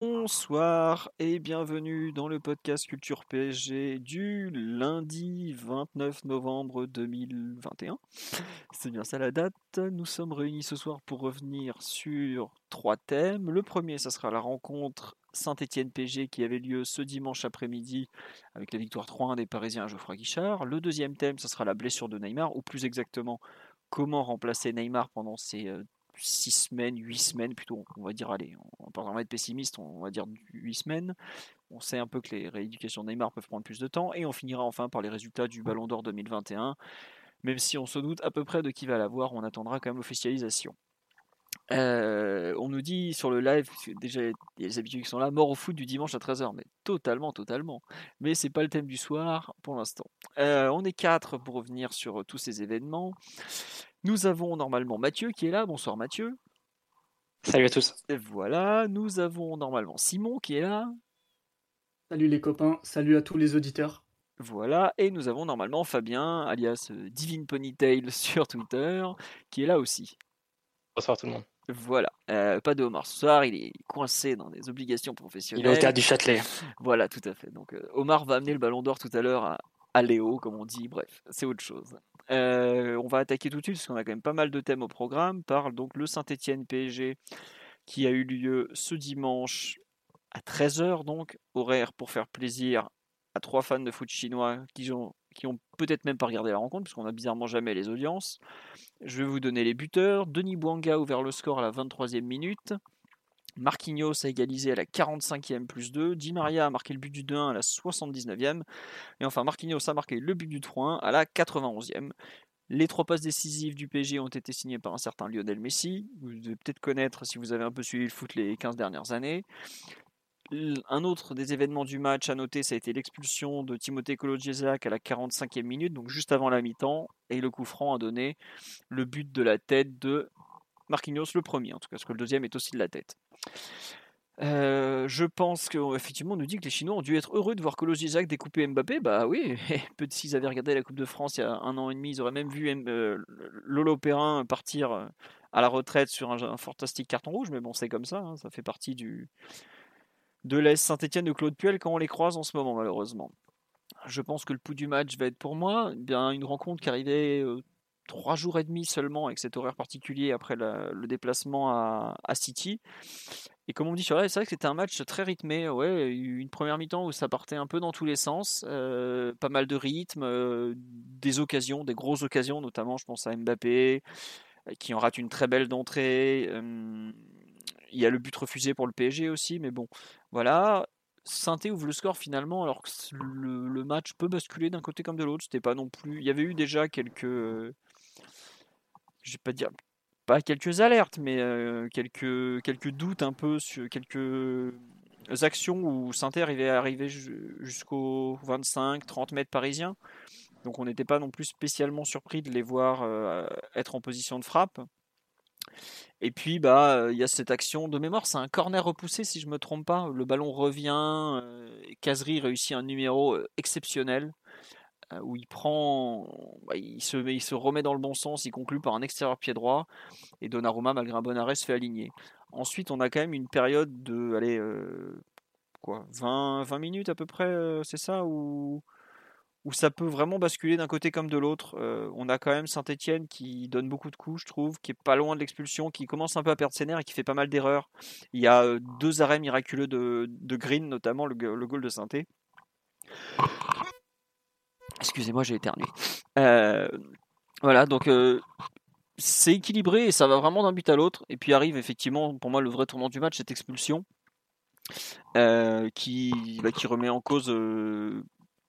Bonsoir et bienvenue dans le podcast Culture PSG du lundi 29 novembre 2021. C'est bien ça la date. Nous sommes réunis ce soir pour revenir sur trois thèmes. Le premier, ça sera la rencontre Saint-Étienne-PG qui avait lieu ce dimanche après-midi avec la victoire 3-1 des Parisiens à Geoffroy Guichard. Le deuxième thème, ça sera la blessure de Neymar, ou plus exactement, comment remplacer Neymar pendant ces 6 semaines, 8 semaines plutôt, on va dire, allez, on va être pessimiste, on va dire 8 semaines. On sait un peu que les rééducations de Neymar peuvent prendre plus de temps, et on finira enfin par les résultats du Ballon d'Or 2021. Même si on se doute à peu près de qui va l'avoir, on attendra quand même l'officialisation. Euh, on nous dit sur le live, déjà il y a les habitués qui sont là, mort au foot du dimanche à 13h, mais totalement, totalement. Mais c'est pas le thème du soir pour l'instant. Euh, on est quatre pour revenir sur tous ces événements. Nous avons normalement Mathieu qui est là. Bonsoir Mathieu. Salut à tous. Et voilà, nous avons normalement Simon qui est là. Salut les copains, salut à tous les auditeurs. Voilà, et nous avons normalement Fabien, alias euh, Divine Ponytail sur Twitter, qui est là aussi. Bonsoir tout le monde. Voilà, Euh, pas de Omar ce soir, il est coincé dans des obligations professionnelles. Il est au théâtre du Châtelet. Voilà, tout à fait. Donc euh, Omar va amener le ballon d'or tout à l'heure à, à Léo, comme on dit. Bref, c'est autre chose. Euh, on va attaquer tout de suite parce qu'on a quand même pas mal de thèmes au programme. Parle donc le Saint-Étienne PSG qui a eu lieu ce dimanche à 13h donc, horaire pour faire plaisir à trois fans de foot chinois qui ont, qui ont peut-être même pas regardé la rencontre puisqu'on a bizarrement jamais les audiences. Je vais vous donner les buteurs. Denis Bouanga a ouvert le score à la 23e minute. Marquinhos a égalisé à la 45e plus 2. Di Maria a marqué le but du 2-1 à la 79e. Et enfin, Marquinhos a marqué le but du 3-1 à la 91e. Les trois passes décisives du PSG ont été signées par un certain Lionel Messi. Vous devez peut-être connaître si vous avez un peu suivi le foot les 15 dernières années. Un autre des événements du match à noter, ça a été l'expulsion de Timothée Kolodziejczak à la 45e minute, donc juste avant la mi-temps. Et le coup franc a donné le but de la tête de Marquinhos, le premier en tout cas, parce que le deuxième est aussi de la tête. Euh, je pense qu'effectivement, on nous dit que les Chinois ont dû être heureux de voir Kolodziejczak découper Mbappé. Bah oui, peut-être s'ils avaient regardé la Coupe de France il y a un an et demi, ils auraient même vu euh, Lolo Perrin partir euh, à la retraite sur un, fantastique carton rouge. Mais bon, c'est comme ça, hein, ça fait partie du de l'AS Saint-Etienne de Claude Puel quand on les croise en ce moment, malheureusement. Je pense que le pouls du match va être pour moi eh bien une rencontre qui arrivait trois jours et demi seulement avec cet horaire particulier après le déplacement à, à City. Et comme on dit sur live, c'est vrai que c'était un match très rythmé. Ouais, une première mi-temps où ça partait un peu dans tous les sens, euh, pas mal de rythme, euh, des occasions, des grosses occasions, notamment je pense à Mbappé euh, qui en rate une très belle d'entrée. il y a le but refusé pour le PSG aussi, mais bon, voilà. Sainté ouvre le score finalement, alors que le, le match peut basculer d'un côté comme de l'autre. C'était pas non plus. Il y avait eu déjà quelques. Euh, Je vais pas dire. Pas quelques alertes, mais euh, quelques, doutes un peu sur quelques actions où à arriver ju- jusqu'aux 25-30 mètres parisiens. Donc on n'était pas non plus spécialement surpris de les voir euh, être en position de frappe. Et puis, bah, euh, il y a cette action de mémoire, c'est un corner repoussé si je me trompe pas. Le ballon revient, euh, Kazri réussit un numéro euh, exceptionnel euh, où il prend, bah, il se, remet dans le bon sens, il conclut par un extérieur pied droit et Donnarumma, malgré un bon arrêt, se fait aligner. Ensuite, on a quand même une période de, allez, euh, quoi, 20, 20 minutes à peu près, euh, c'est ça, où, où ça peut vraiment basculer d'un côté comme de l'autre. Euh, on a quand même Saint-Etienne qui donne beaucoup de coups, je trouve, qui est pas loin de l'expulsion, qui commence un peu à perdre ses nerfs et qui fait pas mal d'erreurs. Il y a euh, deux arrêts miraculeux de, Green, notamment le goal de Saint-Etienne. Excusez-moi, j'ai éternué. Euh, voilà, donc euh, c'est équilibré et ça va vraiment d'un but à l'autre. Et puis arrive effectivement, pour moi, le vrai tournant du match, cette expulsion euh, qui, bah, qui remet en cause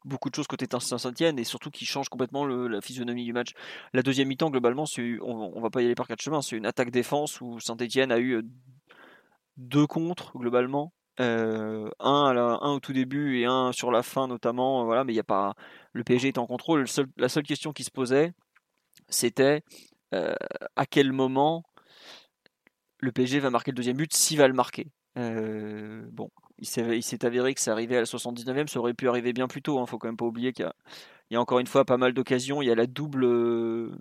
beaucoup de choses côté Saint-Etienne et surtout qui change complètement la physionomie du match. La deuxième mi-temps, globalement, on, on va pas y aller par quatre chemins, c'est une attaque-défense où Saint-Etienne a eu deux contres globalement. un, à un au tout début et un sur la fin notamment. Voilà, mais il y a pas. Le PSG est en contrôle. la seule question qui se posait, c'était à quel moment le PSG va marquer le deuxième but, s'il va le marquer? bon, il s'est avéré que ça arrivait à la 79e, ça aurait pu arriver bien plus tôt. Il hein, faut quand même pas oublier qu'il y, a encore une fois pas mal d'occasions. Il y a la double,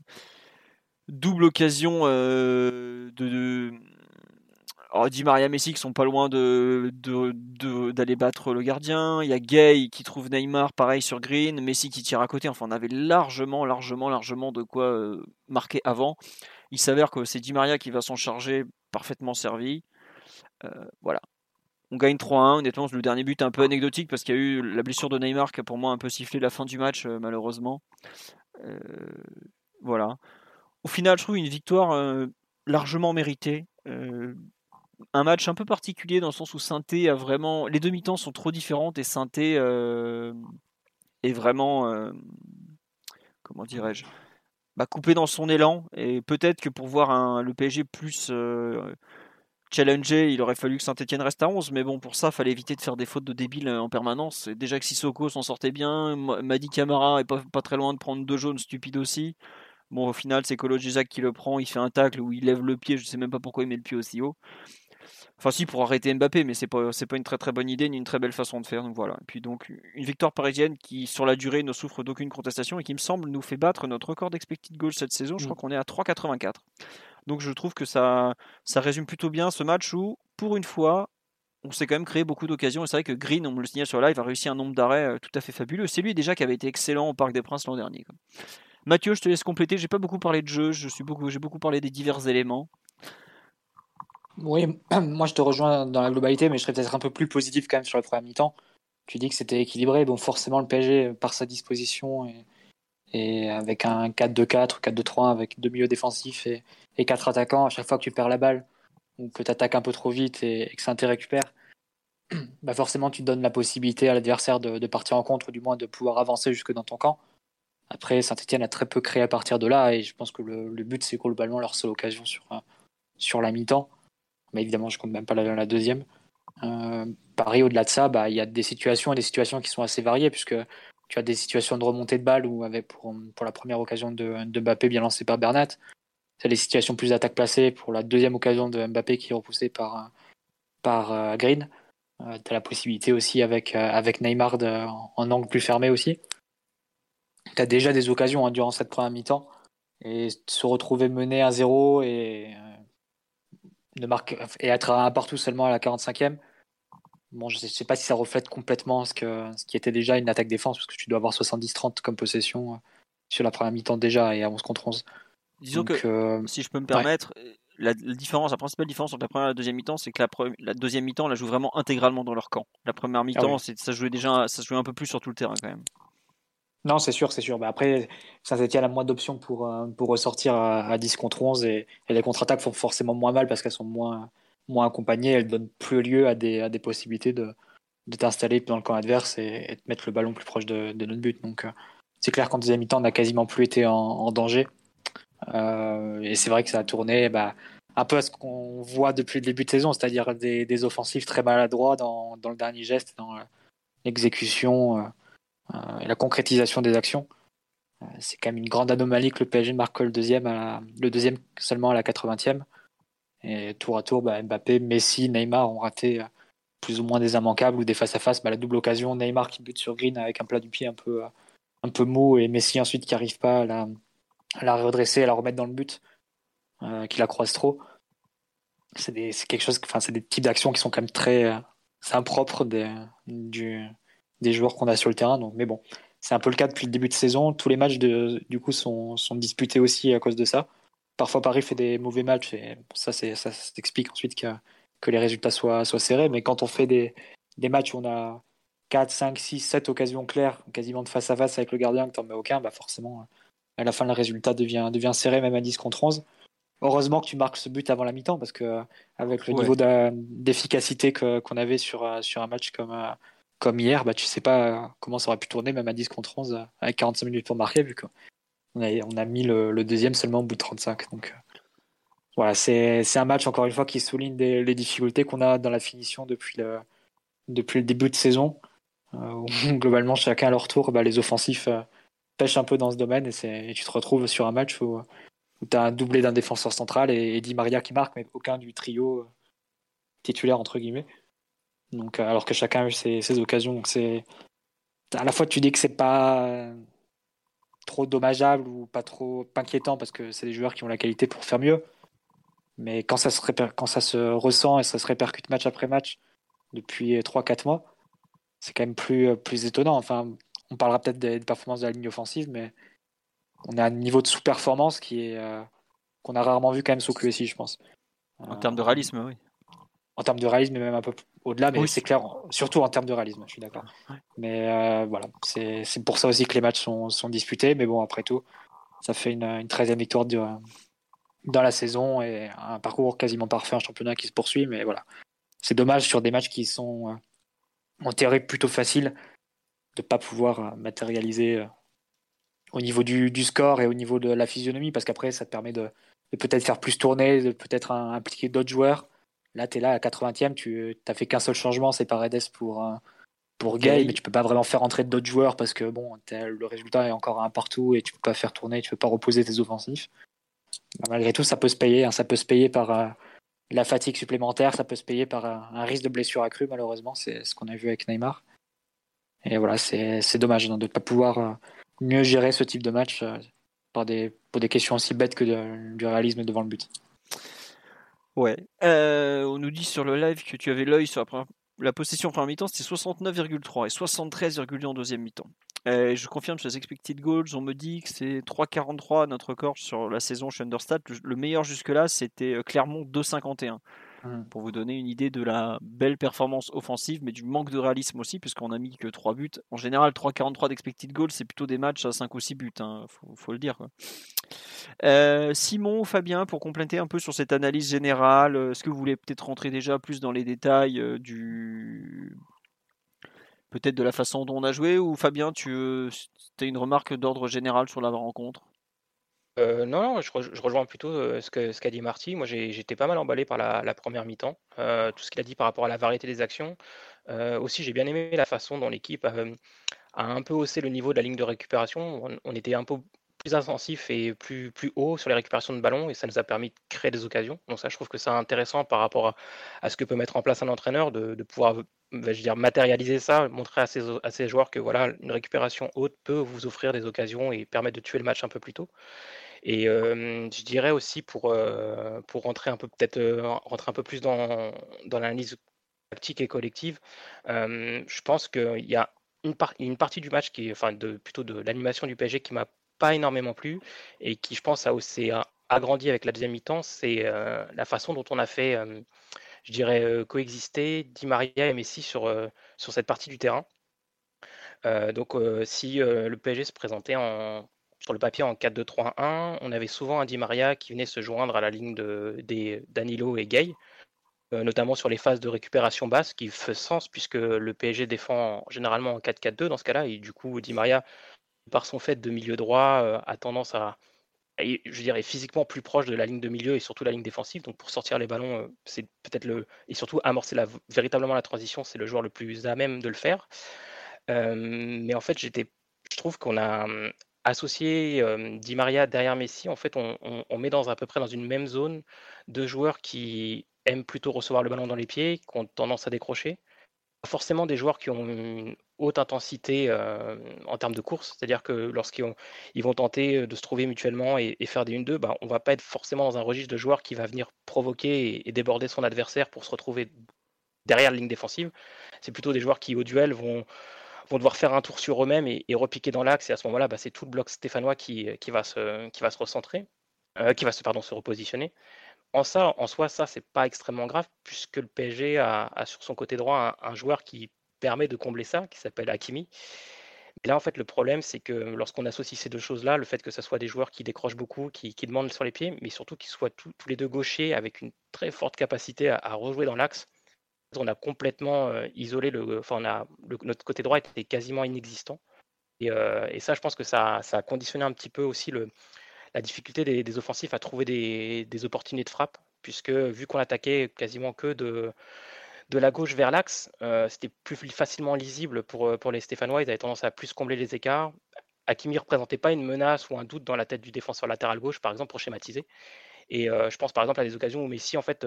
double occasion de, de alors, Di Maria Messi qui sont pas loin de, d'aller battre le gardien. Il y a Gay qui trouve Neymar pareil sur Green. Messi qui tire à côté. Enfin, on avait largement, largement, largement de quoi euh, marquer avant. Il s'avère que c'est Di Maria qui va s'en charger, parfaitement servi. Euh, voilà. On gagne 3-1. Honnêtement, le dernier but est un peu anecdotique parce qu'il y a eu la blessure de Neymar qui a pour moi un peu sifflé la fin du match, euh, malheureusement. voilà. Au final, je trouve une victoire largement méritée un match un peu particulier dans le sens où Synthé a vraiment. Les deux mi-temps sont trop différentes et Synthé euh, est vraiment. Euh, comment dirais-je bah, Coupé dans son élan. Et peut-être que pour voir le PSG plus euh, challenger, il aurait fallu que Saint-Etienne reste à 11. Mais bon, pour ça, il fallait éviter de faire des fautes de débile en permanence. déjà que Sissoko s'en sortait bien. Madi Camara est pas, très loin de prendre deux jaunes stupides aussi. Bon, au final, c'est Colo qui le prend, il fait un tacle où il lève le pied, je sais même pas pourquoi il met le pied aussi haut. Enfin, si, pour arrêter Mbappé, mais c'est pas, c'est pas une très très bonne idée ni une très belle façon de faire. Donc voilà. Et puis donc, une victoire parisienne qui, sur la durée, ne souffre d'aucune contestation et qui me semble nous fait battre notre record d'expected goals cette saison. Je crois mm. qu'on est à 3,84. Donc je trouve que ça, ça résume plutôt bien ce match où, pour une fois, on s'est quand même créé beaucoup d'occasions. Et c'est vrai que Green, on me le signale sur live, a réussi un nombre d'arrêts euh, tout à fait fabuleux. C'est lui déjà qui avait été excellent au Parc des Princes l'an dernier. Mathieu, je te laisse compléter. J'ai pas beaucoup parlé de jeu, je suis beaucoup, j'ai beaucoup parlé des divers éléments. Oui, moi je te rejoins dans la globalité, mais je serais peut-être un peu plus positif quand même sur la première mi-temps. Tu dis que c'était équilibré. Bon, forcément, le PSG, par sa disposition et, avec un 4-2-4, 4-2-3, avec deux milieux défensifs et, quatre attaquants, à chaque fois que tu perds la balle ou que tu attaques un peu trop vite et, que ça te récupère, bah forcément, tu donnes la possibilité à l'adversaire de, partir en contre, ou du moins de pouvoir avancer jusque dans ton camp. Après, Saint-Etienne a très peu créé à partir de là, et je pense que le, but, c'est globalement leur seule occasion sur, sur la mi-temps mais évidemment, je compte même pas la, deuxième. Euh, pareil, au-delà de ça, bah, il y a des situations et des situations qui sont assez variées, puisque tu as des situations de remontée de balle pour, pour la première occasion de, Mbappé bien lancé par Bernat, c'est des situations plus d'attaque placée pour la deuxième occasion de Mbappé qui est repoussée par, par euh, Green. Euh, tu as la possibilité aussi avec, euh, avec Neymar de, en, angle plus fermé aussi. Tu as déjà des occasions hein, durant cette première mi-temps. Et se retrouver mené à zéro et de marquer, et être à un partout seulement à la 45e. Bon, je ne sais pas si ça reflète complètement ce, que, ce qui était déjà une attaque défense, parce que tu dois avoir 70-30 comme possession euh, sur la première mi-temps déjà et à 11 contre 11. Disons que, euh, si je peux me permettre, la, différence, la principale différence entre la première et la deuxième mi-temps, c'est que la, la deuxième mi-temps, la joue vraiment intégralement dans leur camp. La première mi-temps, ah ça jouait déjà ça jouait un peu plus sur tout le terrain quand même. Non, c'est sûr, c'est sûr. Bah après, Saint-Etienne a moins d'options pour, euh, pour ressortir à, 10 contre 11 et, les contre-attaques font forcément moins mal parce qu'elles sont moins, moins accompagnées. Elles donnent plus lieu à des, à des possibilités de, de t'installer dans le camp adverse et, de mettre le ballon plus proche de, notre but. Donc, euh, c'est clair qu'en deuxième mi-temps, on n'a quasiment plus été en, danger. Euh, et c'est vrai que ça a tourné bah, un peu à ce qu'on voit depuis le début de saison, c'est-à-dire des, des offensifs très maladroits dans, dans le dernier geste, dans l'exécution et la concrétisation des actions. Euh, c'est quand même une grande anomalie que le PSG marque le deuxième, le deuxième seulement à la 80e. Et tour à tour, bah, Mbappé, Messi, Neymar ont raté euh, plus ou moins des immanquables ou des face-à-face. Bah, la double occasion, Neymar qui bute sur Green avec un plat du pied un peu, un peu mou et Messi ensuite qui n'arrive pas à la, redresser, à la remettre dans le but, qui la croise trop. C'est quelque chose, enfin, c'est des types d'actions qui sont quand même très impropres des, du, des joueurs qu'on a sur le terrain. Donc, mais bon, c'est un peu le cas depuis le début de saison. Tous les matchs de, du coup sont, sont, disputés aussi à cause de ça. Parfois Paris fait des mauvais matchs et ça, c'est, ça s'explique ensuite que, que les résultats soient, soient serrés. Mais quand on fait des, des matchs où on a 4, 5, 6, 7 occasions claires, quasiment de face à face avec le gardien, que t'en mets aucun, bah forcément, à la fin, le résultat devient, devient serré, même à 10 contre 11. Heureusement que tu marques ce but avant la mi-temps, parce que avec le niveau d'efficacité qu'on avait sur, sur un match comme, comme hier, bah, tu sais pas comment ça aurait pu tourner, même à 10 contre 11, avec 45 minutes pour marquer, vu qu'on a, on a mis le, deuxième seulement au bout de 35. Donc, voilà, c'est un match, encore une fois, qui souligne les difficultés qu'on a dans la finition depuis le, début de saison. Euh, globalement, chacun à leur tour, bah, les offensifs euh, pêchent un peu dans ce domaine et, et, tu te retrouves sur un match où, tu as un doublé d'un défenseur central et, et Maria qui marque, mais aucun du trio euh, titulaire, entre guillemets. Donc, alors que chacun a eu ses, occasions. C'est à la fois, tu dis que c'est pas trop dommageable ou pas trop inquiétant parce que c'est des joueurs qui ont la qualité pour faire mieux. Mais quand ça se, ressent et ça se répercute match après match depuis 3-4 mois, c'est quand même plus, plus étonnant. Enfin, on parlera peut-être des, performances de la ligne offensive, mais on a un niveau de sous-performance qui est euh, qu'on a rarement vu quand même sous QSI, je pense. En termes de réalisme, oui. En termes de réalisme, et même un peu au-delà, mais c'est clair, surtout en termes de réalisme, je suis d'accord. Mais euh, voilà, c'est pour ça aussi que les matchs sont, sont, disputés, mais bon, après tout, ça fait une, une 13e victoire de, dans la saison et un parcours quasiment parfait, un championnat qui se poursuit. Mais voilà, c'est dommage sur des matchs qui sont euh, en théorie plutôt faciles de ne pas pouvoir euh, matérialiser au niveau du, du, score et au niveau de la physionomie parce qu'après ça te permet de, de peut-être faire plus tourner, de peut-être impliquer d'autres joueurs. Là, tu es là à 80e, tu n'as fait qu'un seul changement, c'est Paredes pour, pour Gay, mais tu peux pas vraiment faire entrer d'autres joueurs parce que bon, le résultat est encore un partout et tu peux pas faire tourner, tu peux pas reposer tes offensifs. Bah, malgré tout, ça peut se payer. Hein. Ça peut se payer par euh, la fatigue supplémentaire, ça peut se payer par un, risque de blessure accrue, malheureusement. C'est ce qu'on a vu avec Neymar. Et voilà, c'est dommage hein, de ne pas pouvoir euh, mieux gérer ce type de match euh, par des, pour des questions aussi bêtes que du réalisme devant le but. Ouais. on nous dit sur le live que tu avais l'œil sur la, la possession en première mi-temps, c'était 69,3 et 73,2 en deuxième mi-temps. Euh, je confirme sur les expected goals, on me dit que c'est 3,43 notre record sur la saison chez Understat. Le, meilleur jusque-là, c'était euh, Clermont 2,51. Mmh. Pour vous donner une idée de la belle performance offensive, mais du manque de réalisme aussi, puisqu'on a mis que 3 buts. En général, 3,43 d'expected goals, c'est plutôt des matchs à 5 ou 6 buts, hein, faut, le dire. Euh, Simon, Fabien, pour compléter un peu sur cette analyse générale, est-ce que vous voulez peut-être rentrer déjà plus dans les détails du peut-être de la façon dont on a joué ou Fabien, tu as une remarque d'ordre général sur la rencontre? Euh, non, non, je, rejoins plutôt euh, ce qu'a ce dit Marty. Moi, j'étais pas mal emballé par la, première mi-temps. Euh, tout ce qu'il a dit par rapport à la variété des actions. aussi, j'ai bien aimé la façon dont l'équipe a, un peu haussé le niveau de la ligne de récupération. On, était un peu plus intensif et plus, plus haut sur les récupérations de ballon et ça nous a permis de créer des occasions. Donc ça, je trouve que c'est intéressant par rapport à, ce que peut mettre en place un entraîneur, de, pouvoir je dire, matérialiser ça, montrer à ses, à ses joueurs que voilà, une récupération haute peut vous offrir des occasions et permettre de tuer le match un peu plus tôt. Et je dirais aussi pour, pour rentrer un peu peut-être rentrer un peu plus dans, dans l'analyse tactique et collective, je pense qu'il y a une, partie du match qui est, enfin de, plutôt de l'animation du PSG qui m'a pas énormément plu et qui je pense a aussi agrandi avec la deuxième mi-temps, c'est la façon dont on a fait je dirais, coexister Di Maria et Messi sur, sur cette partie du terrain. donc, si le PSG se présentait en, sur le papier en 4-2-3-1, on avait souvent un Di Maria qui venait se joindre à la ligne de, des Danilo et Gay, notamment sur les phases de récupération basse, qui fait sens puisque le PSG défend généralement en 4-4-2 dans ce cas-là, et du coup, Di Maria, par son fait de milieu droit, a tendance à, je dirais physiquement plus proche de la ligne de milieu et surtout la ligne défensive. Donc pour sortir les ballons, euh, c'est peut-être le et surtout amorcer véritablement la transition, c'est le joueur le plus à même de le faire. Euh, mais en fait, j'étais, je trouve qu'on a associé euh, Di Maria derrière Messi. En fait, on, met dans à peu près dans une même zone deux joueurs qui aiment plutôt recevoir le ballon dans les pieds, qui ont tendance à décrocher forcément des joueurs qui ont une haute intensité en termes de course, c'est-à-dire que lorsqu'ils ils vont tenter de se trouver mutuellement et, faire des 1-2, bah, on ne va pas être forcément dans un registre de joueurs qui va venir provoquer et, déborder son adversaire pour se retrouver derrière la ligne défensive. C'est plutôt des joueurs qui, au duel, vont, vont devoir faire un tour sur eux-mêmes et, repiquer dans l'axe. Et à ce moment-là, bah, c'est tout le bloc stéphanois qui, qui, va, se, qui va se recentrer, euh, qui va se, pardon, se repositionner en ça, en soi, ça, c'est pas extrêmement grave, puisque le PSG a, sur son côté droit un, joueur qui permet de combler ça, qui s'appelle Hakimi. Mais là, en fait, le problème, c'est que lorsqu'on associe ces deux choses-là, le fait que ce soit des joueurs qui décrochent beaucoup, qui, demandent sur les pieds, mais surtout qu'ils soient tous les deux gauchers avec une très forte capacité à, rejouer dans l'axe, on a complètement euh, isolé le. Enfin, notre côté droit était quasiment inexistant. Et, euh, ça, je pense que ça, a conditionné un petit peu aussi la difficulté des, offensifs à trouver des, opportunités de frappe, puisque vu qu'on attaquait quasiment que de, la gauche vers l'axe, euh, c'était plus facilement lisible pour, les Stéphanois. Ils avaient tendance à plus combler les écarts. Hakimi ne représentait pas une menace ou un doute dans la tête du défenseur latéral gauche, par exemple, pour schématiser. Et je pense par exemple à des occasions où Messi, en fait,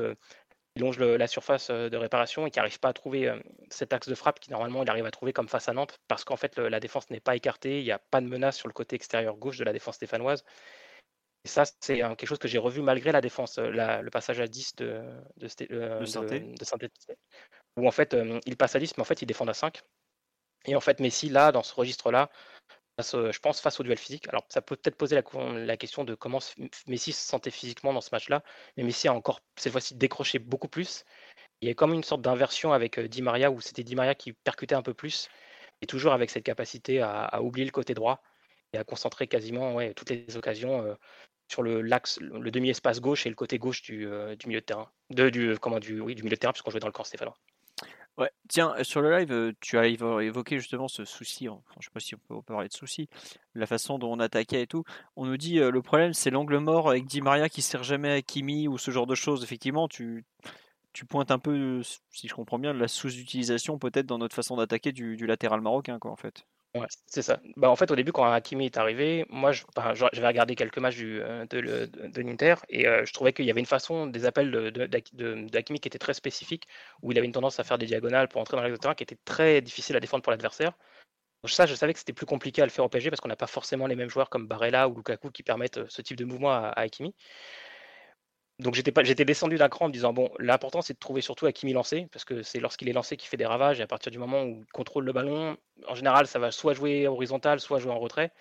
longe la surface de réparation et qui n'arrive pas à trouver cet axe de frappe qui normalement il arrive à trouver comme face à Nantes parce qu'en fait la défense n'est pas écartée, il n'y a pas de menace sur le côté extérieur gauche de la défense stéphanoise. Et ça, c'est quelque chose que j'ai revu malgré la défense, le passage à 10 de, de, de, Saint-Etienne, où en fait, il passe à 10, mais en fait, il défend à 5. Et en fait, Messi, là, dans ce registre-là, je pense, face au duel physique. Alors, ça peut peut-être poser la, question de comment Messi se sentait physiquement dans ce match-là, mais Messi a encore, cette fois-ci, décroché beaucoup plus. Il y a comme une sorte d'inversion avec Di Maria, où c'était Di Maria qui percutait un peu plus, et toujours avec cette capacité à, oublier le côté droit et à concentrer quasiment toutes les occasions sur le l'axe, le demi-espace gauche et le côté gauche du, euh, milieu de terrain. De, comment, du, du milieu de terrain, puisqu'on jouait dans le camp stéphanois. Ouais, tiens, euh, sur le live, euh, tu as évoqué justement ce souci, enfin, je ne sais pas si on peut, parler de souci, la façon dont on attaquait et tout. On nous dit le problème c'est l'angle mort avec Di Maria qui sert jamais à Kimi ou ce genre de choses. Effectivement, tu, tu pointes un peu, si je comprends bien, la sous-utilisation peut-être dans notre façon d'attaquer du, du, latéral marocain, quoi, en fait. Ouais, c'est ça. Bah, en fait, au début, quand Hakimi est arrivé, moi, je, j'avais regardé quelques matchs du, euh, de, de, l'Inter et euh, je trouvais qu'il y avait une façon des appels de, qui était très spécifique, où il avait une tendance à faire des diagonales pour entrer dans l'axe terrain qui était très difficile à défendre pour l'adversaire. Ça, je savais que c'était plus compliqué à le faire au PSG parce qu'on n'a pas forcément les mêmes joueurs comme Barella ou Lukaku qui permettent euh, ce type de mouvement à, à Hakimi donc j'étais descendu d'un cran en me disant bon, l'important c'est de trouver surtout à qui lancer parce que c'est lorsqu'il est lancé qu'il fait des ravages et à partir du moment où il contrôle le ballon, en général ça va soit jouer horizontal, soit jouer en retrait.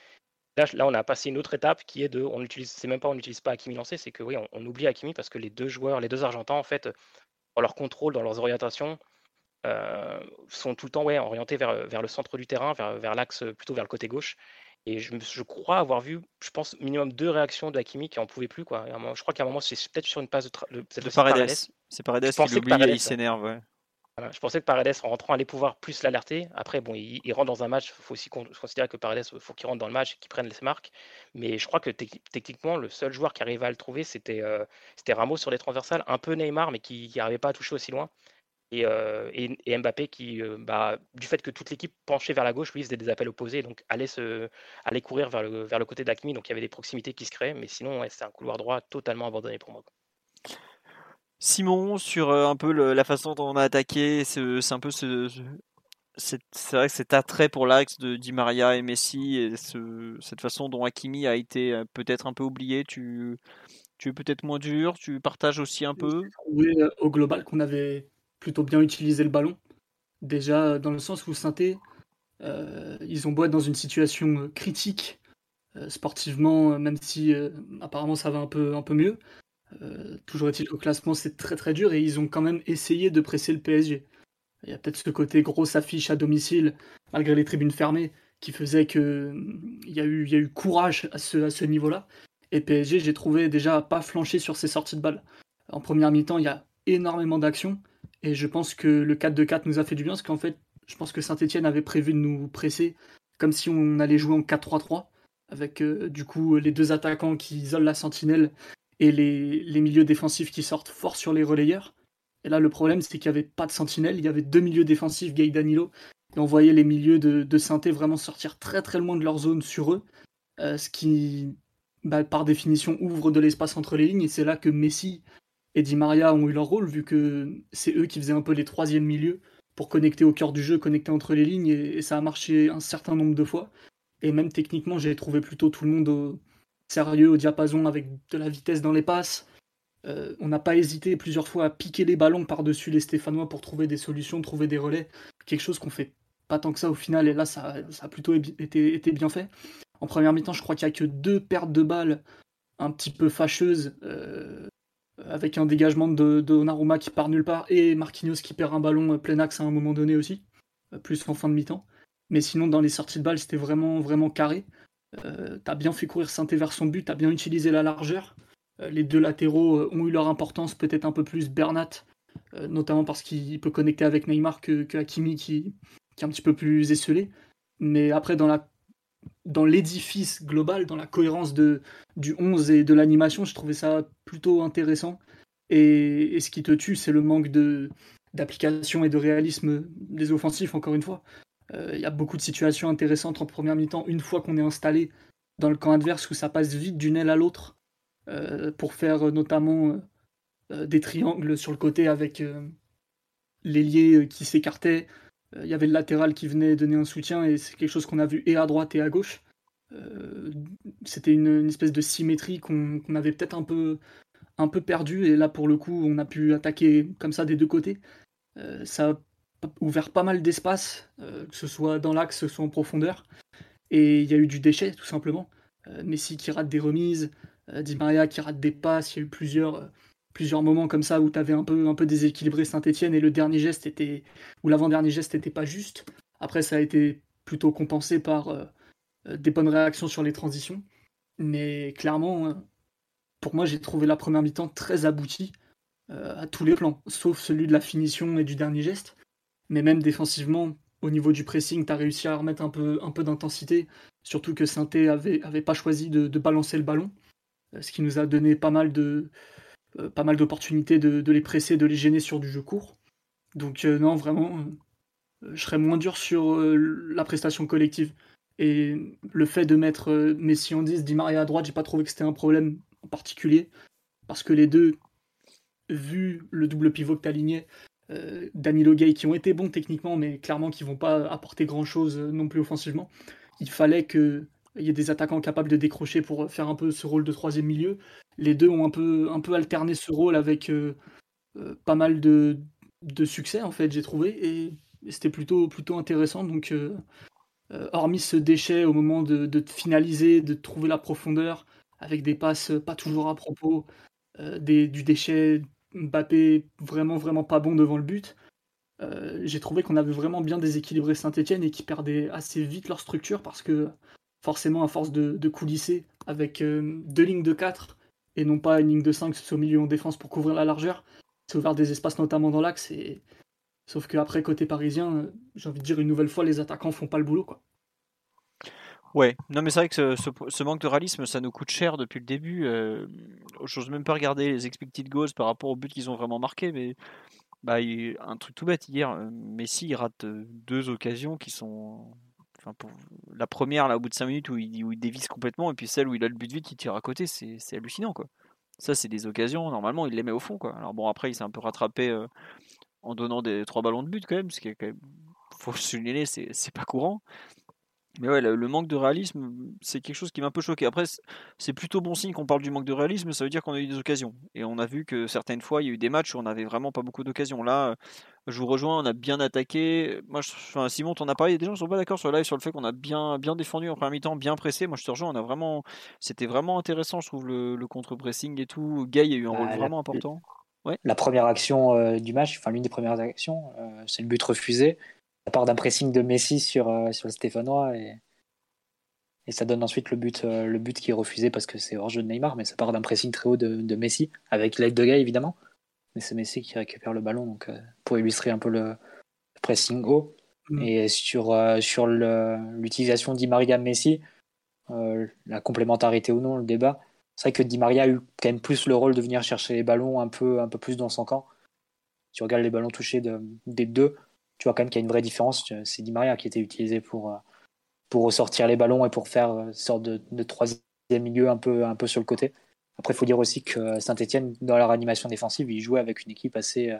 Là, on a passé une autre étape qui est de, on utilise, c'est même pas on n'utilise pas Hakimi lancé, c'est que oui, on, oublie Hakimi parce que les deux joueurs, les deux Argentins en fait, dans leur contrôle, dans leurs orientations, euh, sont tout le temps orientés vers, le centre du terrain, vers l'axe plutôt vers le côté gauche. Et je, je, crois avoir vu, je pense, minimum deux réactions de Hakimi qui en pouvait plus. Quoi. je crois qu'à un moment, c'est peut-être sur une passe de, de, de Paredes. C'est Paredes qui l'oublie et il s'énerve. Ouais. Voilà, je pensais que Paredes, en rentrant, allait pouvoir plus l'alerter. Après, bon, il, rentre dans un match. Il faut aussi considérer que Paredes, il faut qu'il rentre dans le match et qu'il prenne les marques. Mais je crois que techniquement, le seul joueur qui arrivait à le trouver, c'était euh, Ramos sur les transversales. Un peu Neymar, mais qui n'arrivait pas à toucher aussi loin. Euh, et, Mbappé qui, euh, bah, du fait que toute l'équipe penchait vers la gauche, lui, faisait des appels opposés, donc allait, se, allait courir vers le, vers le côté d'Akmi, donc il y avait des proximités qui se créaient, mais sinon, c'est un couloir droit totalement abandonné pour moi. Simon, sur euh, un peu la façon dont on a attaqué, c'est un peu ce, c'est vrai que cet attrait pour l'axe de Di Maria et Messi, et cette façon dont Hakimi a été peut-être un peu oublié, tu, tu es peut-être moins dur, tu partages aussi un peu? Oui, au global qu'on avait plutôt bien utilisé le ballon. Déjà, dans le sens où saint euh, ils ont beau être dans une situation euh, critique euh, sportivement, même si apparemment ça va un peu, mieux. toujours est-il qu'au classement, c'est très très dur et ils ont quand même essayé de presser le PSG. Il y a peut-être ce côté grosse affiche à domicile, malgré les tribunes fermées, qui faisait que il y a eu, il y a eu courage à ce, à ce niveau-là. Et PSG, j'ai trouvé déjà pas flancher sur ses sorties de balles. En première mi-temps, il y a énormément d'actions. Et je pense que le 4-2-4 nous a fait du bien, parce qu'en fait, je pense que Saint-Etienne avait prévu de nous presser comme si on allait jouer en 4-3-3, avec euh, du coup les deux attaquants qui isolent la sentinelle et les, les, milieux défensifs qui sortent fort sur les relayeurs. Et là, le problème, c'est qu'il n'y avait pas de sentinelle, il y avait deux milieux défensifs, Gay Danilo, et on voyait les milieux de, de saint vraiment sortir très très loin de leur zone sur eux, euh, ce qui, bah, par définition, ouvre de l'espace entre les lignes, et c'est là que Messi et Di Maria ont eu leur rôle, vu que c'est eux qui faisaient un peu les troisièmes milieux pour connecter au cœur du jeu, connecter entre les lignes, et, ça a marché un certain nombre de fois. Et même techniquement, j'ai trouvé plutôt tout le monde au, sérieux, au diapason, avec de la vitesse dans les passes. Euh, on n'a pas hésité plusieurs fois à piquer les ballons par-dessus les Stéphanois pour trouver des solutions, trouver des relais. Quelque chose qu'on fait pas tant que ça au final, et là, ça, a plutôt été, bien fait. En première mi-temps, je crois qu'il n'y a que deux pertes de balles un petit peu fâcheuses. Euh, avec un dégagement de, Donnarumma qui part nulle part et Marquinhos qui perd un ballon plein axe à un moment donné aussi, euh, plus en fin de mi-temps. Mais sinon, dans les sorties de balles, c'était vraiment, vraiment carré. Euh, t'as bien fait courir Saint vers son but, t'as bien utilisé la largeur. Euh, les deux latéraux ont eu leur importance, peut-être un peu plus Bernat, notamment parce qu'il peut connecter avec Neymar que, Hakimi qui, qui est un petit peu plus esselé. Mais après, dans la dans l'édifice global, dans la cohérence de, du 11 et de l'animation, je trouvais ça plutôt intéressant. Et, ce qui te tue, c'est le manque de, d'application et de réalisme des offensifs, encore une fois. Euh, il y a beaucoup de situations intéressantes en première mi-temps, une fois qu'on est installé dans le camp adverse, où ça passe vite d'une aile à l'autre, euh, pour faire notamment euh, des triangles sur le côté avec l'ailier qui s'écartait. Il y avait le latéral qui venait donner un soutien, et c'est quelque chose qu'on a vu et à droite et à gauche. C'était une, espèce de symétrie qu'on avait peut-être un peu, un peu perdu et là pour le coup on a pu attaquer comme ça des deux côtés. Euh, ça a ouvert pas mal d'espace, euh, que ce soit dans l'axe, que ce soit en profondeur. Et il y a eu du déchet tout simplement. Euh, Messi qui rate des remises, Di Maria qui rate des passes, il y a eu plusieurs, plusieurs moments comme ça où tu avais un peu, un peu déséquilibré Saint-Etienne et le dernier geste était, ou l'avant-dernier geste n'était pas juste. Après ça a été plutôt compensé par des bonnes réactions sur les transitions. Mais clairement, pour moi, j'ai trouvé la première mi-temps très aboutie euh, à tous les plans, sauf celui de la finition et du dernier geste. Mais même défensivement, au niveau du pressing, tu as réussi à remettre un peu, un peu d'intensité, surtout que Sainté avait, avait pas choisi de, balancer le ballon, euh, ce qui nous a donné pas mal de euh, pas mal d'opportunités de, les presser, de les gêner sur du jeu court. Donc non, vraiment, je serais moins dur sur la prestation collective. Et le fait de mettre Messi en 10, Di Maria à droite, j'ai pas trouvé que c'était un problème en particulier, parce que les deux, vu le double pivot que tu aligné, euh, Gay, qui ont été bons techniquement, mais clairement qui vont pas apporter grand-chose euh, non plus offensivement, il fallait qu'il y ait des attaquants capables de décrocher pour faire un peu ce rôle de troisième milieu. Les deux ont un peu, un peu alterné ce rôle avec euh, pas mal de, succès, en fait, j'ai trouvé, et, c'était plutôt, plutôt intéressant. Donc, hormis ce déchet au moment de, de, finaliser, de trouver la profondeur, avec des passes pas toujours à propos, euh, des, du déchet Mbappé vraiment vraiment pas bon devant le but. Euh, j'ai trouvé qu'on avait vraiment bien déséquilibré Saint-Etienne et qui perdait assez vite leur structure parce que forcément à force de, coulisser avec euh, deux lignes de 4 et non pas une ligne de 5 au milieu en défense pour couvrir la largeur, c'est ouvert des espaces notamment dans l'axe et sauf qu'après côté parisien, j'ai envie de dire une nouvelle fois les attaquants font pas le boulot quoi. Ouais, non mais c'est vrai que ce, manque de réalisme, ça nous coûte cher depuis le début. Euh, J'ose même pas regarder les expected goals par rapport au but qu'ils ont vraiment marqué, mais bah, un truc tout bête hier, euh, Messi il rate euh, deux occasions qui sont, la première là au bout de 5 minutes où il, où dévisse complètement, et puis celle où il a le but vite, il tire à côté, c'est hallucinant quoi. Ça c'est des occasions, normalement il les met au fond quoi. Alors bon après il s'est un peu rattrapé euh, en donnant des trois ballons de but quand même, ce qui est quand même faut souligner, c'est pas courant. Mais ouais, le, manque de réalisme, c'est quelque chose qui m'a un peu choqué. Après, c'est plutôt bon signe qu'on parle du manque de réalisme, ça veut dire qu'on a eu des occasions. Et on a vu que certaines fois, il y a eu des matchs où on n'avait vraiment pas beaucoup d'occasions. Là, je vous rejoins, on a bien attaqué. Moi, je, enfin, Simon, t'en as parlé. Des gens ne sont pas d'accord sur le live sur le fait qu'on a bien, bien défendu en première mi-temps, bien pressé. Moi, je te rejoins, on a vraiment, c'était vraiment intéressant, je trouve, le, contre-pressing et tout. Guy a eu un rôle bah, vraiment important. Ouais. La première action euh, du match, enfin l'une des premières actions, euh, c'est le but refusé à part d'un pressing de Messi sur, euh, sur le Stéphanois et, et ça donne ensuite le but, euh, le but qui est refusé parce que c'est hors jeu de Neymar, mais ça part d'un pressing très haut de, de Messi, avec l'aide de Gay évidemment. Mais c'est Messi qui récupère le ballon donc, euh, pour illustrer un peu le, pressing haut. Mm. Et sur, sur l'utilisation Di Maria Messi, la complémentarité ou non, le débat, c'est vrai que Di Maria a eu quand même plus le rôle de venir chercher les ballons un peu, un peu plus dans son camp. Si tu regardes les ballons touchés de, des deux, tu vois quand même qu'il y a une vraie différence. C'est Di Maria qui était utilisé pour, euh, pour ressortir les ballons et pour faire une sorte de, de troisième milieu un peu, un peu sur le côté. Après, il faut dire aussi que Saint-Etienne, dans leur animation défensive, ils jouaient avec une équipe assez,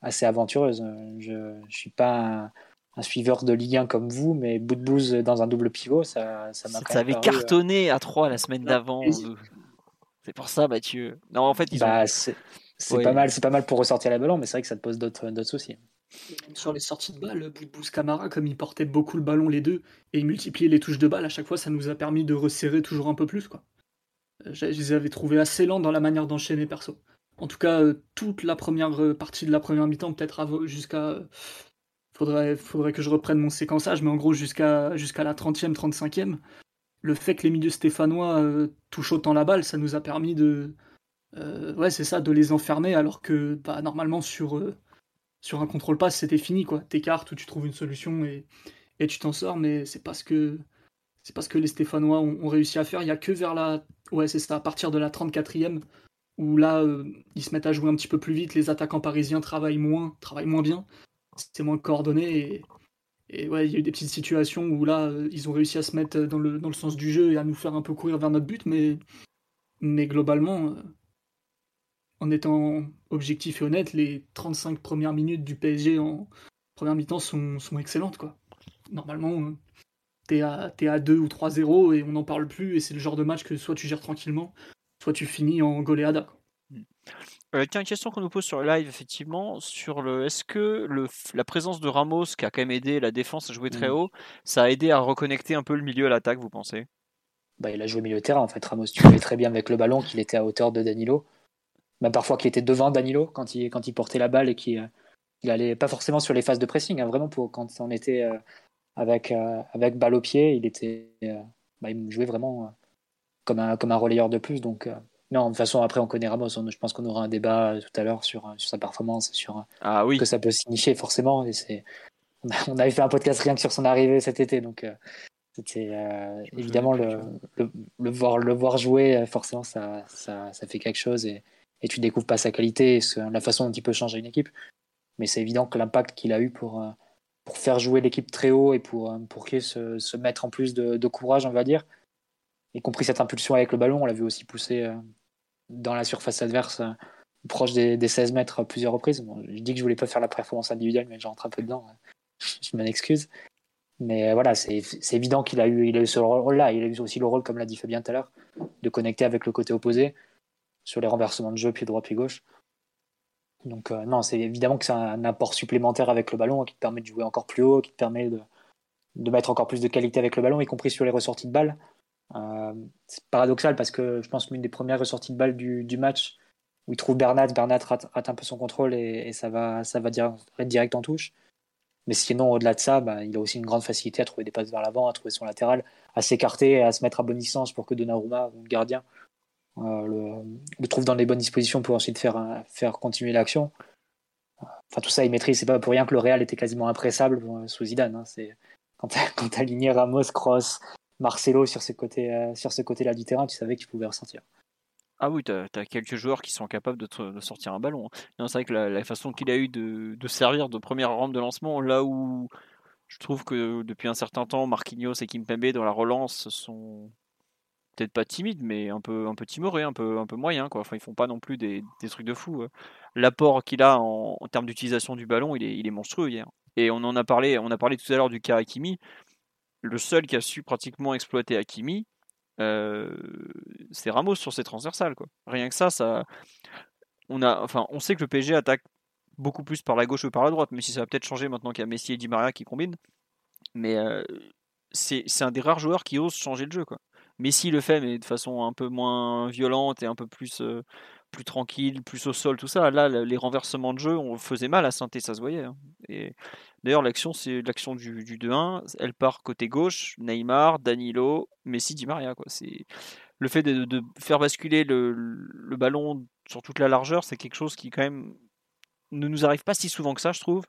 assez aventureuse. Je ne suis pas un, suiveur de Ligue 1 comme vous, mais bout de bouse dans un double pivot, ça, ça m'a Ça avait euh, cartonné à 3 la semaine d'avant. C'est pour ça, Mathieu. Non, en fait, ils bah, C'est pas, mal, pas mal pour ressortir les ballons, mais c'est vrai que ça te pose d'autres soucis. Sur les sorties de balle, Boudbouz Camara, comme ils portaient beaucoup le ballon les deux et ils multipliaient les touches de balle, à chaque fois ça nous a permis de resserrer toujours un peu plus. Quoi. Euh, je les avais trouvés assez lents dans la manière d'enchaîner perso. En tout cas, euh, toute la première euh, partie de la première mi-temps, peut-être jusqu'à. Faudrait, faudrait que je reprenne mon séquençage, mais en gros jusqu'à la 30e, 35e, le fait que les milieux stéphanois touchent autant la balle, ça nous a permis de. ouais, c'est ça, de les enfermer, alors que bah, normalement sur sur un contrôle passe, c'était fini, quoi. T'écartes ou tu trouves une solution et, tu t'en sors, mais c'est pas ce que parce que les Stéphanois ont, réussi à faire. Il n'y a que vers la. Ouais, c'est ça, à partir de la 34e, où là, euh, ils se mettent à jouer un petit peu plus vite. Les attaquants parisiens travaillent moins, travaillent moins bien. C'est moins coordonné. Et, et, ouais, il y a eu des petites situations où là, euh, ils ont réussi à se mettre dans le, dans le sens du jeu et à nous faire un peu courir vers notre but. Mais, mais globalement, euh, en étant objectif et honnête, les 35 premières minutes du PSG en première mi-temps sont, sont excellentes. Quoi. Normalement, t'es à, es à 2 ou 3-0 et on n'en parle plus. Et c'est le genre de match que soit tu gères tranquillement, soit tu finis en goleada. Euh, tiens, une question qu'on nous pose sur le live, effectivement, sur le est-ce que le, la présence de Ramos, qui a quand même aidé la défense à jouer très mm. haut, ça a aidé à reconnecter un peu le milieu à l'attaque, vous pensez? Bah, Il a joué milieu de terrain, en fait. Ramos, tu voyais très bien avec le ballon qu'il était à hauteur de Danilo. Même parfois qu'il était devant Danilo quand il, quand il portait la balle et qu'il il allait pas forcément sur les phases de pressing, hein, vraiment pour quand on était euh, avec, euh, avec balle au pied, il était, euh, bah, il jouait vraiment comme un, comme un relayeur de plus. Donc, non, de toute façon, après, on connaît Ramos. je pense qu'on aura un débat tout à l'heure sur, sur sa performance, sur ah, oui. que ça peut signifier forcément. Et c'est, on avait fait un podcast rien que sur son arrivée cet été, donc c'était évidemment le, le, voir, le voir jouer, forcément, ça, ça, ça fait quelque chose et, et tu découvres pas sa qualité, la façon dont il peut changer une équipe. Mais c'est évident que l'impact qu'il a eu pour, euh, faire jouer l'équipe très haut et pour, euh, pour qu'il se, se mettre en plus de, courage, on va dire, y compris cette impulsion avec le ballon, on l'a vu aussi pousser euh, dans la surface adverse, proche des, 16 mètres à plusieurs reprises. je dis que je voulais pas faire la performance individuelle, mais j'entre un peu dedans. je m'en excuse. Mais voilà, c'est évident qu'il a, eu, il a eu ce rôle-là. Il a eu aussi le rôle, comme l'a dit Fabien tout à l'heure, de connecter avec le côté opposé sur les renversements de jeu, pied droit, pied gauche. Donc euh, non, c'est évidemment que c'est un apport supplémentaire avec le ballon qui te permet de jouer encore plus haut, qui te permet de, de mettre encore plus de qualité avec le ballon, y compris sur les ressorties de balles. Euh, c'est paradoxal parce que je pense qu'une des premières ressorties de balles du, match où il trouve Bernat, Bernat rate, un peu son contrôle et, ça va, ça va direct, direct en touche. Mais sinon, au-delà de ça, bah, il a aussi une grande facilité à trouver des passes vers l'avant, à trouver son latéral, à s'écarter, à se mettre à bonne distance pour que Donnarumma, le gardien, le, le, trouve dans les bonnes dispositions pour ensuite faire, faire continuer l'action. Enfin, tout ça, il maîtrise. C'est pas pour rien que le Real était quasiment impressable euh, sous Zidane. Hein. C'est quand tu aligné Ramos, Cross, Marcelo sur ce côté, euh, sur ce côté-là du terrain, tu savais que tu pouvais ressentir. Ah oui, tu as, quelques joueurs qui sont capables de, sortir un ballon. Hein. C'est vrai que la, façon qu'il a eu de, de, servir de première rampe de lancement, là où je trouve que depuis un certain temps, Marquinhos et Kimpembe dans la relance sont, peut-être pas timide, mais un peu, un peu timoré, un peu, un peu moyen. Quoi. Enfin, ils font pas non plus des, des trucs de fou. Hein. L'apport qu'il a en, termes d'utilisation du ballon, il est, il est monstrueux hier. Et on en a parlé, on a parlé tout à l'heure du cas Hakimi. Le seul qui a su pratiquement exploiter Hakimi, euh, c'est Ramos sur ses transversales. Quoi. Rien que ça, ça, on a, enfin, on sait que le PSG attaque beaucoup plus par la gauche que par la droite, mais si ça va peut-être changer maintenant qu'il y a Messi et Di Maria qui combinent. Mais euh, c'est un des rares joueurs qui ose changer le jeu. Quoi. Messi le fait, mais de façon un peu moins violente et un peu plus, plus tranquille, plus au sol, tout ça. Là, les renversements de jeu, on faisait mal à Sainté, ça se voyait. Hein. Et d'ailleurs, l'action, c'est l'action du, 2-1. Elle part côté gauche, Neymar, Danilo, Messi, Di Maria. Quoi. C'est le fait de, faire basculer le, le, ballon sur toute la largeur, c'est quelque chose qui quand même ne nous arrive pas si souvent que ça, je trouve,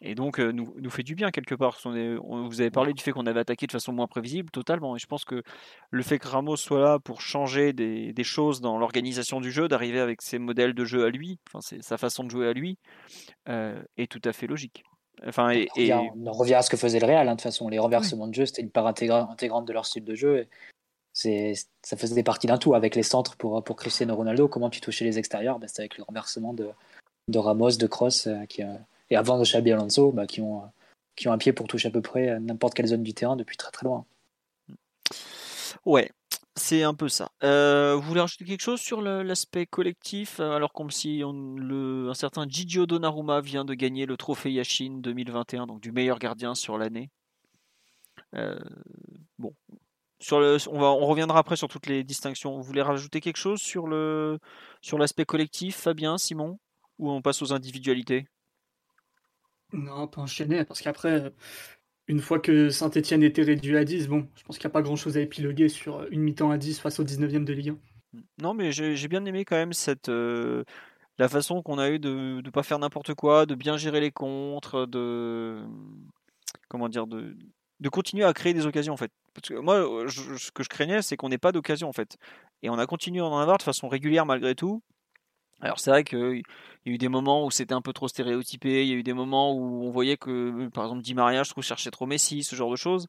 et donc euh, nous, nous fait du bien quelque part. On vous avez parlé du fait qu'on avait attaqué de façon moins prévisible, totalement, et je pense que le fait que Ramos soit là pour changer des, des choses dans l'organisation du jeu, d'arriver avec ses modèles de jeu à lui, enfin sa façon de jouer à lui, euh, est tout à fait logique. Enfin, et, on, revient, à ce que faisait le Real, hein, de toute façon, les renversements de jeu, c'était une part intégrante de leur style de jeu. Et ça faisait partie d'un tout avec les centres pour, pour Cristiano Ronaldo. Comment tu touchais les extérieurs? Ben, C'était avec le renversement de, de Ramos, de Cross, euh, qui, et avant de Xabi Alonso, bah, qui, ont, qui ont un pied pour toucher à peu près n'importe quelle zone du terrain depuis très très loin. Ouais, c'est un peu ça. Euh, vous voulez rajouter quelque chose sur l'aspect collectif Alors comme si un certain Gigio Donnarumma vient de gagner le trophée Yashin 2021, donc du meilleur gardien sur l'année. Euh, bon, on, on reviendra après sur toutes les distinctions. Vous voulez rajouter quelque chose sur l'aspect collectif, Fabien, Simon? Ou on passe aux individualités? Non, on peut enchaîner, parce qu'après, une fois que Saint-Etienne était réduit à 10, bon, je pense qu'il n'y a pas grand-chose à épiloguer sur une mi-temps à 10 face au 19e de Ligue 1. Non, mais j'ai bien aimé quand même cette... Euh, la façon qu'on a eu de ne pas faire n'importe quoi, de bien gérer les contres, de... Comment dire de, de continuer à créer des occasions en fait. Parce que moi, ce que je craignais, c'est qu'on n'ait pas d'occasion en fait. Et on a continué à en avoir de façon régulière malgré tout. Alors c'est vrai qu'il y a eu des moments où c'était un peu trop stéréotypé, il y a eu des moments où on voyait que, par exemple, Di Maria, je trouve, cherchait trop Messi, ce genre de choses.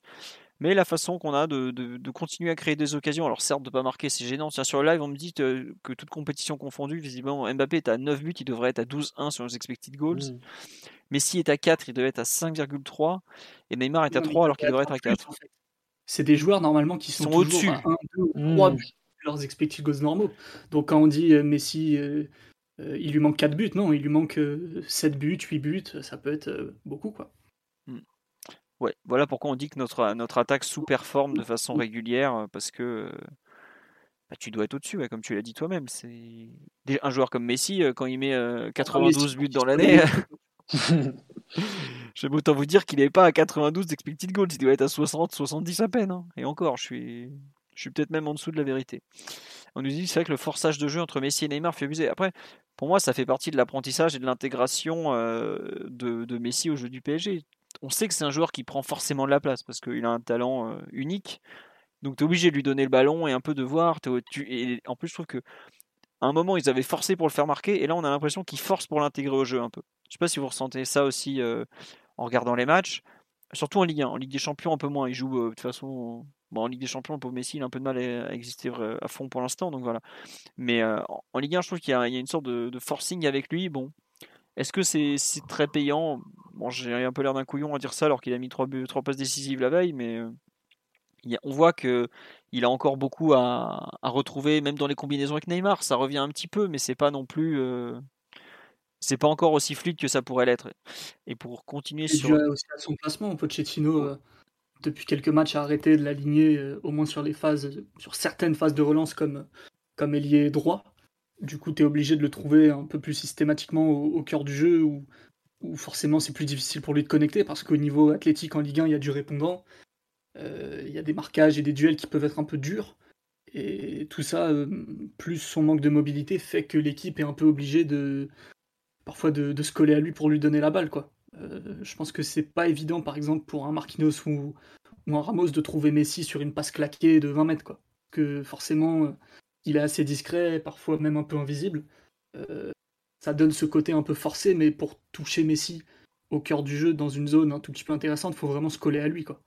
Mais la façon qu'on a de, de, continuer à créer des occasions, alors certes de pas marquer, c'est gênant. Tiens, sur le live, on me dit que, toute compétition confondue, visiblement, Mbappé est à 9 buts, il devrait être à 12-1 sur les expected goals. Mmh. Messi est à 4, il devrait être à 5,3. Et Neymar est à 3 alors qu'il devrait être à 4. C'est des joueurs normalement qui sont, au-dessus. 1, 2, 3 buts leurs expected goals normaux. Donc quand on dit euh, Messi, euh, euh, il lui manque 4 buts, non, il lui manque 7 buts, 8 buts, ça peut être beaucoup quoi. Hmm. Ouais, voilà pourquoi on dit que notre, notre attaque sous-performe de façon régulière, parce que bah, tu dois être au-dessus, comme tu l'as dit toi-même. C'est Un joueur comme Messi, quand il met 92 ah, buts dans l'année, J'aime autant vous dire qu'il n'est pas à 92 d'expected goals, il doit être à 60, 70 à peine. Hein. Et encore, je suis, je suis peut-être même en dessous de la vérité. On nous dit c'est vrai que le forçage de jeu entre Messi et Neymar fait abuser. Après, pour moi, ça fait partie de l'apprentissage et de l'intégration euh, de, Messi au jeu du PSG. On sait que c'est un joueur qui prend forcément de la place parce qu'il a un talent euh, unique. Donc tu es obligé de lui donner le ballon et un peu de voir. en plus, je trouve que à un moment, ils avaient forcé pour le faire marquer, et là, on a l'impression qu'ils forcent pour l'intégrer au jeu un peu. Je sais pas si vous ressentez ça aussi euh, en regardant les matchs, surtout en Ligue 1. En Ligue des Champions, un peu moins. Il joue euh, de toute façon. Bon, en Ligue des Champions, le pauvre Messi, il a un peu de mal à, exister à fond pour l'instant, donc voilà. Mais euh, en Ligue 1, je trouve qu'il y, a une sorte de, forcing avec lui. Bon, est-ce que c'est très payant? Bon, j'ai un peu l'air d'un couillon à dire ça alors qu'il a mis trois, trois passes décisives la veille, mais on voit que il a encore beaucoup à, retrouver, même dans les combinaisons avec Neymar. Ça revient un petit peu, mais c'est pas non plus. Euh, c'est pas encore aussi fluide que ça pourrait l'être. Et pour continuer sur. aussi à son placement, Pochettino, euh, depuis quelques matchs, a arrêté de l'aligner, euh, au moins sur les phases, sur certaines phases de relance comme, comme ailier droit. Du coup, tu es obligé de le trouver un peu plus systématiquement au, cœur du jeu, où, forcément c'est plus difficile pour lui de connecter, parce qu'au niveau athlétique en Ligue 1, il y a du répondant. Euh, il y a des marquages et des duels qui peuvent être un peu durs. Et tout ça, euh, plus son manque de mobilité, fait que l'équipe est un peu obligée de parfois de, se coller à lui pour lui donner la balle. Quoi. Euh, je pense que c'est pas évident, par exemple, pour un Marquinhos ou, un Ramos de trouver Messi sur une passe claquée de 20 mètres. Quoi. Que forcément, il est assez discret, parfois même un peu invisible. ça donne ce côté un peu forcé, mais pour toucher Messi au cœur du jeu, dans une zone un tout petit peu intéressante, il faut vraiment se coller à lui. Quoi.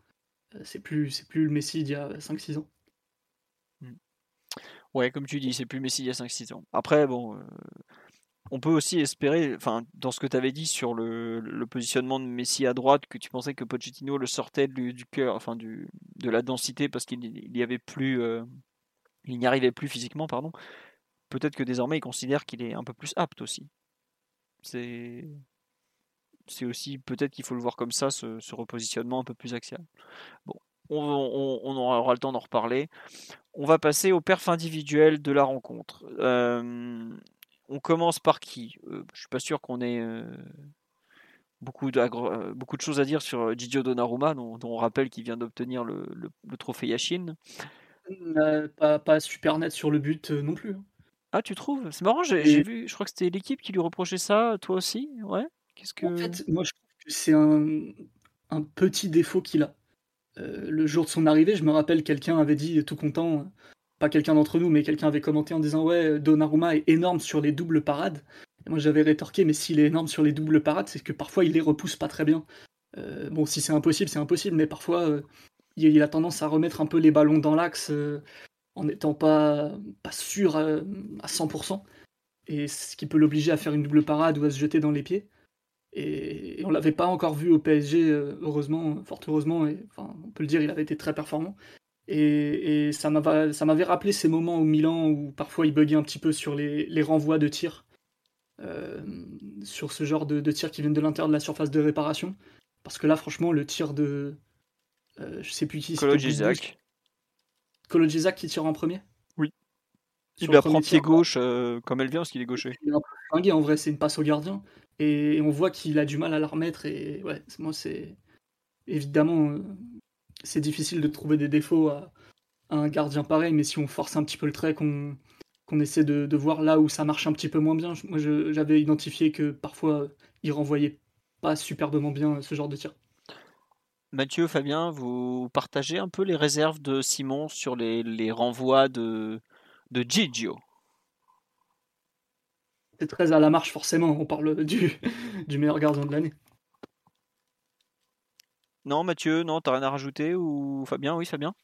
Euh, c'est plus, c'est plus le Messi d'il y a 5-6 ans. Hmm. Ouais, comme tu dis, c'est plus Messi d'il y a 5-6 ans. Après, bon, euh, on peut aussi espérer, dans ce que tu avais dit sur le, positionnement de Messi à droite, que tu pensais que Pochettino le sortait du, cœur, enfin, de la densité parce qu'il n'y avait plus, euh, il n'y arrivait plus physiquement, pardon. Peut-être que désormais il considère qu'il est un peu plus apte aussi. C'est aussi peut-être qu'il faut le voir comme ça, ce, repositionnement un peu plus axial. Bon, on, aura le temps d'en reparler. On va passer au perf individuel de la rencontre. Euh, on commence par qui? Euh, Je suis pas sûr qu'on ait euh, beaucoup, de, beaucoup de choses à dire sur Gigio Donnarumma, dont, on rappelle qu'il vient d'obtenir le, trophée Yashin. Pas, pas, super net sur le but non plus. Hein. Ah, tu trouves? C'est marrant, j'ai vu, je crois que c'était l'équipe qui lui reprochait ça, toi aussi Ouais que... En fait, moi je trouve que c'est un, petit défaut qu'il a. Euh, le jour de son arrivée, je me rappelle, quelqu'un avait dit tout content, pas quelqu'un d'entre nous, mais quelqu'un avait commenté en disant Ouais, Donnarumma est énorme sur les doubles parades. Moi j'avais rétorqué Mais s'il est énorme sur les doubles parades, c'est que parfois il les repousse pas très bien. Euh, bon, si c'est impossible, c'est impossible, mais parfois euh, il, a tendance à remettre un peu les ballons dans l'axe en n'étant pas, pas sûr à, à 100%. Et ce qui peut l'obliger à faire une double parade ou à se jeter dans les pieds. Et, on l'avait pas encore vu au PSG, euh, heureusement, fort heureusement, et, on peut le dire, il avait été très performant. Et, ça m'avait rappelé ces moments au Milan où parfois il buguait un petit peu sur les, renvois de tir, euh, sur ce genre de, de tir qui viennent de l'intérieur de la surface de réparation. Parce que là, franchement, le tir de. Euh, je sais plus qui c'est. Kolo qui tire en premier? Oui. Il la prend pied gauche comme elle vient parce qu'il est gaucher. Il est un peu flingué en vrai, c'est une passe au gardien et on voit qu'il a du mal à la remettre et ouais moi c'est évidemment euh, c'est difficile de trouver des défauts à, un gardien pareil mais si on force un petit peu le trait qu'on essaie de, de, voir là où ça marche un petit peu moins bien moi j'avais identifié que parfois il renvoyait pas superbement bien ce genre de tir Mathieu, Fabien, vous partagez un peu les réserves de Simon sur les, les renvois de, de Gigio? C'est très à la marche, forcément. On parle du, du meilleur gardien de l'année. Non, Mathieu, non, t'as rien à rajouter Ou Fabien, oui, Fabien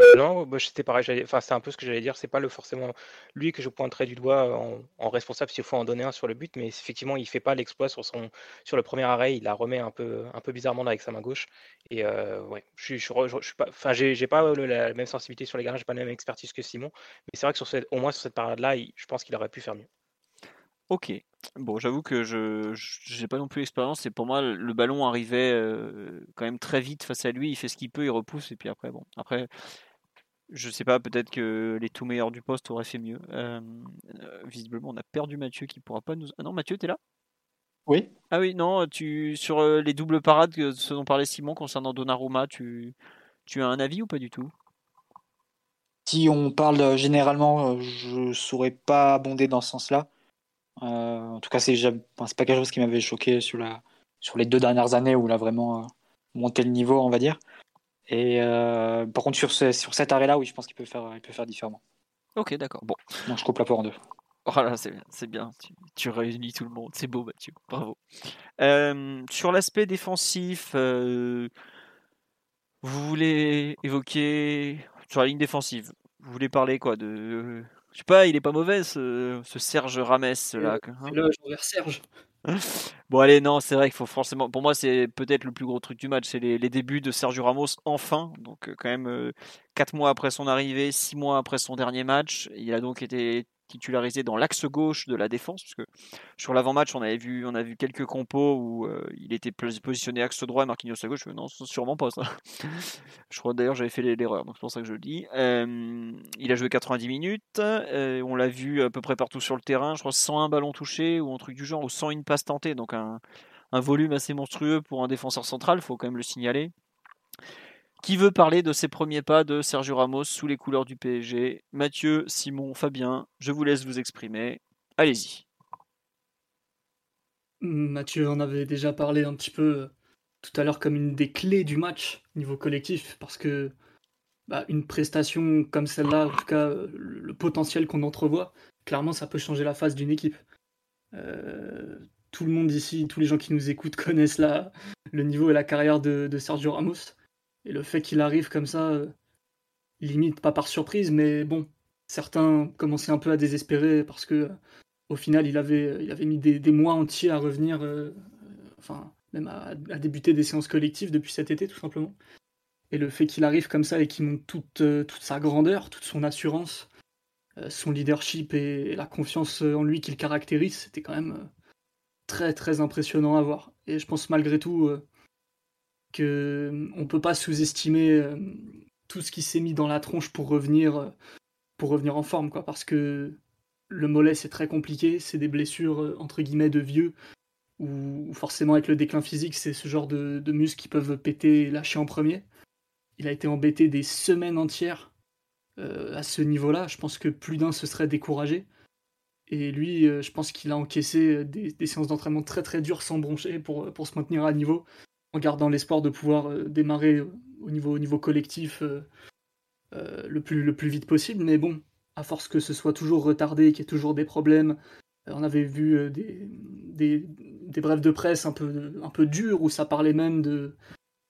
euh, non, c'était pareil. C'est un peu ce que j'allais dire. C'est pas le, forcément lui que je pointerais du doigt en, responsable s'il faut en donner un sur le but, mais effectivement, il fait pas l'exploit sur son sur le premier arrêt. Il la remet un peu un peu bizarrement avec sa main gauche. Et euh, ouais, je, je, suis pas. Enfin, j'ai pas la même sensibilité sur les gardiens, j'ai pas la même expertise que Simon, mais c'est vrai que sur cette, au moins sur cette parade-là, je pense qu'il aurait pu faire mieux. Ok. Bon, j'avoue que je n'ai pas non plus l'expérience. Et pour moi, le ballon arrivait euh, quand même très vite face à lui. Il fait ce qu'il peut, il repousse. Et puis après, bon. Après, je sais pas, peut-être que les tout meilleurs du poste auraient fait mieux. Euh, visiblement, on a perdu Mathieu qui pourra pas nous. Ah non, Mathieu, t'es là? Oui. Ah oui, non, tu sur les doubles parades, ce dont parlait Simon concernant Donnarumma, tu, tu as un avis ou pas du tout? Si on parle généralement, je saurais pas abonder dans ce sens-là. Euh, en tout cas, c'est pas quelque chose qui m'avait choqué sur, la, sur les deux dernières années où il a vraiment euh, monté le niveau, on va dire. Et euh, par contre, sur, ce, sur cet arrêt-là, oui, je pense qu'il peut faire, il peut faire différemment. Ok, d'accord. Bon. Donc je coupe la poire en deux. Voilà, c'est bien, c'est bien. Tu, réunis tout le monde. C'est beau, Mathieu. Bravo. sur l'aspect défensif, vous voulez évoquer sur la ligne défensive. Vous voulez parler quoi de je sais pas, il est pas mauvais ce, Serge Ramès là. C'est le Serge. Bon allez non c'est vrai qu'il faut forcément pour moi c'est peut-être le plus gros truc du match c'est les, débuts de Sergio Ramos enfin donc euh, quand même 4 euh, mois après son arrivée 6 mois après son dernier match il a donc été titularisé dans l'axe gauche de la défense, parce que sur l'avant-match, on avait vu, on a vu quelques compos où euh, il était positionné axe droit et Marquinhos à gauche. Non, sûrement pas ça. je crois d'ailleurs j'avais fait l'erreur, donc c'est pour ça que je le dis. Il a joué 90 minutes, euh, on l'a vu à peu près partout sur le terrain. Je crois 101 ballons touchés ou un truc du genre, ou 101 passes tentées, donc un, un volume assez monstrueux pour un défenseur central, faut quand même le signaler. Qui veut parler de ses premiers pas de Sergio Ramos sous les couleurs du PSG Mathieu, Simon, Fabien, je vous laisse vous exprimer. Allez-y. Mathieu en avait déjà parlé un petit peu euh, tout à l'heure comme une des clés du match niveau collectif parce que bah, une prestation comme celle-là, en tout cas euh, le potentiel qu'on entrevoit, clairement ça peut changer la face d'une équipe. Euh, tout le monde ici, tous les gens qui nous écoutent connaissent la, le niveau et la carrière de Sergio Ramos. Et le fait qu'il arrive comme ça, euh, limite pas par surprise, mais bon, certains commençaient un peu à désespérer parce que euh, au final, il avait, euh, il mis des, mois entiers à revenir, enfin, même à, débuter des séances collectives depuis cet été, tout simplement. Et le fait qu'il arrive comme ça et qu'il toute, toute sa grandeur, toute son assurance, son leadership et la confiance en lui qu'il caractérise, c'était quand même très très impressionnant à voir. Et je pense malgré tout, qu'on ne peut pas sous-estimer euh, tout ce qui s'est mis dans la tronche pour revenir, euh, pour revenir en forme, quoi, parce que le mollet c'est très compliqué, c'est des blessures euh, entre guillemets de vieux, ou forcément avec le déclin physique c'est ce genre de, muscles qui peuvent péter et lâcher en premier. Il a été embêté des semaines entières à ce niveau-là, je pense que plus d'un se serait découragé. Et lui, je pense qu'il a encaissé des, des séances d'entraînement très très dures sans broncher pour, pour se maintenir à niveau en gardant l'espoir de pouvoir euh, démarrer euh, au niveau, au niveau collectif euh, le, plus, le plus vite possible. Mais bon, à force que ce soit toujours retardé, qu'il y ait toujours des problèmes, on avait vu des, des, des, brèves de presse un peu, un peu dures où ça parlait même de,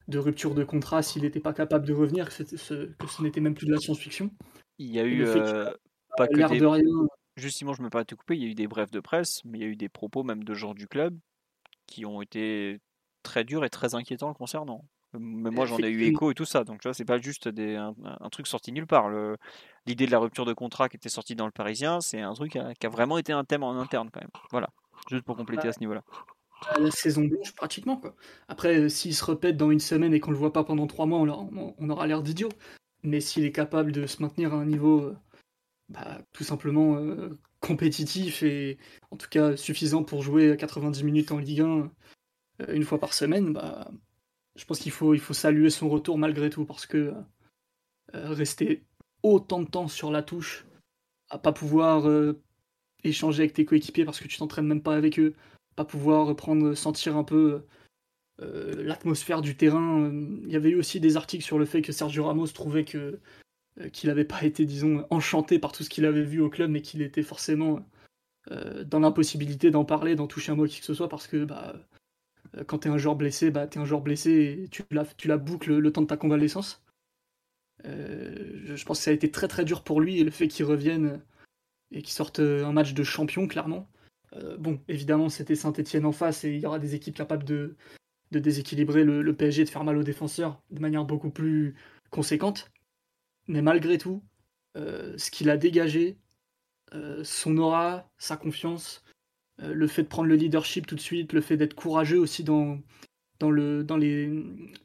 de rupture de contrat s'il n'était pas capable de revenir, que, ce, que ce n'était même plus de la science-fiction. Il y a eu pas que des... de rien. Justement, je me permets de te couper, il y a eu des brèves de presse, mais il y a eu des propos même de gens du club qui ont été très dur et très inquiétant le concernant. Mais moi, j'en ai eu écho et tout ça. Donc, tu vois, c'est pas juste des, un, truc sorti nulle part. L'idée de la rupture de contrat qui était sortie dans le Parisien, c'est un truc qui a, vraiment été un thème en interne quand même. Voilà, juste pour compléter à ce niveau-là. La saison blanche, pratiquement. Quoi. Après, euh, s'il se répète dans une semaine et qu'on le voit pas pendant trois mois, on, aura l'air d'idiot. Mais s'il est capable de se maintenir à un niveau euh, bah, tout simplement euh, compétitif et en tout cas suffisant pour jouer 90 minutes en Ligue 1 euh, une fois par semaine, bah, je pense qu'il faut, saluer son retour malgré tout, parce que euh, rester autant de temps sur la touche, à pas pouvoir euh, échanger avec tes coéquipiers parce que tu t'entraînes même pas avec eux, pas pouvoir prendre, sentir un peu l'atmosphère du terrain. Il y avait eu aussi des articles sur le fait que Sergio Ramos trouvait qu'il n'avait pas été, disons, enchanté par tout ce qu'il avait vu au club, mais qu'il était forcément dans l'impossibilité d'en parler, d'en toucher un mot qui que ce soit, parce que bah, quand tu es un joueur blessé, bah, tu es un joueur blessé tu la, boucles le temps de ta convalescence. Euh, je pense que ça a été très très dur pour lui et le fait qu'il revienne et qu'il sorte un match de champion, clairement. Euh, bon, évidemment, c'était Saint-Etienne en face et il y aura des équipes capables de, de déséquilibrer le, PSG, de faire mal aux défenseurs de manière beaucoup plus conséquente. Mais malgré tout, euh, ce qu'il a dégagé, son aura, sa confiance, le fait de prendre le leadership tout de suite, le fait d'être courageux aussi dans, dans le, dans les,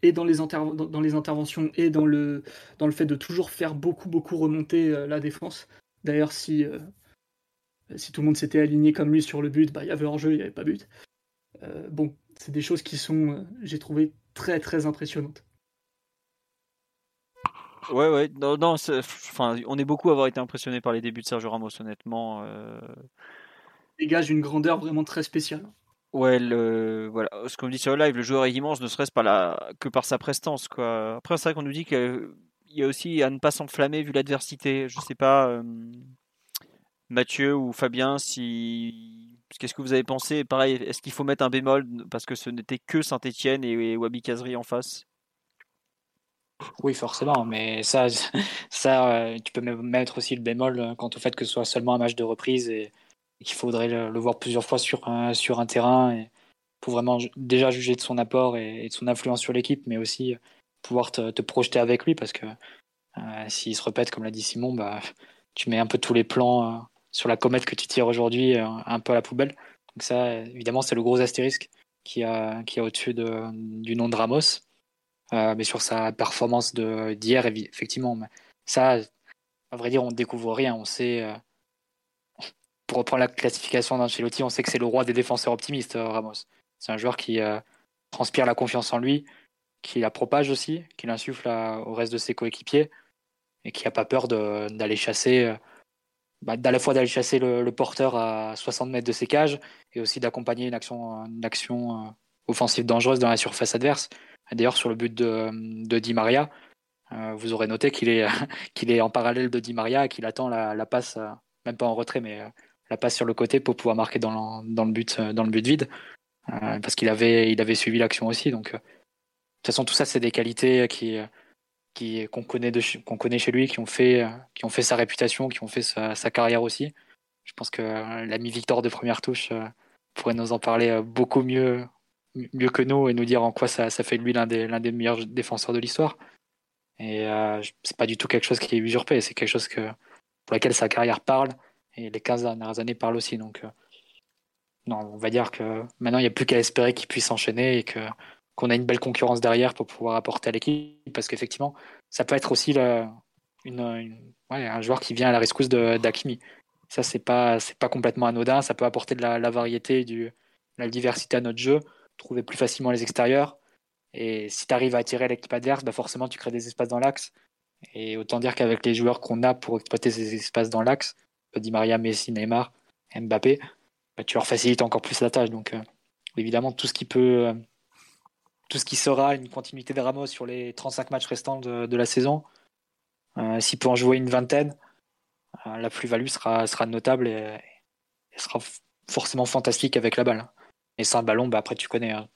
et dans les, dans, les interventions et dans le, dans le fait de toujours faire beaucoup, beaucoup remonter euh, la défense. D'ailleurs, si, euh, si tout le monde s'était aligné comme lui sur le but, bah, il y avait hors-jeu, il n'y avait pas but. Euh, bon, c'est des choses qui sont, j'ai trouvé, très, très impressionnantes. Ouais, ouais, non, non on est beaucoup à avoir été impressionné par les débuts de Sergio Ramos, honnêtement. Dégage une grandeur vraiment très spéciale. Ouais, le, voilà, ce qu'on dit sur le live, le joueur est immense, ne serait-ce pas la, que par sa prestance. Quoi. Après, c'est vrai qu'on nous dit qu'il y a aussi à ne pas s'enflammer vu l'adversité. Je sais pas, euh, Mathieu ou Fabien, si qu'est-ce que vous avez pensé? Pareil, est-ce qu'il faut mettre un bémol parce que ce n'était que Saint-Etienne et, Wabi Kazri en face? Oui, forcément, mais ça, ça, euh, tu peux mettre aussi le bémol euh, quant au fait que ce soit seulement un match de reprise et, qu'il faudrait le, voir plusieurs fois sur un, terrain pour vraiment déjà juger de son apport et, de son influence sur l'équipe, mais aussi pouvoir te, te, projeter avec lui parce que euh, s'il se répète, comme l'a dit Simon, bah, tu mets un peu tous les plans euh, sur la comète que tu tires aujourd'hui euh, un peu à la poubelle. Donc ça, évidemment, c'est le gros astérisque qui a, au-dessus de, du nom de Ramos. mais sur sa performance d'hier, effectivement, ça, à vrai dire, on ne découvre rien. On sait, pour reprendre la classification d'Ancelotti, on sait que c'est le roi des défenseurs optimistes, euh, Ramos. C'est un joueur qui euh, transpire la confiance en lui, qui la propage aussi, qui l'insuffle au reste de ses coéquipiers et qui n'a pas peur d'aller chasser, euh, bah, la fois d'aller chasser le, porteur à 60 mètres de ses cages et aussi d'accompagner une action, offensive dangereuse dans la surface adverse. D'ailleurs, sur le but de, Di Maria, vous aurez noté qu'il est, en parallèle de Di Maria et qu'il attend la passe, même pas en retrait, mais la passe sur le côté pour pouvoir marquer dans le, dans le but dans le but vide. Euh, parce qu'il avait il avait suivi l'action aussi donc euh, de toute façon tout ça c'est des qualités qui qui qu'on connaît de qu'on connaît chez lui qui ont fait qui ont fait sa réputation qui ont fait sa, carrière aussi. Je pense que l'ami Victor de première touche euh, pourrait nous en parler beaucoup mieux mieux que nous et nous dire en quoi ça, ça fait de lui l'un des l'un des meilleurs défenseurs de l'histoire. Et euh, c'est pas du tout quelque chose qui est usurpé c'est quelque chose que pour laquelle sa carrière parle et les 15 dernières années parlent aussi. Donc, euh, non, on va dire que maintenant, il n'y a plus qu'à espérer qu'il puisse enchaîner et que qu'on a une belle concurrence derrière pour pouvoir apporter à l'équipe. Parce qu'effectivement, ça peut être aussi une, un joueur qui vient à la rescousse d'Akimi. Ça, c'est pas, pas complètement anodin. Ça peut apporter de la, variété, du, la diversité à notre jeu, trouver plus facilement les extérieurs. Et si tu arrives à attirer l'équipe adverse, bah forcément, tu crées des espaces dans l'axe. Et autant dire qu'avec les joueurs qu'on a pour exploiter ces espaces dans l'axe, Di Maria, Messi, Neymar, Mbappé, bah, tu leur facilites encore plus la tâche. Donc, euh, évidemment, tout ce qui peut, euh, tout ce qui sera une continuité de Ramos sur les 35 matchs restants de, la saison, euh, s'il peut en jouer une vingtaine, la plus-value sera, sera notable et, sera forcément fantastique avec la balle. Et sans le ballon, bah après tu connais, hein.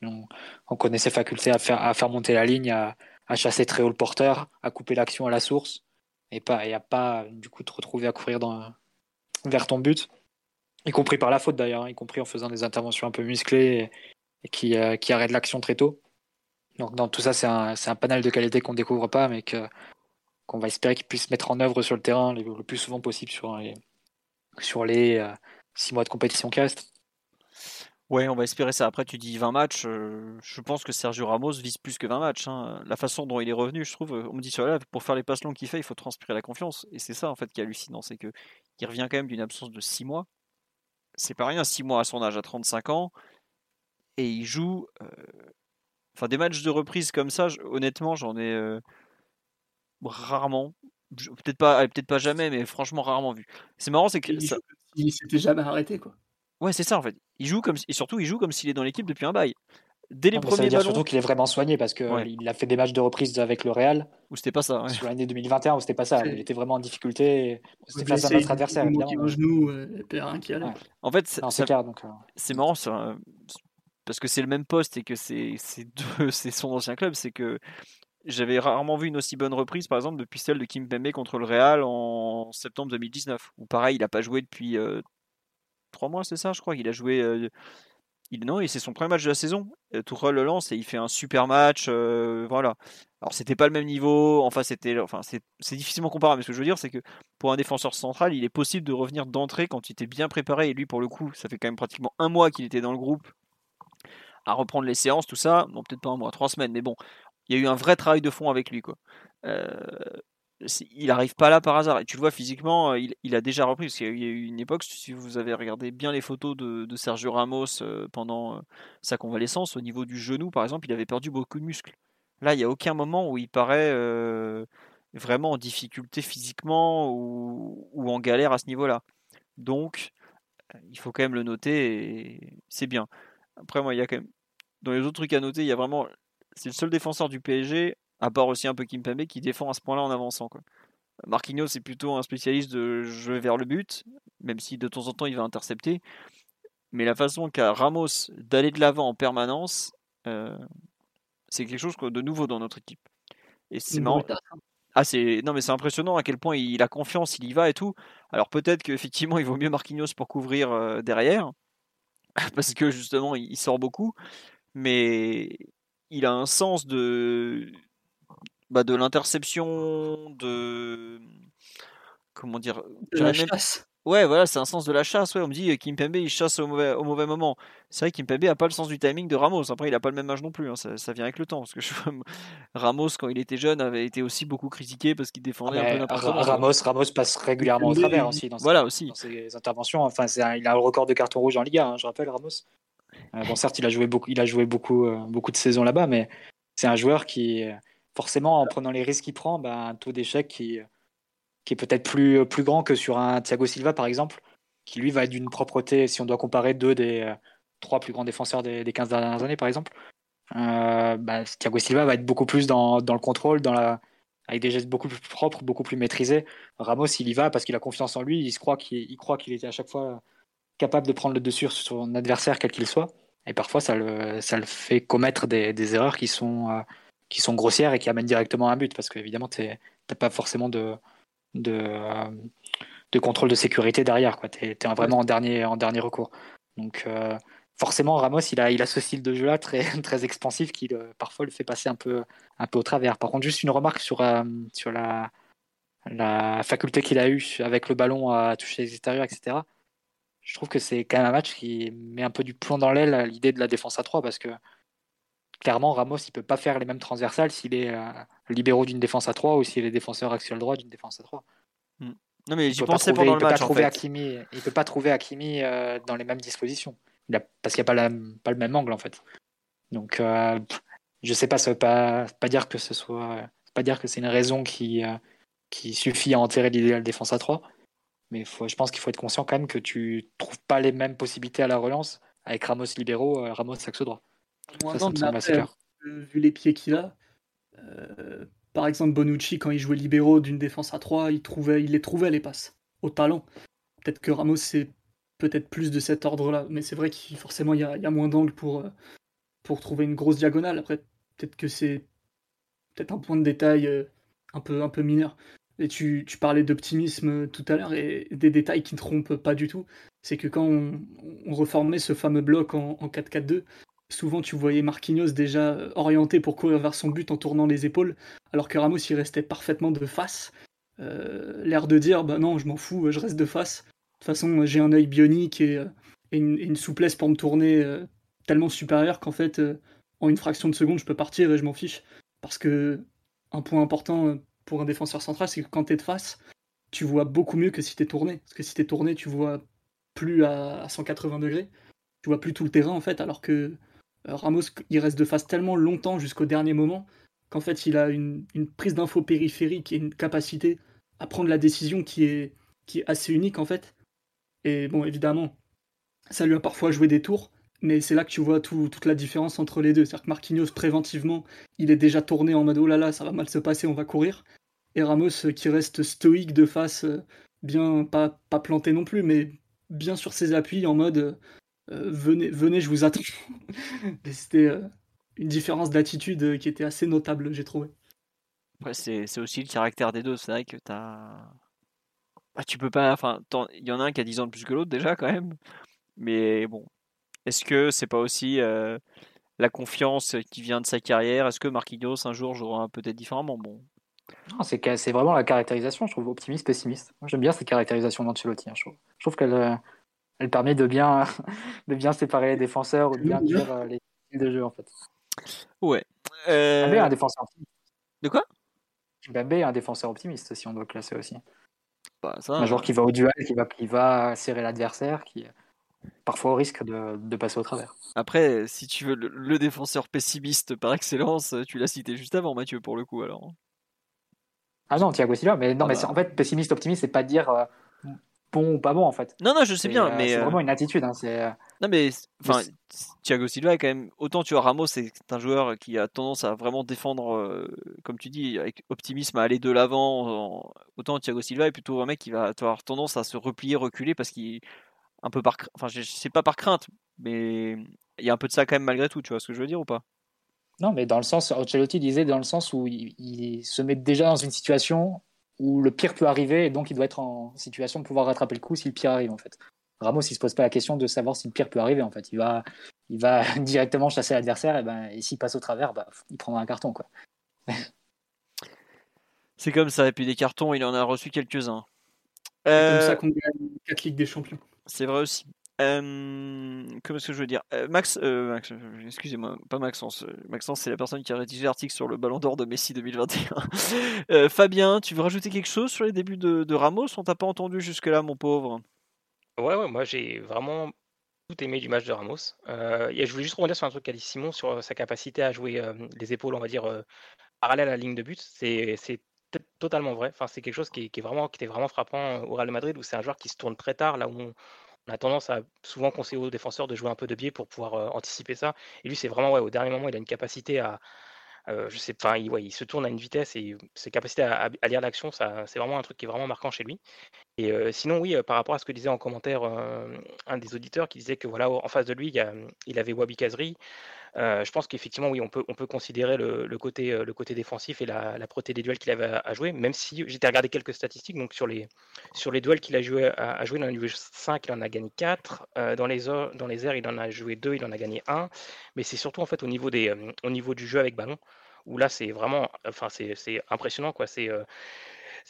on, connaît ses facultés à faire, à faire monter la ligne, à, à chasser très haut le porteur, à couper l'action à la source, et pas et à pas du coup te retrouver à courir dans, vers ton but, y compris par la faute d'ailleurs, y compris en faisant des interventions un peu musclées et, qui, euh, qui arrêtent l'action très tôt. Donc dans tout ça, c'est un, un, panel de qualités qu'on ne découvre pas, mais qu'on va espérer qu'il puisse mettre en œuvre sur le terrain le, plus souvent possible sur les, sur euh, six mois de compétition qui restent. Ouais, on va espérer ça. Après, tu dis 20 matchs. Euh, je pense que Sergio Ramos vise plus que 20 matchs. Hein. La façon dont il est revenu, je trouve, on me dit sur la pour faire les passes longues qu'il fait, il faut transpirer la confiance. Et c'est ça, en fait, qui est hallucinant. C'est que il revient quand même d'une absence de 6 mois. C'est pas rien, 6 mois à son âge, à 35 ans. Et il joue. Euh, enfin, des matchs de reprise comme ça, honnêtement, j'en ai euh, rarement. Peut-être pas, peut-être pas jamais, mais franchement rarement vu. C'est marrant, c'est que. Il s'était jamais arrêté, quoi. Ouais, c'est ça en fait. Il joue comme et surtout il joue comme s'il est dans l'équipe depuis un bail. dès les Non, mais ça premiers veut dire ballons. surtout qu'il est vraiment soigné parce qu'il Ouais. il a fait des matchs de reprise avec le Real Ou c'était pas ça. ouais. sur l'année 2021 où c'était pas ça. Il était vraiment en difficulté. C'était face à notre adversaire, évidemment. un genou, euh, qui. Ouais. En fait, ça- Non, ça- c'est clair. Donc, euh, c'est marrant parce que c'est le même poste et que c'est c'est deux- c'est son ancien club. C'est que j'avais rarement vu une aussi bonne reprise, par exemple, depuis celle de Kim Pembe contre le Real en septembre 2019. Où pareil, il n'a pas joué depuis euh, trois mois, c'est ça, je crois. Il a joué. euh, non, et c'est son premier match de la saison. Euh, Tuchel le lance et il fait un super match. euh, voilà. Alors c'était pas le même niveau. Enfin, c'était, enfin, c'est difficilement comparable. Mais ce que je veux dire, c'est que pour un défenseur central, il est possible de revenir d'entrée quand il était bien préparé. Et lui, pour le coup, ça fait quand même pratiquement un mois qu'il était dans le groupe à reprendre les séances, tout ça. Bon, peut-être pas un mois, trois semaines, mais bon, il y a eu un vrai travail de fond avec lui, quoi. Il n'arrive pas là par hasard. Et tu le vois physiquement, euh, il, a déjà repris. Parce qu'il y a eu- une époque, si vous avez regardé bien les photos de, Sergio Ramos euh, pendant euh, sa convalescence, au niveau du genou, par exemple, il avait perdu beaucoup de muscles. Là, il n'y a aucun moment où il paraît vraiment en difficulté physiquement ou, ou en galère à ce niveau-là. Donc, il faut quand même le noter et c'est bien. Après, moi, il y a quand même. Dans les autres trucs à noter, il y a vraiment. C'est le seul défenseur du PSG, à part aussi un peu Kimpembe, qui défend à ce point-là en avançant. Quoi. Marquinhos, c'est plutôt un spécialiste de jeu vers le but, même si de temps en temps il va intercepter. Mais la façon qu'a Ramos d'aller de l'avant en permanence, euh, c'est quelque chose de nouveau dans notre équipe. Et c'est marrant. Ah, c'est non, mais c'est impressionnant à quel point il a confiance, il y va et tout. Alors peut-être qu'effectivement, il vaut mieux Marquinhos pour couvrir euh, derrière, parce que justement, il sort beaucoup. Mais il a un sens de bah, de l'interception, de comment dire, De la même- chasse. Ouais, voilà, c'est un sens de la chasse. Ouais, on me dit Kimpembe il chasse au mauvais, au mauvais moment. C'est vrai Kimpembe a pas le sens du timing de Ramos. Après, il a pas le même âge non plus. hein, Ça, ça vient avec le temps. Parce que je- Ramos, quand il était jeune, avait été aussi beaucoup critiqué parce qu'il défendait un peu n'importe quoi. Ramos, Ramos passe régulièrement au travers aussi dans ses, Voilà aussi. dans ses interventions. Enfin, c'est un- il a le record de carton rouge en Liga, hein, je rappelle, Ramos. Euh, bon, certes, il a joué beaucoup, il a joué beaucoup, euh, beaucoup de saisons là-bas, mais c'est un joueur qui, forcément, en prenant les risques qu'il prend, bah, un taux d'échec qui, qui est peut-être plus, plus grand que sur un Thiago Silva, par exemple, qui lui va être d'une propreté, si on doit comparer deux des euh, trois plus grands défenseurs des, des 15 dernières années, par exemple. Euh, bah, Thiago Silva va être beaucoup plus dans, dans le contrôle, dans la, avec des gestes beaucoup plus propres, beaucoup plus maîtrisés. Ramos, il y va parce qu'il a confiance en lui, il se croit qu'il il croit qu'il était à chaque fois capable de prendre le dessus sur son adversaire, quel qu'il soit. Et parfois, ça le, ça le fait commettre des, des erreurs qui sont, euh, qui sont grossières et qui amènent directement un but, parce qu'évidemment, tu n'as pas forcément de, euh, de contrôle de sécurité derrière. Tu es, vraiment en dernier, en dernier recours. Donc, euh, forcément, Ramos, il a, il a ce style de jeu-là très, très expansif qui le, parfois le fait passer un peu, un peu au travers. Par contre, juste une remarque sur, euh, sur la, la faculté qu'il a eue avec le ballon à toucher les extérieurs, etc. Je trouve que c'est quand même un match qui met un peu du plomb dans l'aile à l'idée de la défense à 3 parce que clairement, Ramos, il peut pas faire les mêmes transversales s'il est euh, libéraux d'une défense à 3 ou s'il est défenseur axial droit d'une défense à 3. Non, mais Il j'y peut pas pensais trouver, pendant il le peut pas match. En trouver fait. Hakimi, il peut pas trouver Hakimi euh, dans les mêmes dispositions. Il a, parce qu'il n'y a pas, la, pas le même angle en fait. Donc, euh, je sais pas, ça veut pas, pas dire que ce soit, pas dire que c'est une raison qui, euh, qui suffit à enterrer l'idéal défense à 3. Mais faut, je pense qu'il faut être conscient quand même que tu trouves pas les mêmes possibilités à la relance avec Ramos libéraux, Ramos axe droit. Moins Ça, après, euh, vu les pieds qu'il a, euh, par exemple Bonucci, quand il jouait libéraux d'une défense à 3, il, trouvait, il les trouvait les passes, au talent. Peut-être que Ramos, c'est peut-être plus de cet ordre-là, mais c'est vrai qu'il forcément il y a, il y a moins d'angle pour, euh, pour trouver une grosse diagonale. Après, peut-être que c'est peut-être un point de détail un, peu, un peu mineur. Et tu, tu parlais d'optimisme tout à l'heure, et des détails qui ne trompent pas du tout. C'est que quand on, on reformait ce fameux bloc en, en 4-4-2, souvent tu voyais Marquinhos déjà orienté pour courir vers son but en tournant les épaules, alors que Ramos il restait parfaitement de face. Euh, L'air de dire bah non, je m'en fous, je reste de face. De toute façon, j'ai un œil bionique et, et, une, souplesse pour me tourner euh, tellement supérieure qu'en fait, euh, en une fraction de seconde, je peux partir et je m'en fiche. Parce que un point important pour un défenseur central, c'est que quand tu es de face, tu vois beaucoup mieux que si tu tourné. Parce que si tu tourné, tu vois plus à, à 180 degrés, tu vois plus tout le terrain en fait, alors que euh, Ramos, il reste de face tellement longtemps jusqu'au dernier moment qu'en fait, il a une, prise d'info périphérique et une capacité à prendre la décision qui est, assez unique en fait. Et bon, évidemment, ça lui a parfois joué des tours, Mais c'est là que tu vois toute la différence entre les deux. C'est-à-dire que Marquinhos, préventivement, il est déjà tourné en mode oh là là, ça va mal se passer, on va courir. Et Ramos euh, qui reste stoïque de face, euh, bien pas planté non plus, mais bien sur ses appuis en mode venez, venez, je vous attends. c'était une différence d'attitude qui était assez notable, j'ai trouvé. Ouais, c'est aussi le caractère des deux. C'est vrai que t'as. Bah, tu peux pas. Enfin, il y en a un qui a 10 ans de plus que l'autre déjà, quand même. Mais bon. Est-ce que c'est pas aussi euh, la confiance qui vient de sa carrière? Est-ce que Marquinhos, un jour, jouera peut-être différemment? Bon. C'est vraiment la caractérisation, je trouve, optimiste, pessimiste. J'aime bien cette caractérisation d'Ancelotti. Hein, je trouve, je trouve qu'elle euh, elle permet de bien, de bien séparer les défenseurs ou de bien dire euh, les styles de jeu, en fait. Ouais. Euh... un défenseur De quoi? Mbappé est un défenseur optimiste, si on doit classer aussi. Bah, ça, un joueur qui va au duel, qui va, qui va serrer l'adversaire, qui parfois au risque de, de, passer au travers. Après, si tu veux le, défenseur pessimiste par excellence, tu l'as cité juste avant, Mathieu, pour le coup, alors. Ah non, Thiago Silva, mais non, ah mais bah. en fait, pessimiste, optimiste, c'est pas dire euh, bon ou pas bon en fait. Non, non, je sais bien, euh, mais. C'est euh, vraiment une attitude. Hein, c'est... Non, mais enfin, Thiago Silva est quand même. Autant tu vois, Ramos, c'est un joueur qui a tendance à vraiment défendre, euh, comme tu dis, avec optimisme, à aller de l'avant. Autant Thiago Silva est plutôt un mec qui va avoir tendance à se replier, reculer parce qu'il. Un peu par. Enfin, je sais pas par crainte, mais il y a un peu de ça quand même malgré tout, tu vois ce que je veux dire ou pas? Non, mais dans le sens. Ancelotti disait dans le sens où il, il se met déjà dans une situation où le pire peut arriver et donc il doit être en situation de pouvoir rattraper le coup si le pire arrive en fait. Ramos, il se pose pas la question de savoir si le pire peut arriver en fait. Il va, il va directement chasser l'adversaire et, ben, et s'il passe au travers, bah, il prendra un carton quoi. C'est comme ça. Et puis des cartons, il en a reçu quelques-uns. C'est comme ça qu'on gagne 4 Ligues des Champions. C'est vrai aussi. Euh, comment est-ce que je veux dire? Euh, Max, euh, excusez-moi, pas Maxence. Maxence, c'est la personne qui a rédigé l'article sur le Ballon d'Or de Messi 2021. Fabien, tu veux rajouter quelque chose sur les débuts de, Ramos? On t'a pas entendu jusque-là, mon pauvre. Ouais, ouais, moi j'ai vraiment tout aimé du match de Ramos. et je voulais juste rebondir sur un truc qu'a dit Simon sur sa capacité à jouer les épaules, on va dire, parallèles à la ligne de but. C'est totalement vrai. Enfin, c'est quelque chose qui, vraiment, qui était vraiment frappant au Real Madrid où c'est un joueur qui se tourne très tard, là où on, on a tendance à souvent conseiller aux défenseurs de jouer un peu de biais pour pouvoir anticiper ça. Et lui, c'est vraiment ouais, au dernier moment, il a une capacité à, je sais, enfin, il, il, se tourne à une vitesse et ses capacités à, lire l'action, c'est vraiment un truc qui est vraiment marquant chez lui. Et sinon, oui, par rapport à ce que disait en commentaire un des auditeurs qui disait que voilà, en face de lui, il, il avait Wabi Kazri. Je pense qu'effectivement, oui, on peut, on peut considérer le, côté, euh, le côté défensif et la, la des duels qu'il avait à, jouer, même si j'étais regardé quelques statistiques. Donc, sur les, sur les duels qu'il a joué, à, jouer, il en a joué 5, il en a gagné 4. Euh, dans, les dans les airs, il en a joué 2, il en a gagné 1. Mais c'est surtout en fait au niveau, des, au niveau du jeu avec ballon, où là, c'est vraiment enfin, c'est impressionnant. Quoi. C'est,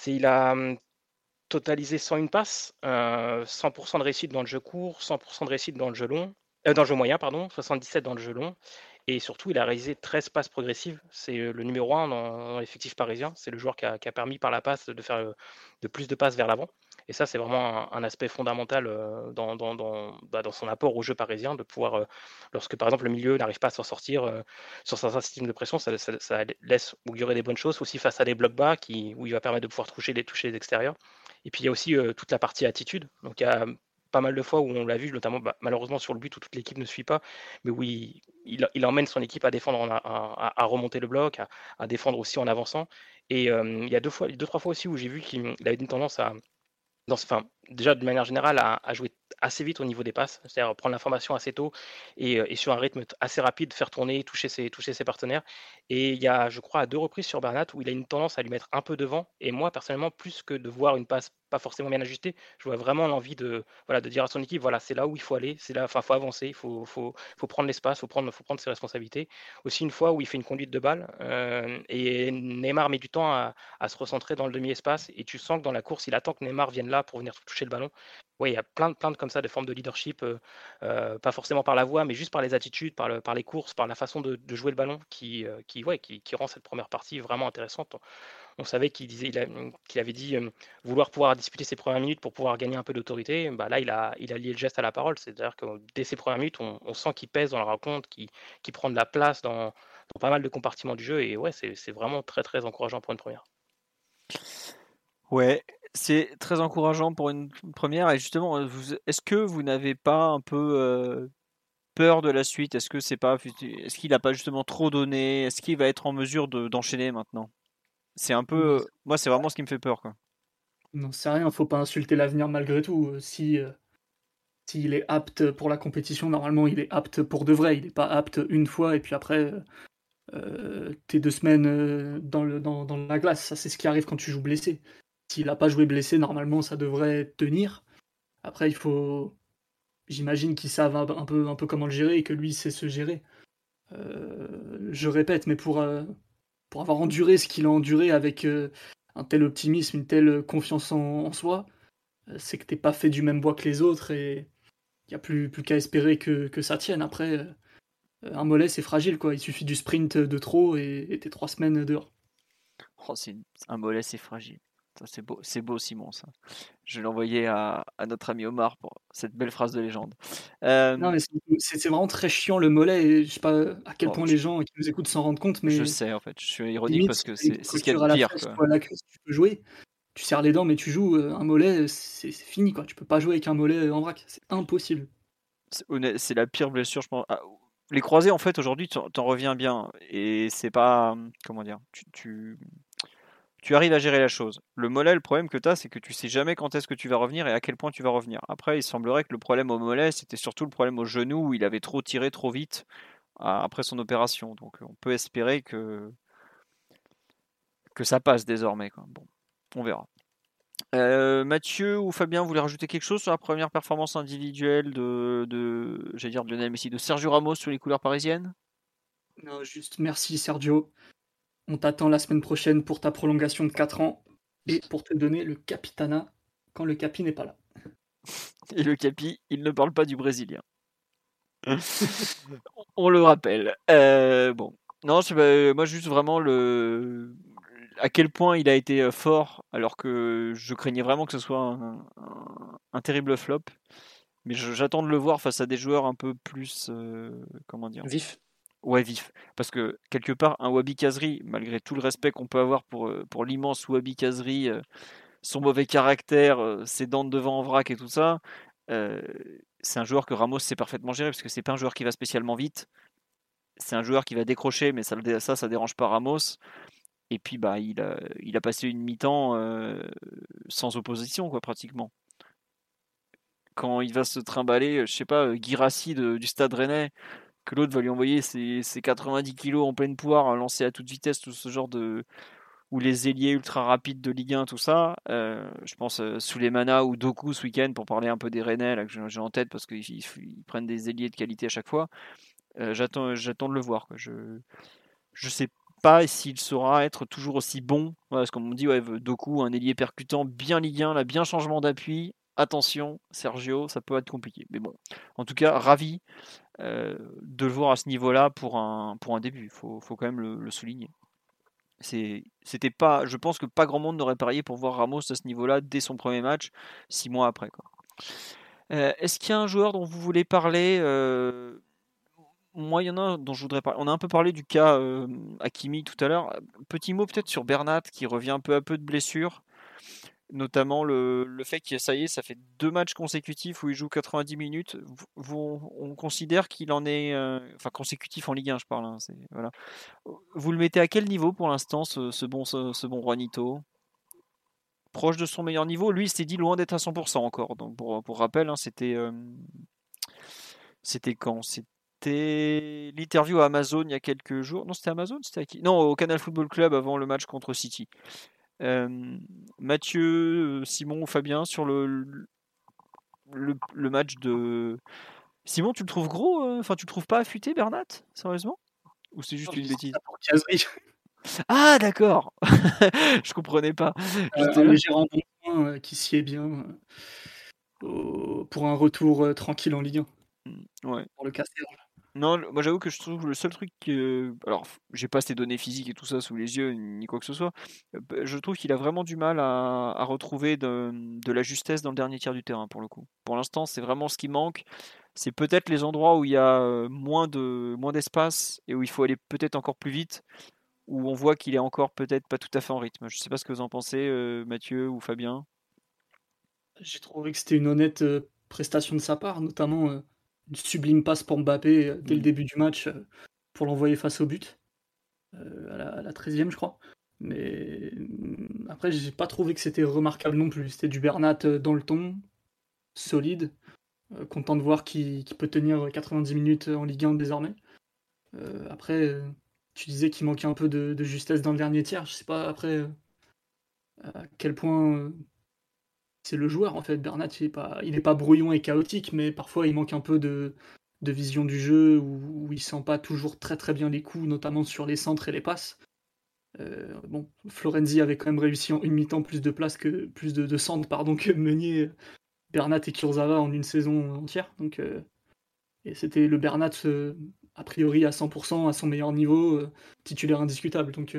il a totalisé 101 passes, 100% de réussite dans le jeu court, 100% de réussite dans le jeu long. Euh, dans le jeu moyen, pardon, 77 dans le jeu long. Et surtout, il a réalisé 13 passes progressives. C'est euh, le numéro 1 dans, l'effectif parisien. C'est le joueur qui a, permis par la passe de faire euh, de plus de passes vers l'avant. Et ça, c'est vraiment un, aspect fondamental dans, bah, dans, son apport au jeu parisien, de pouvoir, lorsque par exemple le milieu n'arrive pas à s'en sortir sur certains systèmes de pression, ça, laisse augurer des bonnes choses aussi face à des blocs bas qui, où il va permettre de pouvoir toucher les, toucher les extérieurs. Et puis il y a aussi toute la partie attitude. Donc il y a pas mal de fois où on l'a vu, notamment bah, malheureusement sur le but où toute l'équipe ne suit pas, mais où il, emmène son équipe à défendre, à, remonter le bloc, à, défendre aussi en avançant. Et il y a deux, fois, deux, trois fois aussi où j'ai vu qu'il avait une tendance à, enfin, déjà de manière générale, à, jouer assez vite au niveau des passes, c'est-à-dire prendre l'information assez tôt et, et, sur un rythme assez rapide, faire tourner, toucher ses, toucher ses partenaires. Et il y a, je crois, à deux reprises sur Bernat où il a une tendance à lui mettre un peu devant. Et moi, personnellement, plus que de voir une passe pas forcément bien ajustée, je vois vraiment l'envie de, voilà, de dire à son équipe, voilà, c'est là où il faut aller, c'est là, enfin, faut avancer, il faut, faut, faut prendre l'espace, faut prendre, faut prendre ses responsabilités. Aussi une fois où il fait une conduite de balle euh, et Neymar met du temps à, se recentrer dans le demi-espace et tu sens que dans la course, il attend que Neymar vienne là pour venir toucher le ballon. Oui, il y a plein plein de comme ça, des formes de leadership, euh, euh, pas forcément par la voix, mais juste par les attitudes, par, le, par les courses, par la façon de, jouer le ballon qui, qui, rend cette première partie vraiment intéressante on savait qu'il avait dit euh, vouloir pouvoir disputer ses premières minutes pour pouvoir gagner un peu d'autorité. Bah là, il a, lié le geste à la parole. C'est-à-dire que dès ses premières minutes, on, sent qu'il pèse dans la rencontre, qu'il, prend de la place dans, pas mal de compartiments du jeu. Et ouais, c'est, vraiment très très encourageant pour une première. Ouais, c'est très encourageant pour une première. Et justement, est-ce que vous n'avez pas un peu euh, peur de la suite? Est-ce que c'est pas, est-ce qu'il n'a pas justement trop donné? Est-ce qu'il va être en mesure d'enchaîner maintenant? C'est un peu, moi, c'est vraiment ce qui me fait peur, quoi. Non, c'est rien. Faut pas insulter l'avenir malgré tout. Si s'il est apte pour la compétition, normalement, il est apte pour de vrai. Il n'est pas apte une fois et puis après, euh, t'es deux semaines dans, le, dans, dans la glace. Ça, c'est ce qui arrive quand tu joues blessé. S'il n'a pas joué blessé, normalement, ça devrait tenir. Après, il faut. J'imagine qu'ils savent un, peu, un peu comment le gérer et que lui, sait se gérer. Euh, je répète, mais pour, euh, pour avoir enduré ce qu'il a enduré avec euh, un tel optimisme, une telle confiance en, soi, c'est que t'es pas fait du même bois que les autres et il n'y a plus, plus qu'à espérer que, que, ça tienne. Après, un mollet, c'est fragile, quoi. Il suffit du sprint de trop et t'es trois semaines dehors. Oh, un mollet, c'est fragile. C'est beau, c'est beau Simon ça. Je vais l'envoyer à, notre ami Omar pour cette belle phrase de légende. Euh, non mais c'est, vraiment très chiant le mollet et je sais pas à quel point les gens qui nous écoutent s'en rendent compte mais je sais en fait, je suis ironique parce que c'est, ce qu'il y a de pire. tu peux jouer, tu serres les dents mais tu joues euh, un mollet, c'est, fini quoi. Tu peux pas jouer avec un mollet en vrac, c'est impossible. C'est, la pire blessure je pense. Ah, les croisés en fait aujourd'hui t'en, reviens bien et c'est pas comment dire, tu tu arrives à gérer la chose. Le mollet, le problème que tu as, c'est que tu sais jamais quand est-ce que tu vas revenir et à quel point tu vas revenir. Après, il semblerait que le problème au mollet, c'était surtout le problème au genou où il avait trop tiré trop vite après son opération. Donc on peut espérer que, ça passe désormais. Bon, on verra. Euh, Mathieu ou Fabien, vous voulez rajouter quelque chose sur la première performance individuelle de, de dire de de Sergio Ramos sur les couleurs parisiennes? Non, juste merci Sergio. On t'attend la semaine prochaine pour ta prolongation de 4 ans et pour te donner le capitana quand le capi n'est pas là. Et le capi, il ne parle pas du brésilien. On le rappelle. Euh, bon, non, moi juste vraiment le à quel point il a été euh, fort, alors que je craignais vraiment que ce soit un, terrible flop. Mais j'attends de le voir face à des joueurs un peu plus, euh, comment dire, vif. Ouais, vif. Parce que quelque part, un Wabi Kazri, malgré tout le respect qu'on peut avoir pour, euh, pour l'immense Wabi Kazri, euh, son mauvais caractère, euh, ses dents de devant en vrac et tout ça, c'est un joueur que Ramos sait parfaitement gérer parce que c'est pas un joueur qui va spécialement vite. C'est un joueur qui va décrocher, mais ça, ça, ça dérange pas Ramos. Et puis, bah, il a, il a passé une mi-temps sans opposition, quoi, pratiquement. Quand il va se trimballer, je sais pas, Girassi du Stade Rennais, que l'autre va lui envoyer ses, 90 kg en pleine poire, lancer à toute vitesse, tout ce genre de. ou les ailiers ultra rapides de Ligue 1, tout ça. Euh, je pense euh, Souleymana ou Doku ce week-end, pour parler un peu des Rennais, là, que j'ai en tête, parce qu'ils prennent des ailiers de qualité à chaque fois. Euh, j'attends, j'attends de le voir. Je ne sais pas s'il saura être toujours aussi bon. parce qu'on me dit, ouais, Doku, un ailier percutant, bien Ligue 1, là, bien changement d'appui. Attention, Sergio, ça peut être compliqué. Mais bon, en tout cas, ravi. Euh, de le voir à ce niveau-là pour un, début. Il faut, faut, quand même le, souligner. C'était pas, je pense que pas grand monde n'aurait parié pour voir Ramos à ce niveau-là dès son premier match, six mois après. Euh, est-ce qu'il y a un joueur dont vous voulez parler euh, Moi, il y en a un dont je voudrais parler. On a un peu parlé du cas Hakimi tout à l'heure. Petit mot peut-être sur Bernat qui revient peu à peu de blessure notamment le, le, fait que ça y est, ça fait deux matchs consécutifs où il joue 90 minutes. on considère qu'il en est, euh, enfin consécutif en Ligue 1, je parle. Hein, voilà. Vous le mettez à quel niveau pour l'instant, ce, bon, ce, bon Juanito? Proche de son meilleur niveau? Lui, il s'est dit loin d'être à 100% encore. Donc pour, pour rappel, hein, c'était, euh, c'était quand? C'était l'interview à Amazon il y a quelques jours. Non, c'était Amazon, c'était à qui? Non, au Canal Football Club avant le match contre City. Mathieu, Simon, Fabien sur le, le, match de. Simon, tu le trouves gros Enfin, tu le trouves pas affûté, Bernat Sérieusement? Ou c'est juste une bêtise? Ah, d'accord Je comprenais pas. un léger euh, qui sied bien euh, pour un retour tranquille en Ligue 1. Mmh, ouais. Pour le. Non, moi j'avoue que je trouve le seul truc que. Alors, j'ai pas ses données physiques et tout ça sous les yeux, ni quoi que ce soit. Euh, je trouve qu'il a vraiment du mal à, retrouver de, la justesse dans le dernier tiers du terrain, pour le coup. Pour l'instant, c'est vraiment ce qui manque. C'est peut-être les endroits où il y a moins de moins d'espace et où il faut aller peut-être encore plus vite, où on voit qu'il est encore peut-être pas tout à fait en rythme. Je sais pas ce que vous en pensez, Mathieu ou Fabien. J'ai trouvé que c'était une honnête prestation de sa part, notamment sublime passe pour Mbappé dès le Mm. début du match pour l'envoyer face au but, à la, à la 13e, je crois. Mais mm, après, j'ai pas trouvé que c'était remarquable non plus. C'était du Bernat dans le ton, solide, euh, content de voir qu'il peut tenir 90 minutes en Ligue 1 désormais. Euh, après, euh, tu disais qu'il manquait un peu de, de justesse dans le dernier tiers. Je sais pas après euh, à quel point euh, c'est le joueur en fait. Bernat, il est pas, il brouillon et chaotique, mais parfois il manque un peu de, vision du jeu où, où il sent pas toujours très très bien les coups, notamment sur les centres et les passes. Euh, bon, Florenzi avait quand même réussi en une mi-temps plus de place que plus de, de centres pardon que Meunier, Bernat et Kurzawa en une saison entière. Donc euh, et c'était le Bernat euh, a priori à 100% à son meilleur niveau, euh, titulaire indiscutable. Donc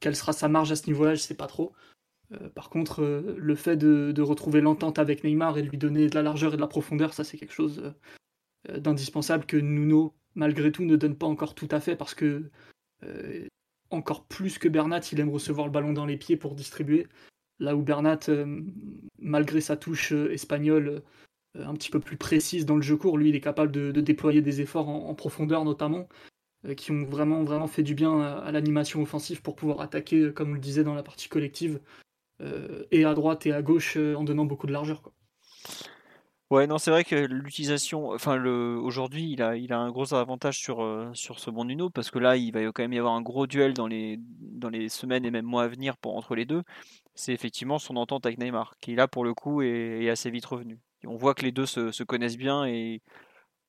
quelle sera sa marge à ce niveau-là, je sais pas trop. Euh, par contre, euh, le fait de, retrouver l'entente avec Neymar et de lui donner de la largeur et de la profondeur, ça c'est quelque chose euh, d'indispensable que Nuno, malgré tout, ne donne pas encore tout à fait parce que encore plus que Bernat, il aime recevoir le ballon dans les pieds pour distribuer. Là où Bernat, malgré sa touche espagnole un petit peu plus précise dans le jeu court, lui, il est capable de, déployer des efforts en, profondeur notamment, qui ont vraiment, vraiment fait du bien à, l'animation offensive pour pouvoir attaquer, comme on le disait dans la partie collective, et à droite et à gauche euh, en donnant beaucoup de largeur. Quoi. Ouais, non, c'est vrai que l'utilisation, enfin, le, aujourd'hui, il a, il a un gros avantage sur, euh, sur ce bon Nuno, parce que là, il va quand même y avoir un gros duel dans les, dans les semaines et même mois à venir pour, entre les deux. C'est effectivement son entente avec Neymar, qui là, pour le coup, est, assez vite revenu. On voit que les deux se, se connaissent bien et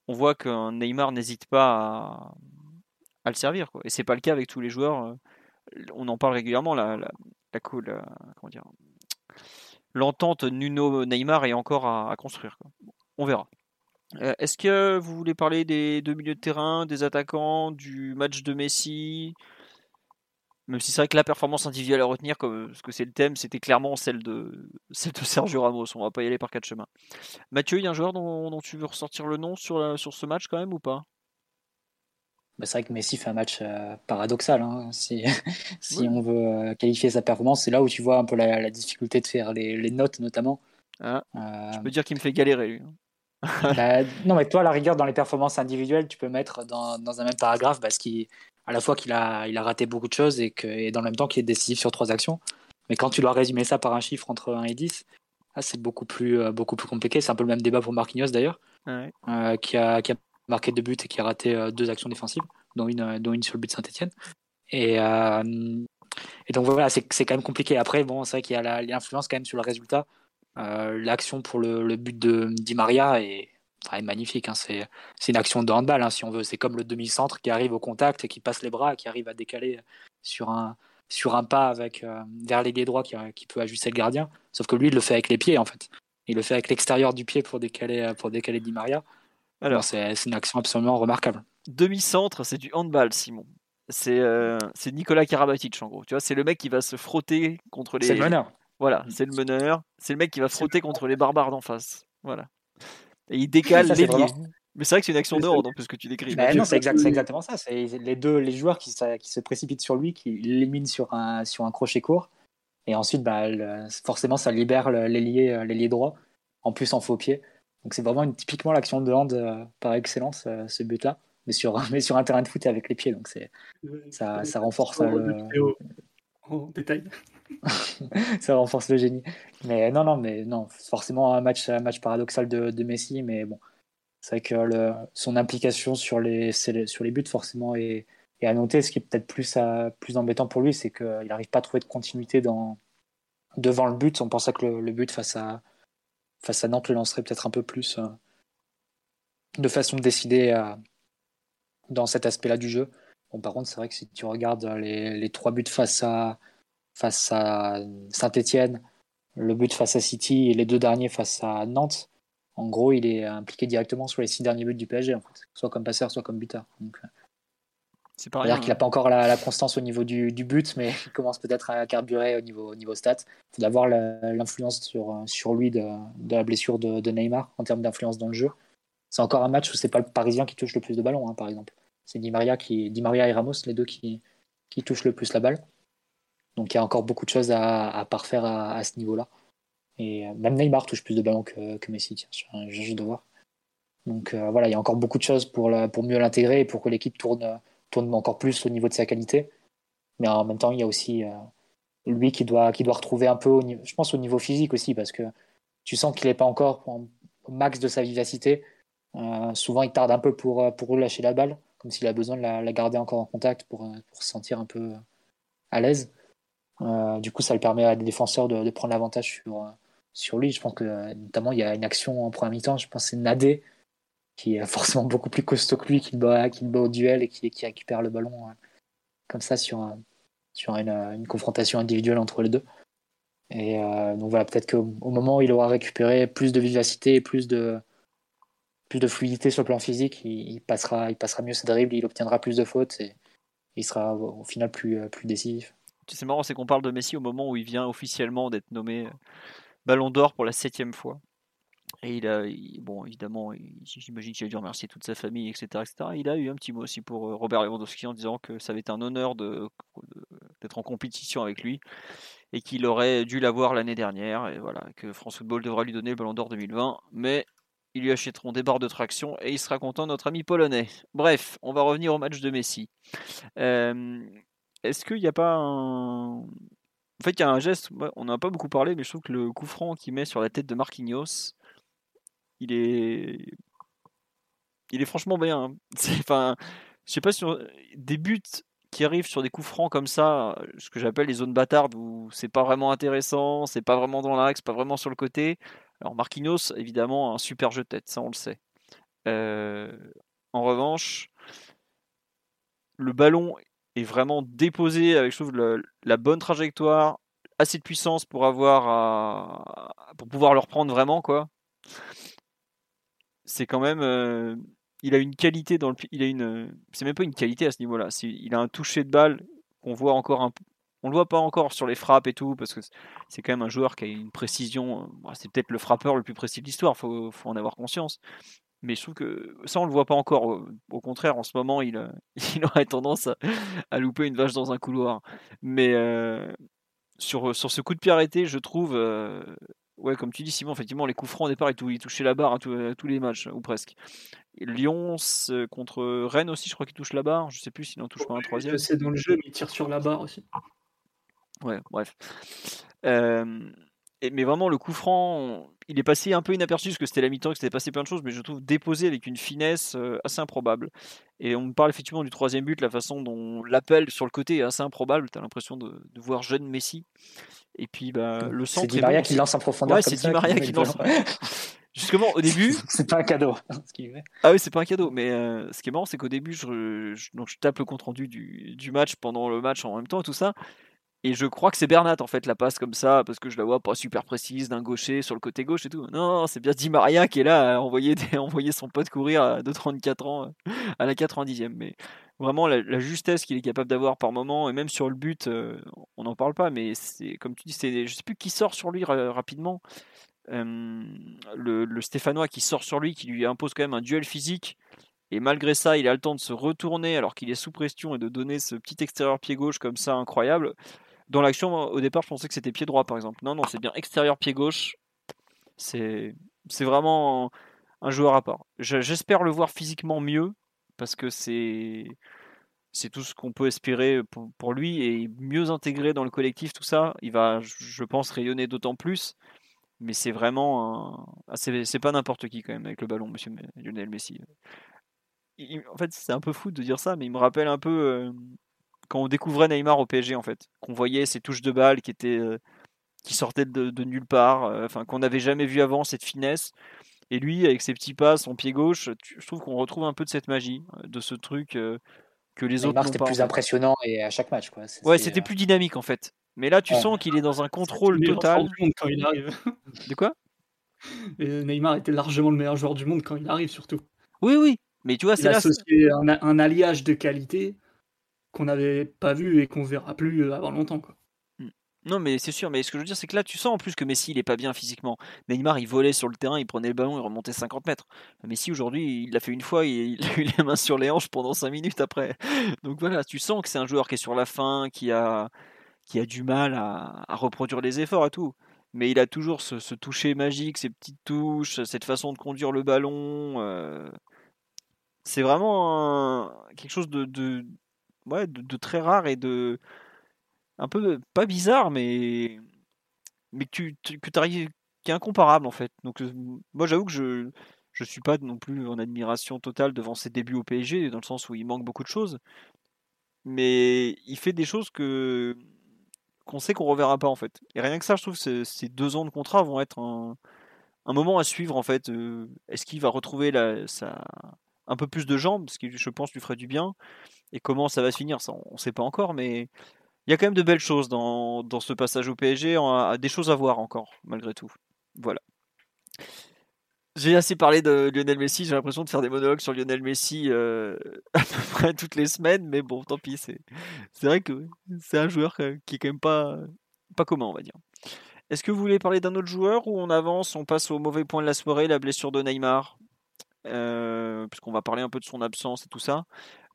on voit qu'un Neymar n'hésite pas à, le servir, quoi. Et c'est pas le cas avec tous les joueurs. euh, On en parle régulièrement, la, la, co- la- comment dire, l'entente Nuno-Neymar est encore à, construire. on verra. Euh, Est-ce que vous voulez parler des deux milieux de terrain, des attaquants, du match de Messi? Même si c'est vrai que la performance individuelle à retenir, comme ce que c'est le thème, c'était clairement celle de, Sergio Ramos. On va pas y aller par quatre chemins. Mathieu, il y a un joueur dont, tu veux ressortir le nom sur ce match quand même ou pas? Bah, c'est vrai que Messi fait un match euh, paradoxal. hein. Si, on veut euh, qualifier sa performance, c'est là où tu vois un peu la, la difficulté de faire les, les notes, notamment. Ah, Euh, Je peux dire qu'il me fait galérer lui. hein. bah, non, mais toi, à la rigueur, dans les performances individuelles, tu peux mettre dans, dans un même paragraphe parce qu'il, à la fois qu'il a, il a raté beaucoup de choses et, que, et dans le même temps qu'il est décisif sur trois actions. Mais quand tu dois résumer ça par un chiffre entre 1 et 10, là, c'est beaucoup plus, euh, beaucoup plus compliqué. C'est un peu le même débat pour Marquinhos d'ailleurs, Ouais. euh, qui, a, qui a marqué deux buts et qui a raté euh, deux actions défensives, dont une, euh, dont une sur le but de Saint-Etienne. Et, euh, donc voilà, c'est quand même compliqué. Après, bon, c'est vrai qu'il y a l'influence quand même sur le résultat. L'action pour le, but de Di Maria est, magnifique. hein. C'est une action de handball, hein, si on veut. C'est comme le demi-centre qui arrive au contact et qui passe les bras, qui arrive à décaler sur un, pas avec, vers l'ailier droit qui, qui peut ajuster le gardien. Sauf que lui, il le fait avec les pieds, en fait. Il le fait avec l'extérieur du pied pour décaler, pour décaler Di Maria. Alors, C'est une action absolument remarquable. demi-centre, c'est du handball, Simon. C'est euh, c'est Nicolas Karabatic en gros. Tu vois, c'est le mec qui va se frotter contre les. C'est le meneur. Voilà, c'est le meneur. C'est le mec qui va frotter contre les barbares d'en face. Voilà. Et il décale l'ailier. vraiment- Mais c'est vrai que c'est une action hand en plus que tu décris. Mathieu. non, c'est exact, c'est exactement ça. C'est les deux les joueurs qui, se- qui se précipitent sur lui, qui l'éliminent sur un, sur un crochet court. Et ensuite, bah, le- forcément, ça libère euh, l'ailier droit, en plus en faux pied. Donc c'est vraiment une, typiquement l'action de hand euh, par excellence, euh, ce but-là. Mais sur, mais sur un terrain de foot et avec les pieds. Donc c'est Ça- ça renforce, euh, le en détail. ça renforce le génie. Mais non, non, mais non, forcément un match, un match paradoxal de, de Messi, mais bon, c'est vrai que le, son implication sur les, sur les buts forcément est, est à noter. Ce qui est peut-être plus, à- plus embêtant pour lui, c'est qu'il n'arrive pas à trouver de continuité dans, devant le but. On pensait que le, le but face à, face à Nantes le lancerait peut-être un peu plus euh, de façon décidée à- dans cet aspect-là du jeu. Bon, par contre, c'est vrai que si tu regardes les, les trois buts face à, face à Saint-Etienne, le but face à City et les deux derniers face à Nantes, en gros, il est impliqué directement sur les six derniers buts du PSG, en fait, soit comme passeur, soit comme buteur. Euh, C'est pas on va dire rien. qu'il n'a pas encore la, la constance au niveau du, du but, mais il commence peut-être à carburer au niveau, au niveau stats. Il faut d'avoir l'influence sur, euh, sur lui de, de la blessure de, de Neymar en termes d'influence dans le jeu. C'est encore un match où c'est pas le Parisien qui touche le plus de ballons, hein, par exemple. C'est Di Maria, qui, Di Maria et Ramos, les deux qui, qui touchent le plus la balle. Donc il y a encore beaucoup de choses à, à parfaire à, à ce niveau-là. Et euh, même Neymar touche plus de ballons que, que Messi, tiens, je, je, je dois voir. Donc voilà, il y a encore beaucoup de choses pour, pour mieux l'intégrer et pour que l'équipe tourne, tourne encore plus au niveau de sa qualité. Mais en même temps, il y a aussi lui qui doit, qui doit retrouver un peu, au je pense, au niveau physique aussi, parce que tu sens qu'il n'est pas encore au max de sa vivacité. souvent, il tarde un peu pour, pour relâcher la balle, comme s'il a besoin de la, garder encore en contact pour, se sentir un peu à l'aise. Euh, du coup, ça lui permet à des défenseurs de, prendre l'avantage sur, sur lui. Je pense que notamment, il y a une action en première mi-temps, je pense c'est Nadé, qui est forcément beaucoup plus costaud que lui, qui le bat, qui bat au duel et qui, récupère le ballon euh, comme ça sur, sur une, confrontation individuelle entre les deux. Et euh, donc voilà, peut-être qu'au moment où il aura récupéré plus de vivacité et plus de, plus de fluidité sur le plan physique, il, passera, il passera mieux ses dribbles, il obtiendra plus de fautes et il sera au final plus, plus décisif c'est marrant, c'est qu'on parle de Messi au moment où il vient officiellement d'être nommé euh, Ballon d'Or pour la septième fois. Et il a, bon, évidemment, j'imagine qu'il a dû remercier toute sa famille, etc.. Il a eu un petit mot aussi pour euh, Robert Lewandowski en disant que ça avait été un honneur d'être en compétition avec lui et qu'il aurait dû l'avoir l'année dernière. Et voilà, que France Football devra lui donner le Ballon d'Or 2020. Mais ils lui achèteront des barres de traction et il sera content, notre ami polonais. Bref, on va revenir au match de Messi. Est-ce qu'il n'y a pas un. En fait, il y a un geste, on n'en a pas beaucoup parlé, mais je trouve que le coup franc qu'il met sur la tête de Marquinhos, il est. Il est franchement bien. Hein. Enfin, je sais pas si. Des buts qui arrivent sur des coups francs comme ça, ce que j'appelle les zones bâtardes où c'est pas vraiment intéressant, c'est pas vraiment dans l'axe, pas vraiment sur le côté. Alors Marquinhos, évidemment, un super jeu de tête, ça on le sait. Euh, en revanche, le ballon vraiment déposé avec, je trouve, la bonne trajectoire, assez de puissance pour avoir pour pouvoir le reprendre vraiment, quoi. C'est quand même. Euh, il a une qualité dans le. Il a une. C'est même pas une qualité à ce niveau-là. Il a un toucher de balle qu'on voit encore un On le voit pas encore sur les frappes et tout, parce que c'est quand même un joueur qui a une précision. C'est peut-être le frappeur le plus précis de l'histoire, faut, faut en avoir conscience. Mais je trouve que ça, on le voit pas encore. Au contraire, en ce moment, il, il aurait tendance à, louper une vache dans un couloir. Mais euh, sur, sur ce coup de pied arrêté, je trouve, euh, ouais, comme tu dis, Simon, effectivement, les coups francs au départ, il touchait la barre à, tous les matchs, ou presque. Lyon contre Rennes aussi, je crois qu'il touche la barre. Je sais plus s'il en touche pas un troisième. C'est dans le jeu, mais il tire sur la barre aussi. Ouais, bref. Euh, mais vraiment, le coup franc, il est passé un peu inaperçu parce que c'était la mi-temps, que c'était passé plein de choses, mais je trouve déposé avec une finesse euh, assez improbable. Et on me parle effectivement du troisième but, la façon dont l'appel sur le côté est assez improbable. Tu as l'impression de, voir jeune Messi. Et puis bah, le centre. C'est Di Maria qui lance en profondeur. Ouais, c'est Di Maria qui lance. Justement, au début. c'est pas un cadeau. ah oui, c'est pas un cadeau. Mais euh, ce qui est marrant, c'est qu'au début, je, donc je tape le compte rendu du, du match pendant le match en même temps et tout ça. Et je crois que c'est Bernat en fait la passe comme ça parce que je la vois pas super précise d'un gaucher sur le côté gauche et tout. Non, c'est bien Di Maria qui est là à envoyer, envoyer son pote courir à, de 34 ans à la 90e. Mais vraiment la, justesse qu'il est capable d'avoir par moment et même sur le but, euh, on n'en parle pas. Mais c'est comme tu dis, c'est je sais plus qui sort sur lui rapidement. le Stéphanois qui sort sur lui, qui lui impose quand même un duel physique. Et malgré ça, il a le temps de se retourner alors qu'il est sous pression et de donner ce petit extérieur pied gauche comme ça incroyable. Dans l'action, au départ, je pensais que c'était pied droit, par exemple. Non, non, c'est bien extérieur pied gauche. C'est, vraiment un joueur à part. J'espère le voir physiquement mieux, parce que c'est, tout ce qu'on peut espérer pour, lui, et mieux intégré dans le collectif, tout ça. Il va, je pense, rayonner d'autant plus. Mais c'est vraiment. Ah, c'est pas n'importe qui, quand même, avec le ballon, monsieur Lionel Messi. en fait, c'est un peu fou de dire ça, mais il me rappelle un peu. Quand on découvrait Neymar au PSG en fait, qu'on voyait ces touches de balle qui étaient euh, qui sortaient de, nulle part, euh, enfin qu'on n'avait jamais vu avant cette finesse. Et lui, avec ses petits pas, son pied gauche, je trouve qu'on retrouve un peu de cette magie, euh, de ce truc que les autres. C'était plus impressionnant et à chaque match quoi. Ouais, c'était plus dynamique en fait. Mais là, tu sens qu'il est dans un contrôle total. Du monde quand il arrive. de quoi? Neymar était largement le meilleur joueur du monde quand il arrive surtout. Oui, oui. Mais tu vois, c'est là. Un, un alliage de qualité qu'on n'avait pas vu et qu'on verra plus euh, avant longtemps. Quoi. Hmm. Non, mais c'est sûr. Mais ce que je veux dire, c'est que là, tu sens en plus que Messi, il est pas bien physiquement. Neymar, il volait sur le terrain, il prenait le ballon, il remontait 50 mètres. Messi, aujourd'hui, il l'a fait une fois, il a eu les mains sur les hanches pendant 5 minutes après. Donc voilà, tu sens que c'est un joueur qui est sur la fin, qui a, qui a du mal à, reproduire les efforts et tout. mais il a toujours ce, toucher magique, ces petites touches, cette façon de conduire le ballon. c'est vraiment quelque chose de, de, très rare et de un peu pas bizarre, mais mais que tu, que arrives qui est incomparable en fait. Donc moi j'avoue que je je suis pas non plus en admiration totale devant ses débuts au PSG dans le sens où il manque beaucoup de choses, mais il fait des choses que qu'on sait qu'on reverra pas en fait. Et rien que ça, je trouve que ces deux ans de contrat vont être un, moment à suivre en fait. Est-ce qu'il va retrouver la, un peu plus de jambes, ce qui je pense lui ferait du bien, et comment ça va se finir, ça on sait pas encore, mais il y a quand même de belles choses dans, dans ce passage au PSG, des choses à voir encore malgré tout. Voilà. J'ai assez parlé de Lionel Messi, j'ai l'impression de faire des monologues sur Lionel Messi euh, à peu près toutes les semaines, mais bon, tant pis, c'est, c'est vrai que c'est un joueur qui est quand même pas, pas commun, on va dire. Est-ce que vous voulez parler d'un autre joueur ou on avance, on passe au mauvais point de la soirée, la blessure de Neymar? Euh, Puisqu'on va parler un peu de son absence et tout ça.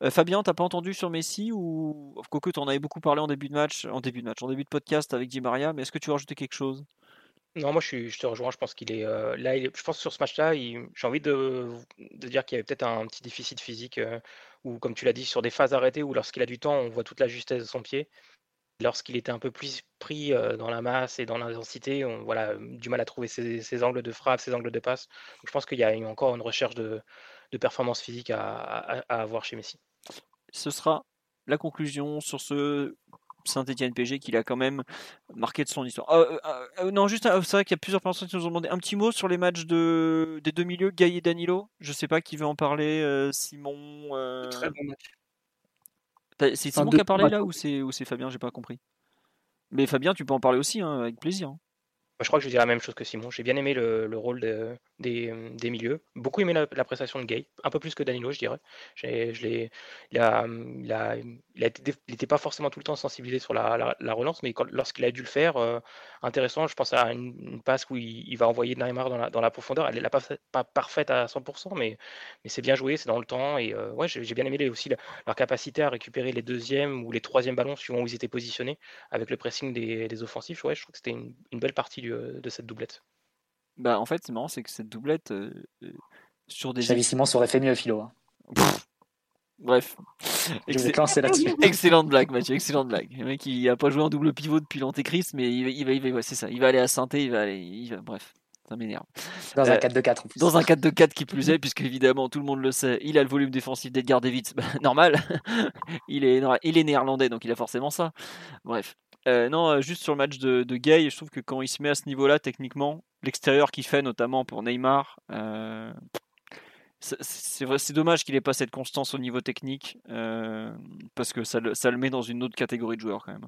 Euh, Fabien, t'as pas entendu sur Messi ou Coco, en avais beaucoup parlé en début de match, en début de match, en début de podcast avec Di Maria, mais est-ce que tu veux rajouter quelque chose? Non, moi je, te rejoins. Je pense qu'il est euh, là. je pense que sur ce match-là, j'ai envie de, dire qu'il y avait peut-être un petit déficit physique, ou comme tu l'as dit, sur des phases arrêtées où lorsqu'il a du temps, on voit toute la justesse de son pied. Lorsqu'il était un peu plus pris dans la masse et dans l'intensité, on voilà du mal à trouver ses, angles de frappe, ses angles de passe. je pense qu'il y a encore une recherche de, performance physique à avoir chez Messi. Ce sera la conclusion sur ce Saint-Etienne PG qu'il a quand même marqué de son histoire. Euh, euh, euh, non, juste, c'est vrai qu'il y a plusieurs personnes qui nous ont demandé un petit mot sur les matchs de, des deux milieux, Gaï et Danilo. Je sais pas qui veut en parler, Simon. Très bon match. C'est Simon qui a parlé là ou c'est Fabien? J'ai pas compris. Mais Fabien, tu peux en parler aussi, hein, avec plaisir. Hein je crois que je dirais la même chose que Simon. J'ai bien aimé le, rôle des, milieux. Beaucoup aimé la, prestation de Gay. Un peu plus que Danilo, je dirais. Je il, n'était pas forcément tout le temps sensibilisé sur la, relance, mais lorsqu'il a dû le faire, euh, intéressant. Je pense à une, passe où il, va envoyer Neymar dans la, profondeur. Elle n'est pas, pas parfaite à 100%, mais, c'est bien joué, c'est dans le temps. Et euh, ouais, j'ai bien aimé aussi leur capacité à récupérer les deuxièmes ou les troisièmes ballons suivant où ils étaient positionnés avec le pressing des, offensifs. Ouais, je trouve que c'était une belle partie de cette doublette Bah en fait c'est marrant c'est que cette doublette euh, euh, sur des Xavi Simon aurait fait mieux philo. Hein. Bref. là-dessus. excellente blague, Mathieu, excellente blague. Le mec, il a pas joué en double pivot depuis l'Antéchrist, mais il va, il va, c'est ça. Il va aller à Sainté, il va aller, il va, bref, ça m'énerve. Dans un 4-2-4 en plus. Dans un 4-2-4 qui plus est, puisque évidemment, tout le monde le sait, il a le volume défensif d'Edgar Davids, bah, normal. il est, il est néerlandais, donc il a forcément ça. Bref. Euh, non, euh, juste sur le match de, Gay, je trouve que quand il se met à ce niveau-là, techniquement, l'extérieur qu'il fait, notamment pour Neymar, euh, c'est dommage qu'il ait pas cette constance au niveau technique, parce que ça le, met dans une autre catégorie de joueurs quand même.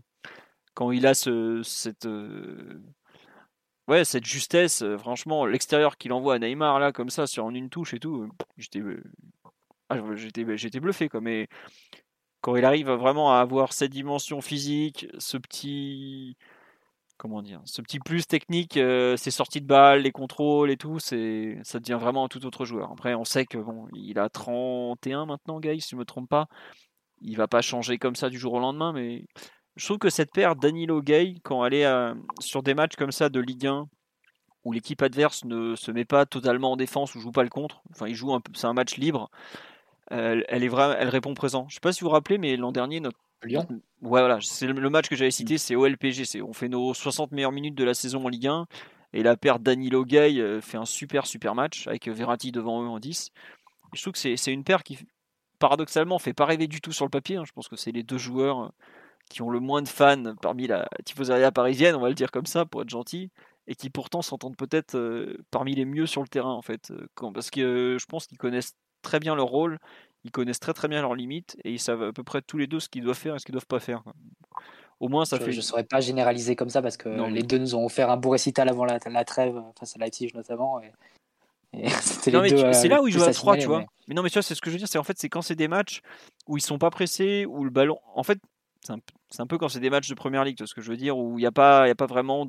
Quand il a cette, ouais, cette justesse, franchement, l'extérieur qu'il envoie à Neymar là, comme ça, sur une touche et tout, j'étais, ah, j'étais, bluffé quoi. Mais quand il arrive vraiment à avoir cette dimension physique, ce petit comment dire, ce petit plus technique, euh, ses sorties de balles, les contrôles et tout, c'est ça devient vraiment un tout autre joueur. Après, on sait que il a 31 maintenant, Guy, si je me trompe pas. Il va pas changer comme ça du jour au lendemain, mais je trouve que cette paire Danilo Gay, quand elle est euh, sur des matchs comme ça de Ligue 1, où l'équipe adverse ne se met pas totalement en défense ou joue pas le contre, enfin il joue un c'est un match libre, elle, est vraiment, elle répond présent. Je sais pas si vous vous rappelez, mais l'an dernier, notre Lyon? Ouais, voilà, c'est le match que j'avais cité, mm. c'est OLPG. On fait nos 60 meilleures minutes de la saison en Ligue 1 et la paire Danilo Gay euh, fait un super super match avec Verratti devant eux en 10. je trouve que c'est une paire qui paradoxalement fait pas rêver du tout sur le papier. Hein. Je pense que c'est les deux joueurs euh, qui ont le moins de fans parmi la tifoseria parisienne, on va le dire comme ça pour être gentil, et qui pourtant s'entendent peut-être euh, parmi les mieux sur le terrain en fait, parce que je pense qu'ils connaissent très bien leur rôle, ils connaissent très très bien leurs limites et ils savent à peu près tous les deux ce qu'ils doivent faire et ce qu'ils doivent pas faire. Au moins, ça je, fait. Je ne saurais pas généraliser comme ça parce que les deux nous ont offert un beau récital avant la, trêve face à Leipzig notamment. Et... c'est là où ils jouent à 3, tu vois. Mais... non, mais tu vois, c'est ce que je veux dire, c'est en fait, c'est quand c'est des matchs où ils sont pas pressés, où le ballon. En fait, c'est un... un, peu quand c'est des matchs de première ligue, ce que je veux dire, où il n'y a, pas... a pas vraiment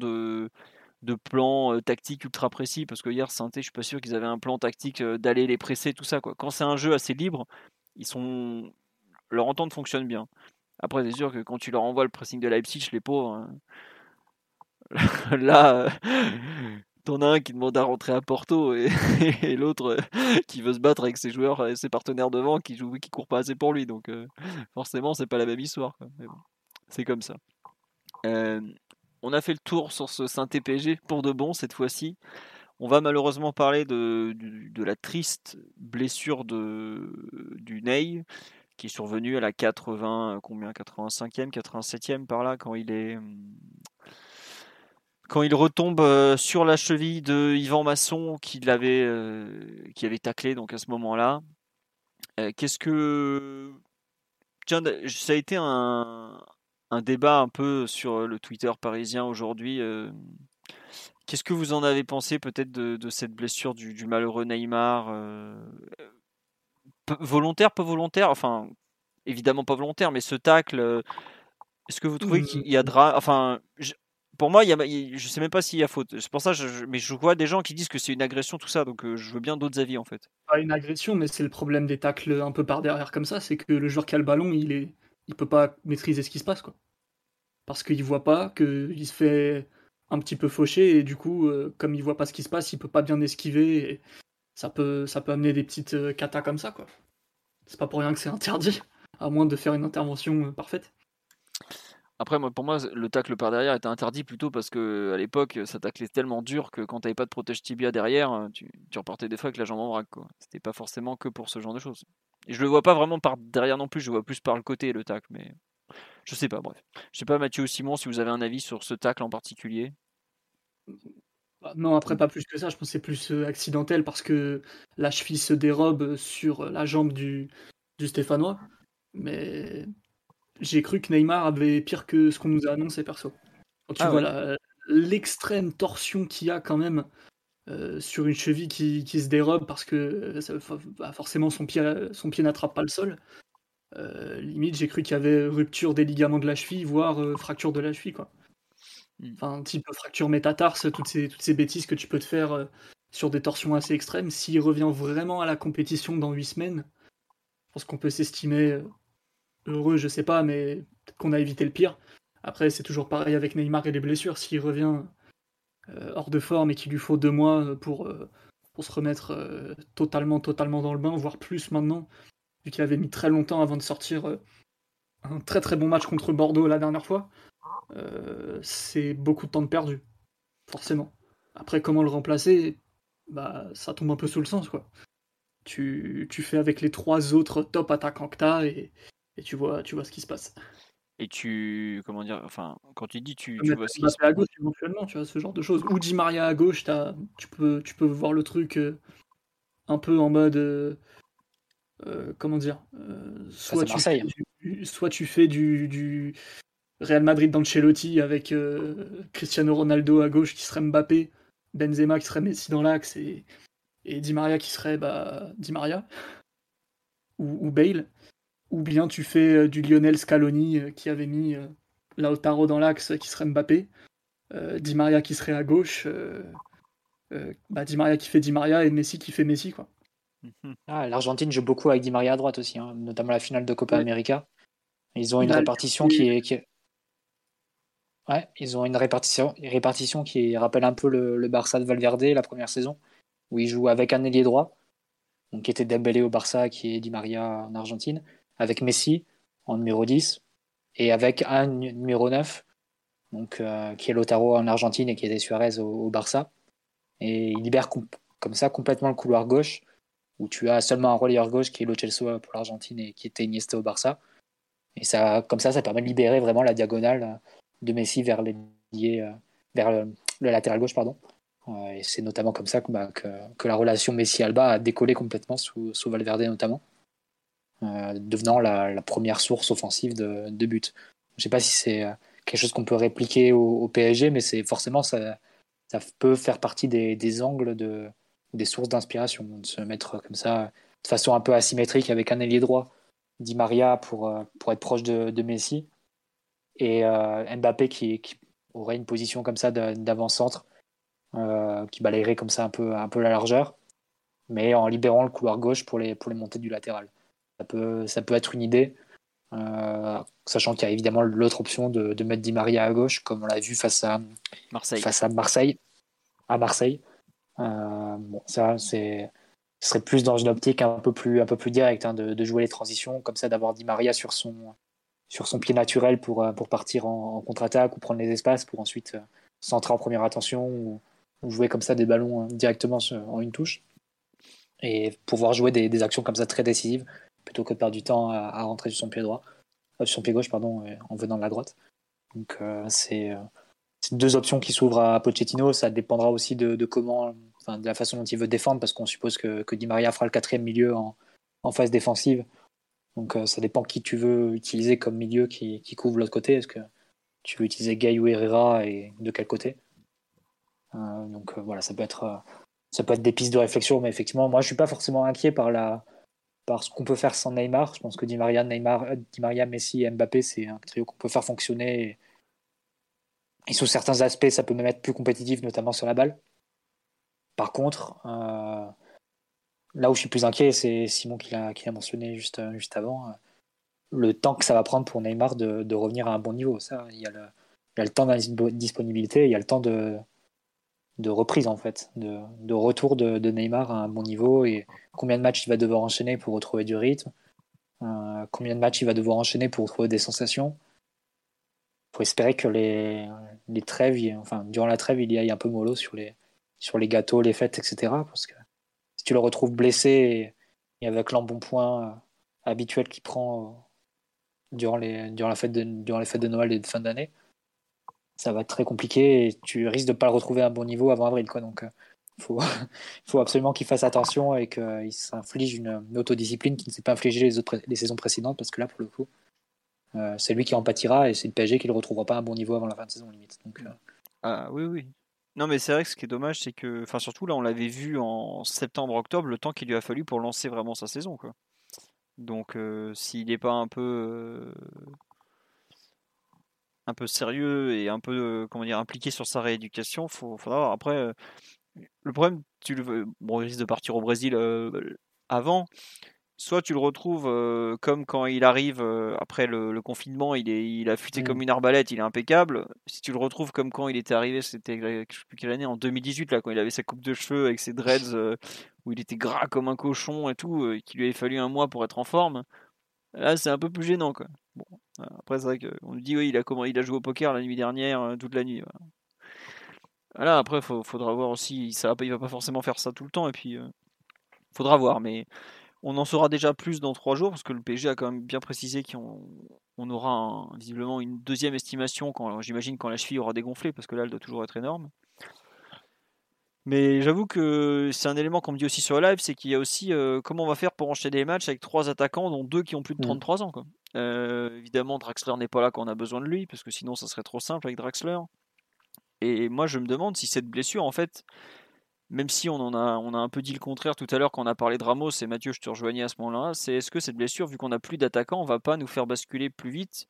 de plan euh, tactique ultra précis parce que hier Sainté je suis pas sûr qu'ils avaient un plan tactique euh, d'aller les presser tout ça quand c'est un jeu assez libre ils sont leur entente fonctionne bien. Après c'est sûr que quand tu leur envoies le pressing de Leipzig les pauvres hein, là, t'en as un qui demande à rentrer à Porto et, l'autre qui veut se battre avec ses joueurs et ses partenaires devant qui jouent, qui courent pas assez pour lui. Donc forcément, c'est pas la même histoire. c'est comme ça. on a fait le tour sur ce Saint-TPG pour de bon cette fois-ci. On va malheureusement parler de, la triste blessure de, du Ney qui est survenue à la 80, combien? 85e, 87e par là, quand il est quand il retombe euh, sur la cheville de Yvan Masson qui l'avait euh, qui avait taclé donc à ce moment-là. Euh, qu'est-ce que Tiens, ça a été un, un, débat un peu sur le Twitter parisien aujourd'hui. Qu'est-ce que vous en avez pensé peut-être de, cette blessure du, malheureux Neymar Volontaire, pas volontaire Enfin, évidemment pas volontaire, mais ce tacle, est-ce que vous trouvez mmh. qu'il y a drame Enfin, pour moi, il y a, je sais même pas s'il y a faute. C'est pour ça, je, mais je vois des gens qui disent que c'est une agression, tout ça, donc je veux bien d'autres avis en fait. Pas une agression, mais c'est le problème des tacles un peu par derrière comme ça, c'est que le joueur qui a le ballon, il est, il peut pas maîtriser ce qui se passe quoi, parce qu'il voit pas, qu'il se fait un petit peu fauché et du coup, comme il voit pas ce qui se passe, il peut pas bien esquiver et ça peut, ça peut amener des petites catas comme ça quoi. C'est pas pour rien que c'est interdit, à moins de faire une intervention parfaite. Après, pour moi, le tacle par derrière était interdit plutôt parce que à l'époque, ça taclait tellement dur que quand t'avais pas de protège tibia derrière, euh, tu, repartais des fois avec la jambe en vrac. C'était pas forcément que pour ce genre de choses. Et je le vois pas vraiment par derrière non plus, je vois plus par le côté le tacle, mais je sais pas. Bref, je sais pas Mathieu Simon si vous avez un avis sur ce tacle en particulier. Bah, non, après pas plus que ça. Je pense que c'est plus euh, accidentel parce que la cheville se dérobe sur la jambe du, du Stéphanois. Mais j'ai cru que Neymar avait pire que ce qu'on nous a annoncé perso. tu ah vois l'extrême torsion qu'il y a quand même euh, sur une cheville qui, se dérobe parce que euh, bah, forcément son pied, son pied n'attrape pas le sol. Euh, limite, j'ai cru qu'il y avait rupture des ligaments de la cheville, voire fracture de la cheville. Quoi. Hmm. Enfin, type fracture métatarse, toutes ces, toutes ces bêtises que tu peux te faire sur des torsions assez extrêmes. S'il revient vraiment à la compétition dans 8 semaines, je pense qu'on peut s'estimer heureux, je sais pas, mais peut-être qu'on a évité le pire. Après, c'est toujours pareil avec Neymar et les blessures. S'il revient euh, hors de forme et qu'il lui faut deux mois pour, euh, pour se remettre euh, totalement, totalement dans le bain, voire plus maintenant, vu qu'il avait mis très longtemps avant de sortir un très très bon match contre Bordeaux la dernière fois, c'est beaucoup de temps de perdu, forcément. Après, comment le remplacer bah, ça tombe un peu sous le sens, quoi. Tu, tu fais avec les trois autres top attaquants que t'as et, et tu vois, tu vois ce qui se passe. Et tu, comment dire, enfin, quand tu dis tu, tu vois ce qui se passe. à gauche éventuellement, tu vois, ce genre de choses. Ou Di Maria à gauche, as, tu, peux, tu peux voir le truc euh, un peu en mode. Euh, euh, comment dire soit, tu fais du, soit tu fais du, du Real Madrid d'Ancelotti avec Cristiano Ronaldo à gauche qui serait Mbappé, Benzema qui serait Messi dans l'axe et, et Di Maria qui serait bah, Di Maria ou, ou Bale ou bien tu fais euh, du Lionel Scaloni euh, qui avait mis euh, Lautaro dans l'axe qui serait Mbappé, Di Maria qui serait à gauche, bah, Di Maria qui fait Di Maria et Messi qui fait Messi quoi. Ah, L'Argentine joue beaucoup avec Di Maria à droite aussi, hein, notamment la finale de Copa América. Ils ont une répartition qui est, Ouais, ils ont une répartition, répartition qui rappelle un peu le, le, Barça de Valverde la première saison, où ils jouent avec un ailier droit, donc qui était Dembélé au Barça, qui est Di Maria en Argentine, avec Messi en numéro 10 et avec un numéro 9, donc, euh, qui est Lotaro en Argentine et qui est Suarez au, Barça. Et il libère comme ça complètement le couloir gauche, où tu as seulement un relayeur gauche qui est Lo Celso pour l'Argentine et qui était Iniesta au Barça. Et ça, comme ça, ça permet de libérer vraiment la diagonale de Messi vers, les, euh, vers le, latéral gauche. pardon. Euh, et c'est notamment comme ça que, bah, que, la relation Messi-Alba a décollé complètement sous, sous Valverde notamment. Euh, devenant la, première source offensive de, de buts. Je ne sais pas si c'est euh, quelque chose qu'on peut répliquer au, PSG, mais c'est forcément ça, ça peut faire partie des, angles de, des sources d'inspiration, de se mettre comme ça de façon un peu asymétrique avec un ailier droit, Di Maria pour, euh, pour être proche de, Messi, et Mbappé qui, aurait une position comme ça d'avant-centre, qui balayerait comme ça un peu, un peu la largeur, mais en libérant le couloir gauche pour les, pour les montées du latéral. Ça peut, ça peut être une idée. Euh, sachant qu'il y a évidemment l'autre option de, de, mettre Di Maria à gauche, comme on l'a vu face à Marseille. Face à Marseille. À Marseille. Euh, bon, ça, c'est ce serait plus dans une optique un peu plus, un peu plus directe hein, de, de, jouer les transitions, comme ça d'avoir Di Maria sur son, sur son pied naturel pour, euh, pour partir en, contre-attaque ou prendre les espaces pour ensuite euh, centrer en première attention ou, jouer comme ça des ballons directement en une touche et pouvoir jouer des, des, actions comme ça très décisives plutôt que de perdre du temps à, rentrer sur son pied droit, sur son pied gauche pardon, en venant de la droite. Donc euh, c'est deux options qui s'ouvrent à Pochettino. Ça dépendra aussi de, comment de la façon dont il veut défendre, parce qu'on suppose que, que, Di Maria fera le quatrième milieu en, en phase défensive. Donc euh, ça dépend qui tu veux utiliser comme milieu qui, qui couvre l'autre côté. Est-ce que tu veux utiliser Gay ou Herrera et de quel côté? Euh, Donc euh, voilà, ça peut être ça peut être des pistes de réflexion, mais effectivement, moi je suis pas forcément inquiet par la par ce qu'on peut faire sans Neymar. Je pense que Di Maria, Neymar, Di Maria, Messi et Mbappé, c'est un trio qu'on peut faire fonctionner. Et, sous certains aspects, ça peut même être plus compétitif, notamment sur la balle. Par contre, euh, là où je suis plus inquiet, c'est Simon qui l'a mentionné juste, juste avant, euh, le temps que ça va prendre pour Neymar de, revenir à un bon niveau. Ça, il y a le, il y a le temps disponibilité, il y a le temps de, de reprise en fait, de, de retour de, Neymar à un bon niveau et combien de matchs il va devoir enchaîner pour retrouver du rythme, euh, combien de matchs il va devoir enchaîner pour retrouver des sensations. Il faut espérer que les, les trêves, enfin durant la trêve, il y aille un peu mollo sur les, sur les gâteaux, les fêtes, etc. Parce que si tu le retrouves blessé et, avec l'embonpoint euh, habituel qu'il prend euh, durant, les, durant, la fête de, durant les fêtes de Noël et de fin d'année, ça va être très compliqué et tu risques de ne pas le retrouver à un bon niveau avant avril. Quoi. Donc, il euh, faut, absolument qu'il fasse attention et qu'il s'inflige une, autodiscipline qui ne s'est pas infligée les, autres, les saisons précédentes parce que là, pour le coup, c'est lui qui en pâtira et c'est le PSG qui ne le retrouvera pas à un bon niveau avant la fin de saison limite. Donc, ah oui, oui. Non, mais c'est vrai que ce qui est dommage, c'est que, enfin, surtout là, on l'avait vu en septembre-octobre, le temps qu'il lui a fallu pour lancer vraiment sa saison, quoi. Donc, euh, s'il n'est pas un peu, euh, un peu sérieux et un peu, euh, comment dire, impliqué sur sa rééducation, faut, faudra voir. Après, le problème, tu le, bon, il risque de partir au Brésil avant soit tu le retrouves euh, comme quand il arrive euh, après le, confinement, il, est, il a fuité comme mm. une arbalète, il est impeccable. Si tu le retrouves comme quand il était arrivé, c'était je sais plus quelle année, en 2018, là, quand il avait sa coupe de cheveux avec ses dreads, euh, où il était gras comme un cochon et tout, et qu'il lui avait fallu un mois pour être en forme. Là, c'est un peu plus gênant, quoi. Bon, après, c'est vrai qu'on nous dit, oui, il a, comment, il a joué au poker la nuit dernière, toute la nuit. Voilà. après, il faudra voir aussi, ça, il va pas forcément faire ça tout le temps, et puis, faudra voir, mais on en saura déjà plus dans trois jours parce que le PSG a quand même bien précisé qu'on on aura visiblement une deuxième estimation quand j'imagine quand la cheville aura dégonflé parce que là elle doit toujours être énorme. Mais j'avoue que c'est un élément qu'on me dit aussi sur le live, c'est qu'il y a aussi euh, comment on va faire pour enchaîner des matchs avec trois attaquants dont deux qui ont plus de 33 mm. ans. Euh, évidemment, Draxler n'est pas là quand on a besoin de lui parce que sinon ça serait trop simple avec Draxler. Et moi je me demande si cette blessure en fait même si on en a, on a un peu dit le contraire tout à l'heure quand on a parlé de Ramos, et Mathieu, je te rejoignais à ce moment-là, c'est est-ce que cette blessure, vu qu'on n'a plus d'attaquants, on va pas nous faire basculer plus vite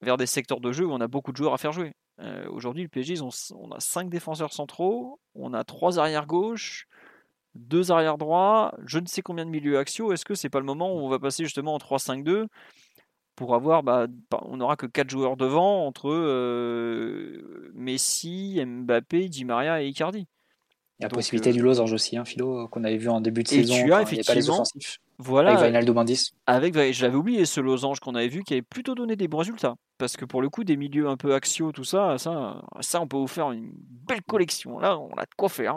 vers des secteurs de jeu où on a beaucoup de joueurs à faire jouer? Euh, Aujourd'hui, le PSG, on a 5 défenseurs centraux, on a 3 arrières gauche, 2 arrières droits, je ne sais combien de milieux axiaux. Est-ce que c'est pas le moment où on va passer justement en 3-5-2 pour avoir, bah, on n'aura que 4 joueurs devant entre euh, Messi, Mbappé, Di Maria et Icardi il y a la possibilité euh, du losange aussi, hein, Philo, qu'on avait vu en début de saison. Tu as effectivement. Voilà, avec Vinaldo Bandis. Avec, je l'avais oublié, ce losange qu'on avait vu qui avait plutôt donné des bons résultats. Parce que pour le coup, des milieux un peu axiaux, tout ça, ça, ça on peut vous faire une belle collection. Là, on a de quoi faire.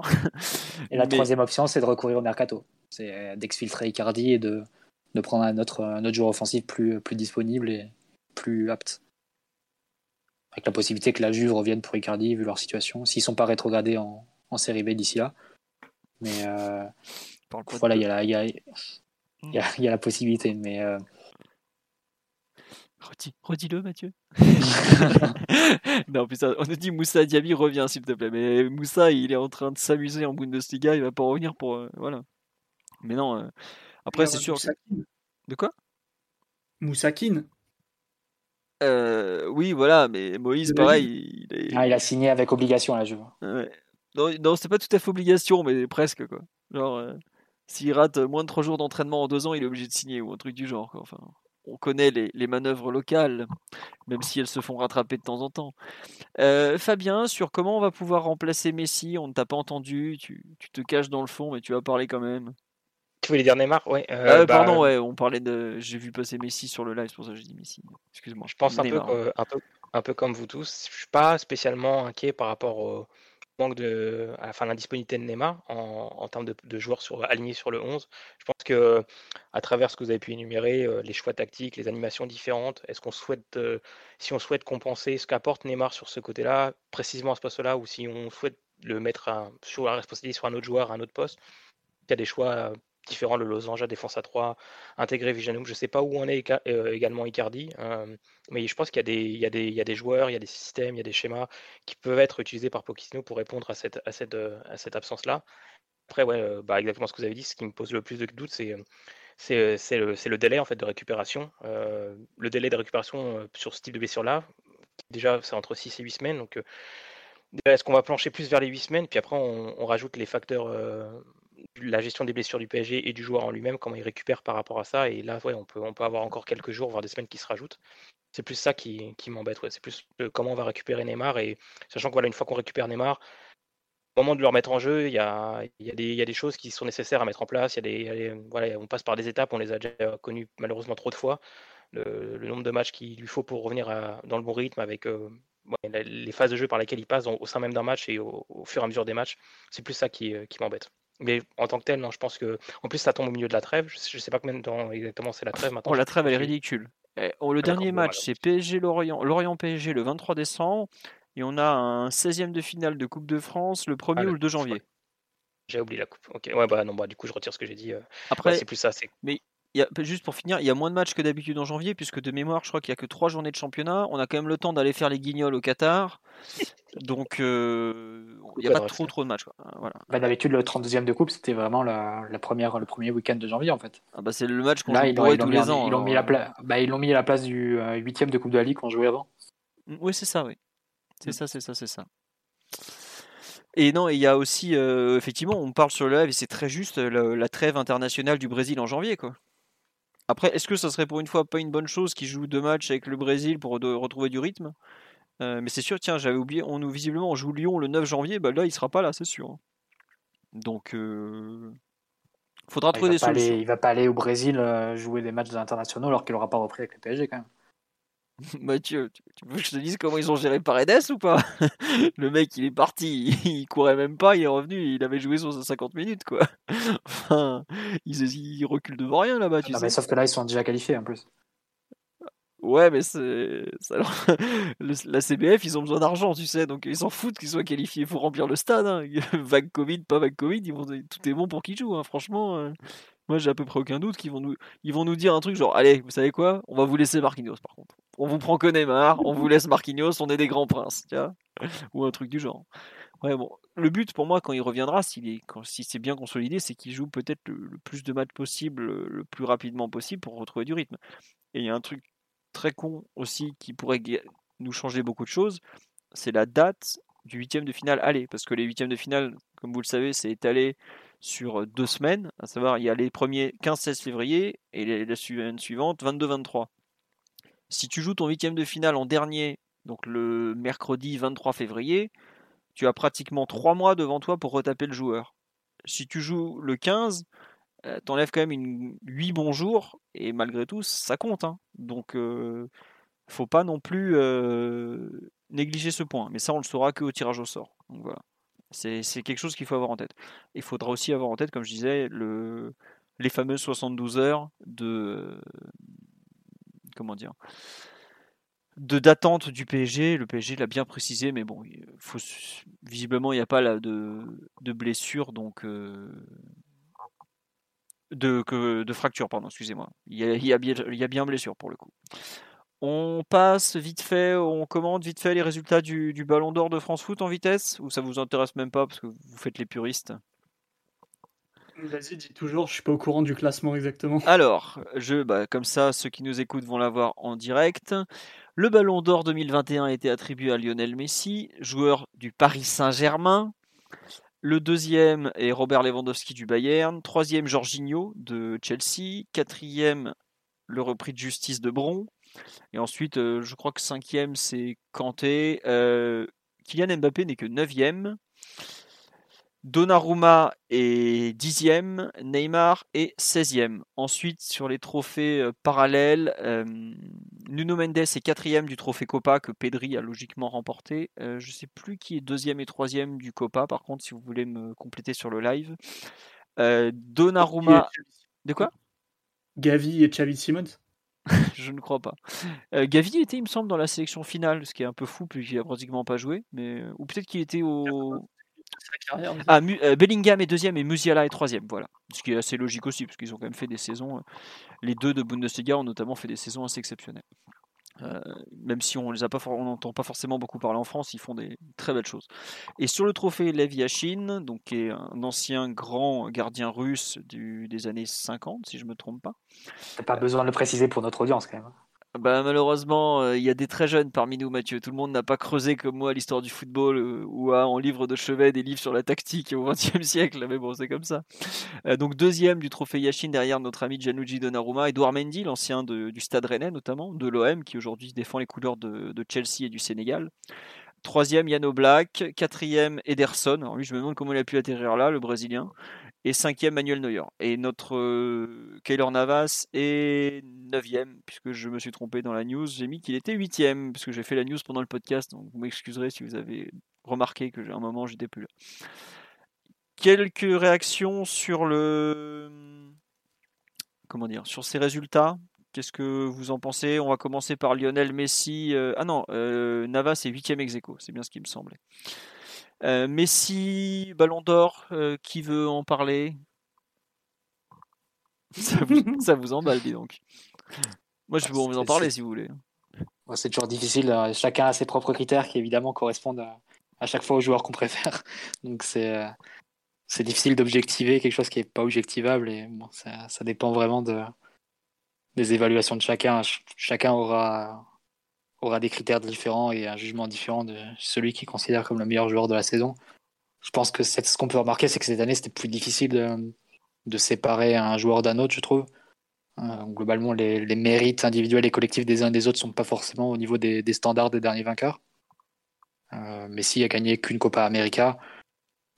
Et la troisième option, c'est de recourir au mercato. C'est d'exfiltrer Icardi et de, de prendre un autre, un autre joueur offensif plus, plus disponible et plus apte. Avec la possibilité que la Juve revienne pour Icardi, vu leur situation. S'ils ne sont pas rétrogradés en, en série B d'ici là. Mais euh, voilà, il y, a, y, a, y, a, y a la possibilité. Mais euh... Redis-le, Mathieu. non, ça, on nous dit Moussa Diaby revient, s'il te plaît. Mais Moussa, il est en train de s'amuser en Bundesliga, il va pas revenir pour. Euh, voilà. Mais non. Euh, après, c'est sûr. De quoi? Moussakin. Euh, oui, voilà, mais Moïse, pareil. Il, ah, il, a signé avec obligation, là, je vois. Ouais. Non, non c'est pas tout à fait obligation, mais presque quoi. Genre, euh, s'il rate moins de 3 jours d'entraînement en 2 ans, il est obligé de signer ou un truc du genre. Quoi. Enfin, on connaît les, les, manœuvres locales, même si elles se font rattraper de temps en temps. Euh, Fabien, sur comment on va pouvoir remplacer Messi, on ne t'a pas entendu, tu, tu, te caches dans le fond, mais tu vas parler quand même. Tu voulais dire Neymar? Ouais. Euh, bah, pardon, ouais, on parlait de. J'ai vu passer Messi sur le live, c'est pour ça que j'ai dit Messi. Excuse-moi. Je pense un peu, un peu, un, peu, comme vous tous. Je suis pas spécialement inquiet par rapport au manque de, enfin l'indisponibilité de Neymar en, termes de, joueurs sur, alignés sur le 11. Je pense que à travers ce que vous avez pu énumérer, les choix tactiques, les animations différentes, est-ce qu'on souhaite, si on souhaite compenser ce qu'apporte Neymar sur ce côté-là, précisément à ce poste-là, ou si on souhaite le mettre sur la responsabilité sur un autre joueur, à un autre poste, il y a des choix différents, le losange à défense à 3, intégrer Vijanou. Je ne sais pas où on est euh, également Icardi, euh, mais je pense qu'il y, a des, joueurs, il y a des systèmes, il y a des schémas qui peuvent être utilisés par Pochettino pour répondre à cette, à cette, à cette absence-là. Après, ouais, euh, bah, exactement ce que vous avez dit, ce qui me pose le plus de doutes, c'est le, le, délai en fait de récupération. le délai de récupération sur ce type de blessure-là, déjà c'est entre 6 et 8 semaines. Donc est-ce qu'on va plancher plus vers les 8 semaines? Puis après on rajoute les facteurs la gestion des blessures du PSG et du joueur en lui-même, comment il récupère par rapport à ça. Et là, ouais, on peut, on peut avoir encore quelques jours, voire des semaines qui se rajoutent. C'est plus ça qui, qui m'embête. Ouais. C'est plus comment on va récupérer Neymar. Et sachant que voilà, une fois qu'on récupère Neymar, au moment de le remettre en jeu, il y a, y, a y a des choses qui sont nécessaires à mettre en place. Il y a des, voilà, on passe par des étapes, on les a déjà connues malheureusement trop de fois. Le, nombre de matchs qu'il lui faut pour revenir dans le bon rythme avec euh, les phases de jeu par lesquelles il passe au sein même d'un match et au, fur et à mesure des matchs, c'est plus ça qui, euh, qui m'embête. Mais en tant que tel, non, je pense que. En plus, ça tombe au milieu de la trêve. Je ne sais pas combien de temps exactement c'est la trêve maintenant. Oh, la trêve, elle est ridicule. Eh, oh, le dernier match, c'est PSG-Lorient. Lorient-PSG le 23 décembre. Et on a un 16e de finale de Coupe de France le 1er ah, ou le 2 janvier. J'ai oublié la coupe. Ok, ouais, bah non, bah du coup, je retire ce que j'ai dit. Euh. Après, c'est plus ça. Mais juste pour finir, il y a moins de matchs que d'habitude en janvier, puisque de mémoire, je crois qu'il n'y a que trois journées de championnat. On a quand même le temps d'aller faire les guignols au Qatar. Donc, euh, il n'y a pas trop, trop de matchs. Voilà. Bah, d'habitude, le 32e de coupe, c'était vraiment la, première, le premier week-end de janvier, en fait. Ah bah, c'est le match qu'on joue tous les ans. Ils l'ont mis, bah, mis, à la place du 8e de coupe de la Ligue qu'on jouait avant. Oui, c'est ça, oui. C'est mm. ça, c'est ça, c'est ça. Et non, il y a aussi, euh, effectivement, on parle sur le live et c'est très juste, la trêve internationale du Brésil en janvier, quoi. Après, est-ce que ça serait pour une fois pas une bonne chose qu'ils jouent deux matchs avec le Brésil pour retrouver du rythme? euh, Mais c'est sûr, tiens, j'avais oublié, on nous visiblement on joue Lyon le 9 janvier, bah là il sera pas là, c'est sûr. Hein. Donc, euh... faudra bah, trouver des solutions. il va pas aller au Brésil euh, jouer des matchs internationaux alors qu'il aura pas repris avec le PSG quand même. Mathieu, tu, veux que je te dise comment ils ont géré Paredes ou pas? Le mec, il est parti, il, courait même pas, il est revenu, il avait joué sur 50 minutes, quoi. Enfin, ils, reculent devant rien là-bas, tu non, Mais sauf que là, ils sont déjà qualifiés en plus. Ouais, mais c'est. la CBF, ils ont besoin d'argent, tu sais, donc ils s'en foutent qu'ils soient qualifiés. Il faut remplir le stade. Hein. Vague Covid, pas vague Covid, ils vont... tout est bon pour qu'ils jouent, hein. franchement. Euh. Moi, j'ai à peu près aucun doute qu'ils vont nous, vont nous dire un truc genre, allez, vous savez quoi? On va vous laisser Marquinhos, par contre. On vous prend que Neymar, on vous laisse Marquinhos, on est des grands princes, tiens, ou un truc du genre. Ouais, bon, le but pour moi, quand il reviendra, s'il est, si c'est bien consolidé, c'est qu'il joue peut-être le, plus de matchs possible, le plus rapidement possible pour retrouver du rythme. Et il y a un truc très con aussi qui pourrait nous changer beaucoup de choses, c'est la date du huitième de finale aller, parce que les huitièmes de finale, comme vous le savez, c'est étalé sur deux semaines, à savoir il y a les premiers 15-16 février et la semaine suivante 22-23. Si tu joues ton huitième de finale en dernier, donc le mercredi 23 février, tu as pratiquement trois mois devant toi pour retaper le joueur. Si tu joues le 15, euh, t'enlèves quand même une 8 bons jours et malgré tout ça compte. Hein. Donc euh, faut pas non plus euh, négliger ce point. Mais ça on le saura que au tirage au sort. Donc voilà. C'est quelque chose qu'il faut avoir en tête. Il faudra aussi avoir en tête, comme je disais, le, les fameuses 72 heures de. Comment dire de d'attente du PSG. Le PSG l'a bien précisé, mais bon, visiblement, il n'y a pas de, de blessure, donc. Euh, de, que, de fracture, pardon, excusez-moi. Il y, a, il, y a bien, il y a bien blessure pour le coup. On passe vite fait, on commande vite fait les résultats du, Ballon d'Or de France Foot en vitesse? Ou ça vous intéresse même pas parce que vous faites les puristes? Vas-y, dis toujours, je suis pas au courant du classement exactement. Alors, je, bah, comme ça, ceux qui nous écoutent vont l'avoir en direct. Le Ballon d'Or 2021 a été attribué à Lionel Messi, joueur du Paris Saint-Germain. Le deuxième est Robert Lewandowski du Bayern. Troisième, Jorginho de Chelsea. Quatrième, le repris de justice de Bron. Et ensuite, je crois que cinquième, c'est Kanté. Kylian Mbappé n'est que neuvième. Donnarumma est dixième, Neymar est 16e. Ensuite, sur les trophées euh, parallèles, euh, Nuno Mendes est quatrième du trophée Copa que Pedri a logiquement remporté. Euh, je ne sais plus qui est deuxième et troisième du Copa, par contre, si vous voulez me compléter sur le live. Donnarumma. De quoi? Gavi et Xavi Simons? Je ne crois pas. Gavi était, il me semble, dans la sélection finale, ce qui est un peu fou, puisqu'il n'a pratiquement pas joué. Mais... Ou peut-être qu'il était au. Ah, euh, Bellingham est deuxième et Musiala est troisième, voilà. Ce qui est assez logique aussi, parce qu'ils ont quand même fait des saisons. Euh, les deux de Bundesliga ont notamment fait des saisons assez exceptionnelles. Euh, même si on les a pas, on n'entend pas forcément beaucoup parler en France, ils font des très belles choses. Et sur le trophée Lev Yashin, donc qui est un ancien grand gardien russe du, des années 50, si je me trompe pas. T'as pas besoin de le préciser pour notre audience quand même. Bah, malheureusement, euh, il y a des très jeunes parmi nous, Mathieu. Tout le monde n'a pas creusé comme moi l'histoire du football euh, ou a en livre de chevet des livres sur la tactique au XXe siècle. Mais bon, c'est comme ça. Euh, donc deuxième du trophée Yashin derrière notre ami Gianluigi Donnarumma, Edouard Mendy, l'ancien du Stade Rennais notamment, de l'OM, qui aujourd'hui défend les couleurs de, Chelsea et du Sénégal. Troisième, Yano Black. Quatrième, Ederson. Alors lui, je me demande comment il a pu atterrir là, le Brésilien et cinquième Manuel Neuer. Et notre euh, Keylor Navas est neuvième, puisque je me suis trompé dans la news. J'ai mis qu'il était huitième, puisque j'ai fait la news pendant le podcast, donc vous m'excuserez si vous avez remarqué que un moment j'étais plus là. Quelques réactions sur le comment dire sur ces résultats? Qu'est-ce que vous en pensez? On va commencer par Lionel Messi. Euh, ah non, euh, Navas est huitième ex c'est bien ce qui me semblait. Euh, Messi, Ballon d'Or, euh, qui veut en parler? Ça vous, emballe, dis donc. Moi, je peux vous en parler si vous voulez. C'est toujours difficile. Hein. Chacun a ses propres critères qui, évidemment, correspondent à, chaque fois aux joueurs qu'on préfère. Donc, c'est euh, c'est difficile d'objectiver quelque chose qui n'est pas objectivable. Et bon, ça, ça, dépend vraiment de, des évaluations de chacun. Chacun aura aura des critères différents et un jugement différent de celui qui considère comme le meilleur joueur de la saison. Je pense que ce qu'on peut remarquer, c'est que cette année, c'était plus difficile de, séparer un joueur d'un autre, je trouve. Euh, globalement, les, mérites individuels et collectifs des uns et des autres sont pas forcément au niveau des, standards des derniers vainqueurs. Euh, Messi a gagné qu'une Copa América,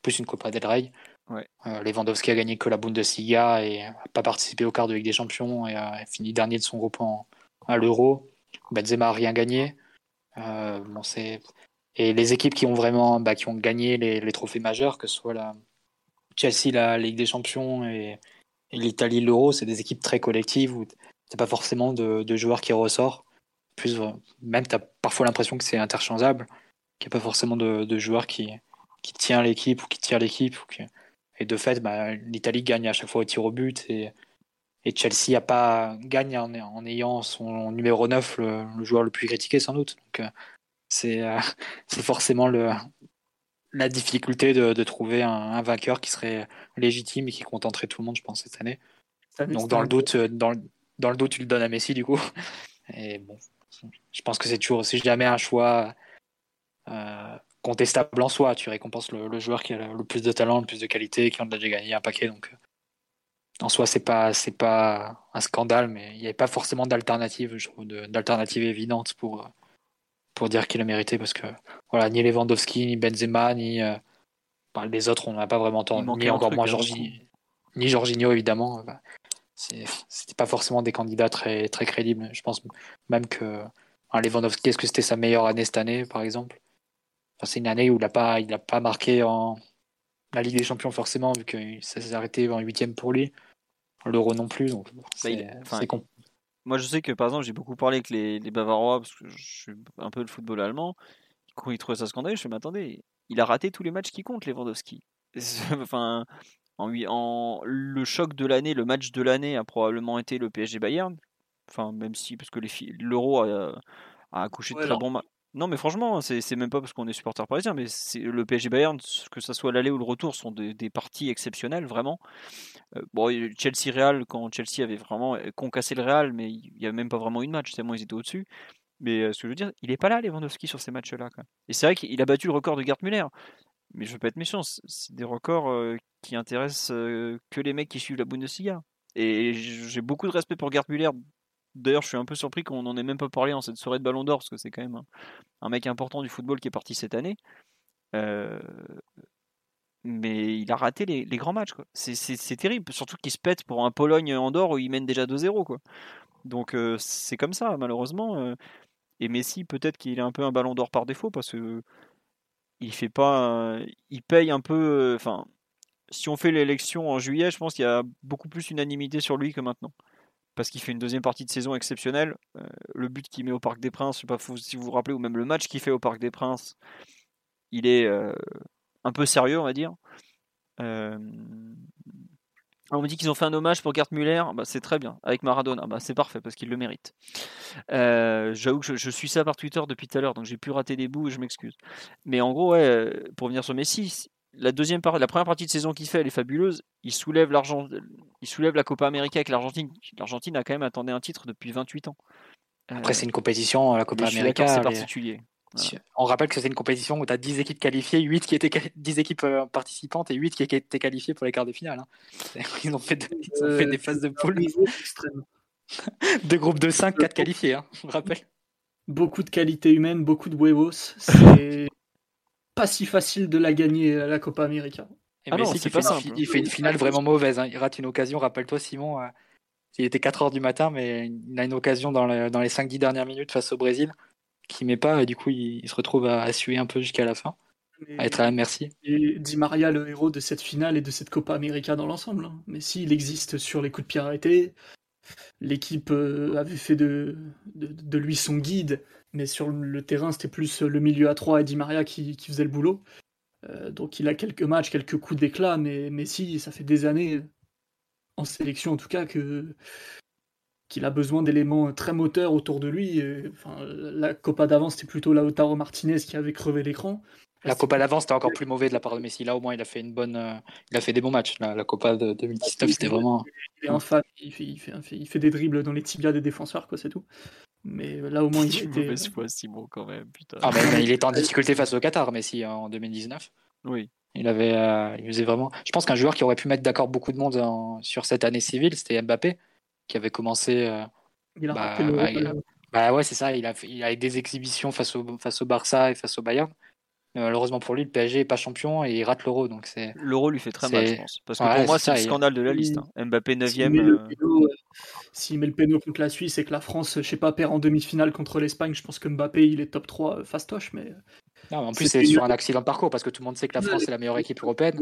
plus une Copa del Rey. Euh, Lewandowski a gagné que la Bundesliga et n'a pas participé au quart de Ligue des Champions et a fini dernier de son groupe en, à l'Euro. Benzema a rien gagné. Euh, et les équipes qui ont vraiment bah, qui ont gagné les, trophées majeurs, que ce soit la Chelsea, la Ligue des Champions et, l'Italie, l'Euro, c'est des équipes très collectives où t'as pas forcément de, joueurs qui ressortent. Plus, même tu as parfois l'impression que c'est interchangeable, qu'il n'y a pas forcément de, joueurs qui, qui tient l'équipe ou qui tire l'équipe. Et de fait, bah, l'Italie gagne à chaque fois au tir au but et et Chelsea a pas gagne en, ayant son numéro 9, le, joueur le plus critiqué sans doute. Donc euh, c'est euh, c'est forcément le, la difficulté de, trouver un, vainqueur qui serait légitime et qui contenterait tout le monde, je pense, cette année. Donc dans le doute, euh, dans le, dans le doute, tu le donnes à Messi du coup. Et bon, je pense que c'est toujours, si jamais un choix contestable en soi, tu récompenses le, joueur qui a le, plus de talent, le plus de qualité, qui en a déjà gagné un paquet. Donc en soi, c'est pas, c'est pas un scandale, mais il n'y avait pas forcément d'alternative, je trouve, d'alternative évidente pour, pour dire qu'il a mérité, parce que voilà, ni Lewandowski, ni Benzema, ni euh, les autres, on n'a pas vraiment entendu, ni encore moins Jorginho, ni Jorginho évidemment. Bah, c'était pas forcément des candidats très, très crédibles. Je pense même que Lewandowski, est-ce que c'était sa meilleure année cette année, par exemple? C'est une année où il n'a pas, il a pas marqué en la Ligue des Champions forcément, vu que ça s'est arrêté en huitième pour lui. L'Euro non plus, donc bah, c'est con. Moi, je sais que par exemple, j'ai beaucoup parlé avec les, Bavarois parce que je suis un peu le football allemand. Quand ils trouvaient ça scandaleux, je me m'attendais. Il a raté tous les matchs qui comptent, Lewandowski. enfin, en, en, le choc de l'année, le match de l'année a probablement été le PSG Bayern. Enfin, même si, parce que l'Euro a, a, accouché de très bons matchs. Non, mais franchement, c'est même pas parce qu'on est supporter parisien, mais le PSG Bayern, que ce soit l'aller ou le retour, sont des, parties exceptionnelles, vraiment. Euh, bon, Chelsea Real, quand Chelsea avait vraiment euh, concassé le Real, mais il n'y avait même pas vraiment une match, tellement ils étaient au-dessus. Mais euh, ce que je veux dire, il n'est pas là, Lewandowski, sur ces matchs-là. Et c'est vrai qu'il a battu le record de Gerd Müller. Mais je veux pas être méchant, c'est des records qui intéressent que les mecs qui suivent la Bundesliga. Et j'ai beaucoup de respect pour Gerd Müller D'ailleurs, je suis un peu surpris qu'on n'en ait même pas parlé en cette soirée de Ballon d'Or, parce que c'est quand même un, mec important du football qui est parti cette année. Euh, mais il a raté les, grands matchs. C'est- terrible, surtout qu'il se pète pour un Pologne-Andorre où il mène déjà 2-0. quoi. Donc euh, c'est comme ça, malheureusement. euh. Et Messi, peut-être qu'il est un peu un ballon d'or par défaut parce que il fait pas, il paye un peu. Enfin, si on fait l'élection en juillet, je pense qu'il y a beaucoup plus unanimité sur lui que maintenant. Parce qu'il fait une deuxième partie de saison exceptionnelle. Euh, le but qu'il met au Parc des Princes, je sais pas si vous vous rappelez, ou même le match qu'il fait au Parc des Princes, il est euh, un peu sérieux, on va dire. Euh, on me dit qu'ils ont fait un hommage pour Gerd Müller, bah, c'est très bien. Avec Maradona, bah, c'est parfait parce qu'il le mérite. J'avoue que je, suis ça par Twitter depuis tout à l'heure, donc j'ai pu rater des bouts et je m'excuse. Mais en gros, pour venir sur Messi, la deuxième part, la première partie de saison qu'il fait, elle est fabuleuse. Il soulève l'argent, il soulève la Copa América avec l'Argentine. L'Argentine a quand même attendu un titre depuis 28 ans. Après, Euh, c'est une compétition, la mais Copa América. c'est particulier. On rappelle que c'est une compétition où tu as 10 équipes qualifiées, 8 qui étaient quali- 10 équipes euh, participantes et 8 qui étaient qualifiées pour les quarts de finale. hein. Ils ont fait, de- ils ont fait Euh, des phases de poule, deux groupes de 5, 4 qualifiés, hein, je rappelle. Beaucoup de qualité humaine, beaucoup de huevos. C'est pas si facile de la gagner à la Copa América. Ah non, pas une fi- il fait une finale vraiment mauvaise. hein. Il rate une occasion, rappelle-toi Simon, euh, il était 4 heures du matin, mais il a une occasion dans, le- dans les 5-10 dernières minutes face au Brésil qui met pas et du coup il, il se retrouve à, à suer un peu jusqu'à la fin, à être à la merci. Et Di Maria, le héros de cette finale et de cette Copa América dans l'ensemble. hein. Mais s'il existe sur les coups de pied arrêtés, l'équipe euh, avait fait de, de, de lui son guide, mais sur le terrain, c'était plus le milieu à 3 et Di Maria qui, qui faisait le boulot. Euh, donc il a quelques matchs, quelques coups d'éclat, mais Messi, ça fait des années, en sélection en tout cas, que qu'il a besoin d'éléments très moteurs autour de lui. Et, enfin, la Copa d'avant, c'était plutôt Lautaro Martinez qui avait crevé l'écran. La Copa d'avant c'était encore plus mauvais de la part de Messi. Là au moins il a fait une bonne, euh, il a fait des bons matchs. La, la Copa de 2019 c'était vraiment. Il est infâme, il fait, il, fait, il fait- il fait des dribbles dans les tibias des défenseurs, quoi, c'est tout. Mais là, au moins, il était. mauvaise foi, Simon, quand même. Putain. Ah mais, mais il était en difficulté face au Qatar Messi en 2019. Oui. Il avait, euh, il faisait vraiment. Je pense qu'un joueur qui aurait pu mettre d'accord beaucoup de monde en- sur cette année civile, c'était Mbappé, qui avait commencé. euh, Il a Bah, bah, il Bah ouais, c'est ça. Il a, il a eu des exhibitions face au, face au Barça et face au Bayern. Mais malheureusement pour lui, le PSG est pas champion et il rate l'Euro. Donc c'est. L'euro lui fait très mal, je pense. Parce que Ouais, pour moi, c'est le il- scandale de la liste. hein. Mbappé S'il 9ème. met, le euh, péno, euh, s'il met le péno contre la Suisse et que la France, je sais pas, perd en demi-finale contre l'Espagne, je pense que Mbappé, il est top 3 euh, fastoche, mais Non, mais en plus, c'est sur un accident de parcours parce que tout le monde sait que la France est la meilleure équipe européenne.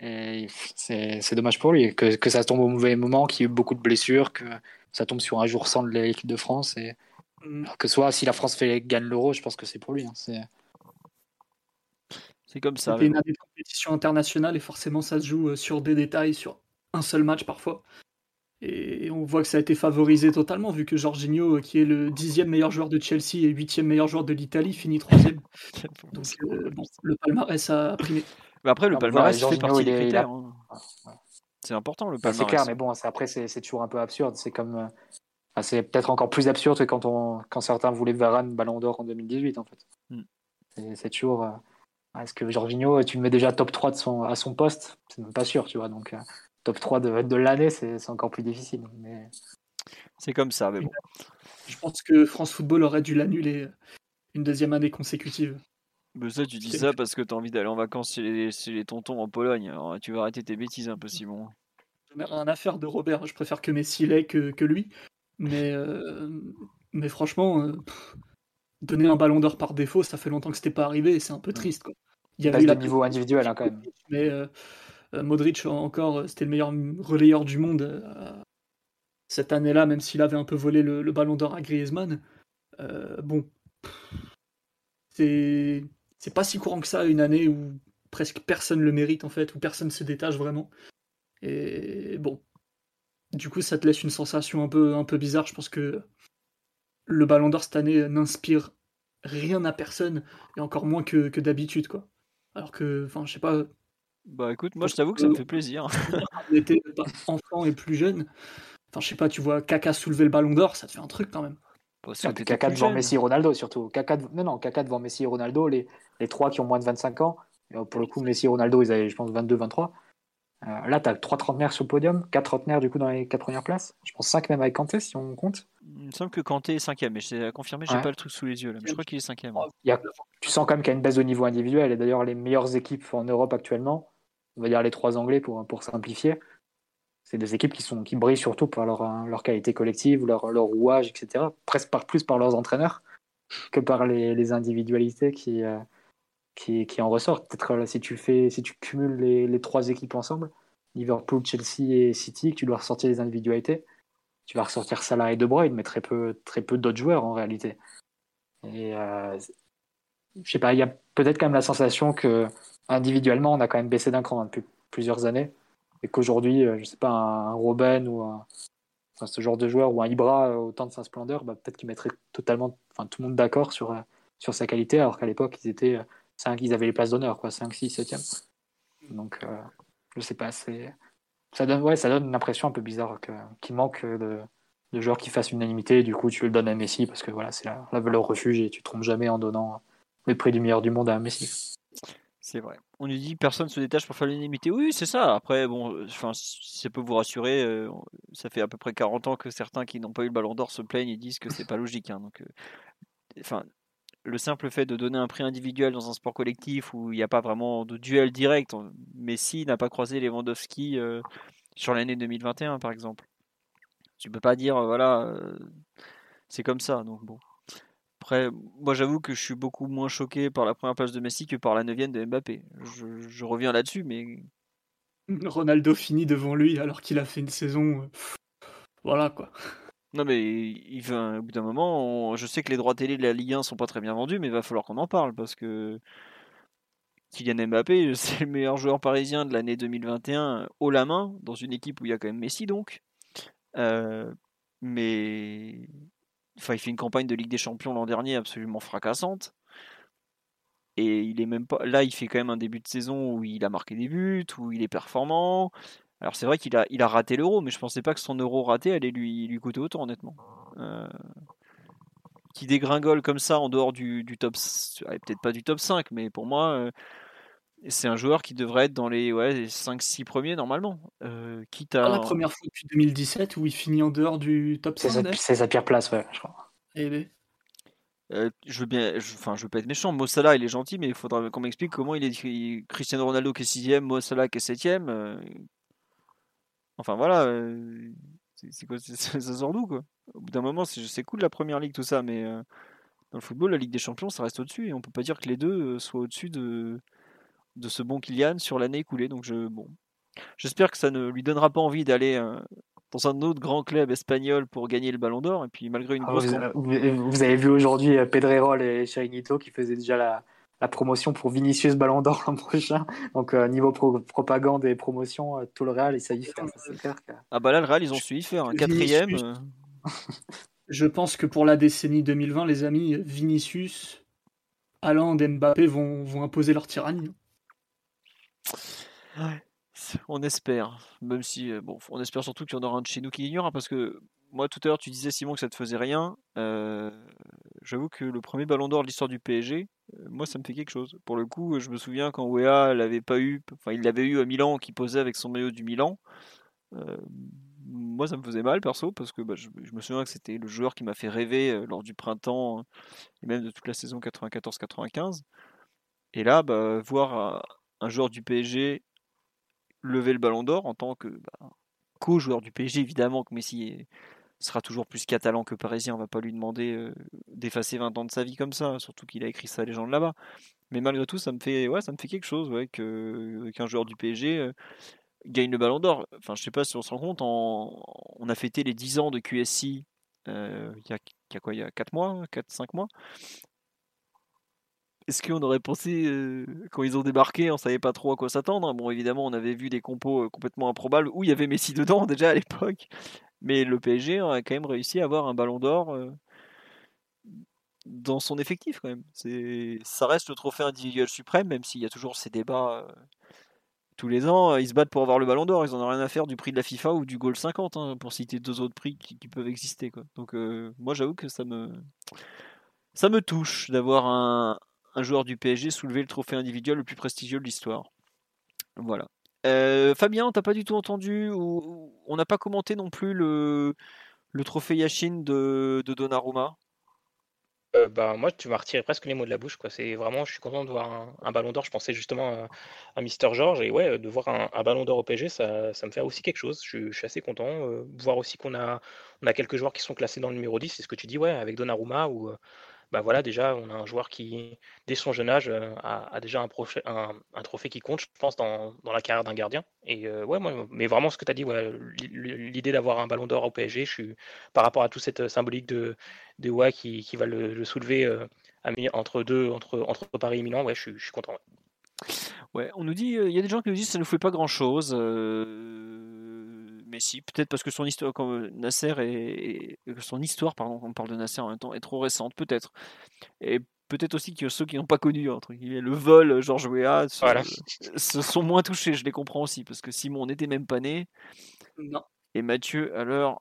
Et c'est c'est dommage pour lui que, que ça tombe au mauvais moment, qu'il y ait eu beaucoup de blessures, que ça tombe sur un jour sans de l'équipe de France. Et mm, alors que soit si la France fait, gagne l'Euro, je pense que c'est pour lui. hein. C'est- C'est comme ça. c'était une année de compétition internationale et forcément, ça se joue euh, sur des détails, sur un seul match parfois. Et on voit que ça a été favorisé totalement, vu que Jorginho, euh, qui est le dixième meilleur joueur de Chelsea et huitième meilleur joueur de l'Italie, finit troisième. Donc euh, bon, le palmarès a primé. Mais après, le palmarès fait Jorginho, partie il des critères. a- hein. C'est important, le Bah, c'est palmarès. clair, mais bon, c'est- après, c'est c'est toujours un peu absurde. C'est comme. euh, c'est peut-être encore plus absurde que quand, on, quand certains voulaient Varane Ballon d'Or en 2018, en fait. Mm. C'est- C'est toujours. euh, Est-ce que Jorginho, tu le mets déjà top 3 de son, à son poste? C'est même pas sûr, tu vois. Donc, euh, top 3 de, de l'année, c'est encore plus difficile. Mais... C'est comme ça, mais bon. Je pense que France Football aurait dû l'annuler euh, une deuxième année consécutive. Mais ça, tu dis ça parce que t'as envie d'aller en vacances chez les, chez les tontons en Pologne. Alors, tu vas arrêter tes bêtises un peu, Simon. J'en ai rien à faire de Robert. Je préfère que Messi l'ait que, que lui. Mais, euh, mais franchement, euh, pff, donner un ballon d'or par défaut, ça fait longtemps que c'était pas arrivé et c'est un peu triste. Quoi. Il y avait eu de niveau individuel, hein, quand même. mais euh, euh, Modric encore, euh, c'était le meilleur relayeur du monde euh, cette année-là, même s'il avait un peu volé le, le ballon d'or à Griezmann. Euh, bon, c'est c'est pas si courant que ça une année où presque personne le mérite en fait, où personne se détache vraiment. Et bon, du coup, ça te laisse une sensation un peu un peu bizarre. Je pense que le ballon d'or cette année n'inspire rien à personne et encore moins que, que d'habitude quoi. Alors que, enfin, je sais pas, Bah écoute, moi je t'avoue que ça me fait plaisir. on était enfant et plus jeune. Enfin, je sais pas, tu vois Kaka soulever le ballon d'or, ça te fait un truc quand même. Puis t'étais Kaka devant jeune. Messi et Ronaldo, surtout. Kaka, de- non, non, Kaka devant Messi et Ronaldo, les, les trois qui ont moins de 25 ans. Et, euh, pour le coup, Messi et Ronaldo, ils avaient, je pense, 22, 23. Euh, là, tu as trois trentenaires sur le podium, quatre trentenaires du coup dans les quatre premières places. Je pense cinq même avec Kanté si on compte. Il me semble que Kanté est cinquième, mais je confirmé, j'ai Ouais. pas le truc sous les yeux là. Mais je crois qu'il est cinquième. Il y a- tu sens quand même qu'il y a une baisse de niveau individuel. Et d'ailleurs, les meilleures équipes en Europe actuellement, on va dire les trois Anglais pour, pour simplifier, c'est des équipes qui, sont, qui brillent surtout par leur, euh, leur qualité collective, leur, leur rouage, etc. Presque par, plus par leurs entraîneurs que par les, les individualités qui, euh, qui, en ressortent. Peut-être si tu, fais, si tu cumules les, trois équipes ensemble, Liverpool, Chelsea et City, que tu dois ressortir les individualités, tu vas ressortir Salah et De Bruyne, mais très peu, très peu d'autres joueurs en réalité. Et euh, je sais pas, il y a peut-être quand même la sensation que individuellement, on a quand même baissé d'un cran depuis plusieurs années, et qu'aujourd'hui, euh, je sais pas, un, un Robben ou ce genre de joueur ou un Ibra euh, au temps de sa splendeur, bah, peut-être qu'il mettrait totalement, enfin tout le monde d'accord sur euh, sur sa qualité, alors qu'à l'époque, ils étaient euh, cinq, ils avaient les places d'honneur, quoi, 5, 6, 7e. Donc, euh, je sais pas, c'est ça donne, ouais, ça donne une impression un peu bizarre que, qu'il manque de, de joueurs qui fassent unanimité. Du coup, tu le donnes à Messi parce que voilà, c'est la, la valeur refuge et tu te trompes jamais en donnant le prix du meilleur du monde à Messi. C'est vrai. On nous dit personne se détache pour faire l'unanimité. Oui, c'est ça. Après, bon, enfin, ça peut vous rassurer, euh, ça fait à peu près 40 ans que certains qui n'ont pas eu le ballon d'or se plaignent et disent que c'est pas logique. hein. donc, euh, enfin, le simple fait de donner un prix individuel dans un sport collectif où il n'y a pas vraiment de duel direct, Messi n'a pas croisé Lewandowski euh, sur l'année 2021, par exemple. Tu peux pas dire, euh, voilà, euh, c'est comme ça. Donc bon. Après, moi j'avoue que je suis beaucoup moins choqué par la première place de Messi que par la neuvième de Mbappé. Je, je reviens là-dessus, mais Ronaldo finit devant lui alors qu'il a fait une saison. euh, Voilà quoi. Non mais il va, au bout d'un moment, je sais que les droits télé de la Ligue 1 sont pas très bien vendus, mais il va falloir qu'on en parle parce que Kylian Mbappé, c'est le meilleur joueur parisien de l'année 2021 haut la main dans une équipe où il y a quand même Messi donc. Euh, mais enfin, il fait une campagne de Ligue des Champions l'an dernier absolument fracassante. Et il est même pas là, il fait quand même un début de saison où il a marqué des buts, où il est performant. Alors c'est vrai qu'il a, il a raté l'euro, mais je pensais pas que son euro raté allait lui, lui coûter autant, honnêtement. Euh, qui dégringole comme ça en dehors du, du top, peut-être pas du top 5, mais pour moi, euh, c'est un joueur qui devrait être dans les ouais, 5-6 premiers normalement. Euh, quitte à. La première fois depuis 2017 où il finit en dehors du top C'est 5. sa, d'ailleurs. c'est sa pire place, ouais, je crois. Euh, je veux bien, je, enfin, je veux pas être méchant. Mo Salah, il est gentil, mais il faudra qu'on m'explique comment il est il- Cristiano Ronaldo qui est sixième, Mo Salah qui est septième. euh, Enfin voilà, euh, c'est quoi, ça sort d'où quoi? Au bout d'un moment, c'est cool la première ligue tout ça, mais euh, dans le football, la Ligue des Champions, ça reste au-dessus et on peut pas dire que les deux euh, soient au-dessus de de ce bon Kylian sur l'année écoulée. Donc je, bon, j'espère que ça ne lui donnera pas envie d'aller euh, dans un autre grand club espagnol pour gagner le Ballon d'Or. Et puis malgré une Ah, grosse vous, avez vu aujourd'hui Pedrerol et Chirinito qui faisaient déjà la, la promotion pour Vinicius Ballon d'Or l'an prochain. Donc, euh, niveau pro- propagande et promotion, euh, tout le Real, et ça y fait. ça, clair que- Ah bah là, le Real, ils ont su y faire. Un quatrième. Vinicius. euh, je pense que pour la décennie 2020, les amis, Vinicius, Haaland et Mbappé vont, vont imposer leur tyrannie. On espère, même si bon, on espère surtout qu'il y en aura un de chez nous qui gagnera parce que moi tout à l'heure tu disais Simon que ça te faisait rien. Euh, J'avoue que le premier Ballon d'Or de l'histoire du PSG, euh, moi ça me fait quelque chose. Pour le coup, je me souviens quand Wea l'avait pas eu, enfin il l'avait eu à Milan, qui posait avec son maillot du Milan. Euh, moi ça me faisait mal perso parce que bah, je, me souviens que c'était le joueur qui m'a fait rêver euh, lors du printemps euh, et même de toute la saison 94-95. Et là, bah, voir euh, un joueur du PSG lever le ballon d'or en tant que bah, co-joueur du PSG, évidemment que Messi sera toujours plus catalan que parisien, on va pas lui demander d'effacer 20 ans de sa vie comme ça, surtout qu'il a écrit sa légende là-bas. Mais malgré tout, ça me fait, ouais, ça me fait quelque chose ouais, qu'un joueur du PSG gagne le ballon d'or. Enfin, je sais pas si on se rend compte, on a fêté les 10 ans de QSI il y, a, y a quoi, il y a 4 mois, 4-5 mois est-ce qu'on aurait pensé, quand ils ont débarqué, on savait pas trop à quoi s'attendre. Bon, évidemment, on avait vu des compos complètement improbables où il y avait Messi dedans déjà à l'époque. Mais le PSG a quand même réussi à avoir un ballon d'or euh, dans son effectif quand même. C'est, ça reste le trophée individuel suprême, même s'il y a toujours ces débats euh, tous les ans. Ils se battent pour avoir le ballon d'or. Ils en ont rien à faire du prix de la FIFA ou du Goal 50, hein, pour citer deux autres prix qui, peuvent exister. Donc, euh, moi, j'avoue que ça me, ça me touche d'avoir un, un joueur du PSG soulever le trophée individuel le plus prestigieux de l'histoire. Voilà. Euh, Fabien, t'as pas du tout entendu ou on n'a pas commenté non plus le, trophée Yashin de, de Donnarumma? Euh, bah, moi, tu m'as retiré presque les mots de la bouche. Quoi. C'est vraiment, je suis content de voir un, ballon d'or. Je pensais justement à, Mister George et ouais, de voir un, ballon d'or au PSG, ça, me fait aussi quelque chose. Je, suis assez content. Euh, voir aussi qu'on a, quelques joueurs qui sont classés dans le numéro 10, c'est ce que tu dis, ouais, avec Donnarumma ou bah voilà, déjà, on a un joueur qui, dès son jeune âge, euh, a, déjà un, un, trophée qui compte, je pense, dans, la carrière d'un gardien. Et euh, ouais, moi, mais vraiment, ce que tu as dit, l'idée d'avoir un ballon d'or au PSG, je suis, par rapport à toute cette symbolique de, de ouais, qui, va le, soulever euh, entre deux, entre, entre Paris et Milan, ouais, je, suis content. Ouais. on nous dit, il y a des gens qui nous disent que ça ne nous fait pas grand chose si, peut-être parce que son histoire, comme Nasser et, son histoire, pardon, on parle de Nasser en même temps, est trop récente, peut-être. Et peut-être aussi que ceux qui n'ont pas connu entre guillemets, le vol Georges Weah se, sont moins touchés. Je les comprends aussi parce que Simon n'était même pas né. Non. Et Mathieu, à l'heure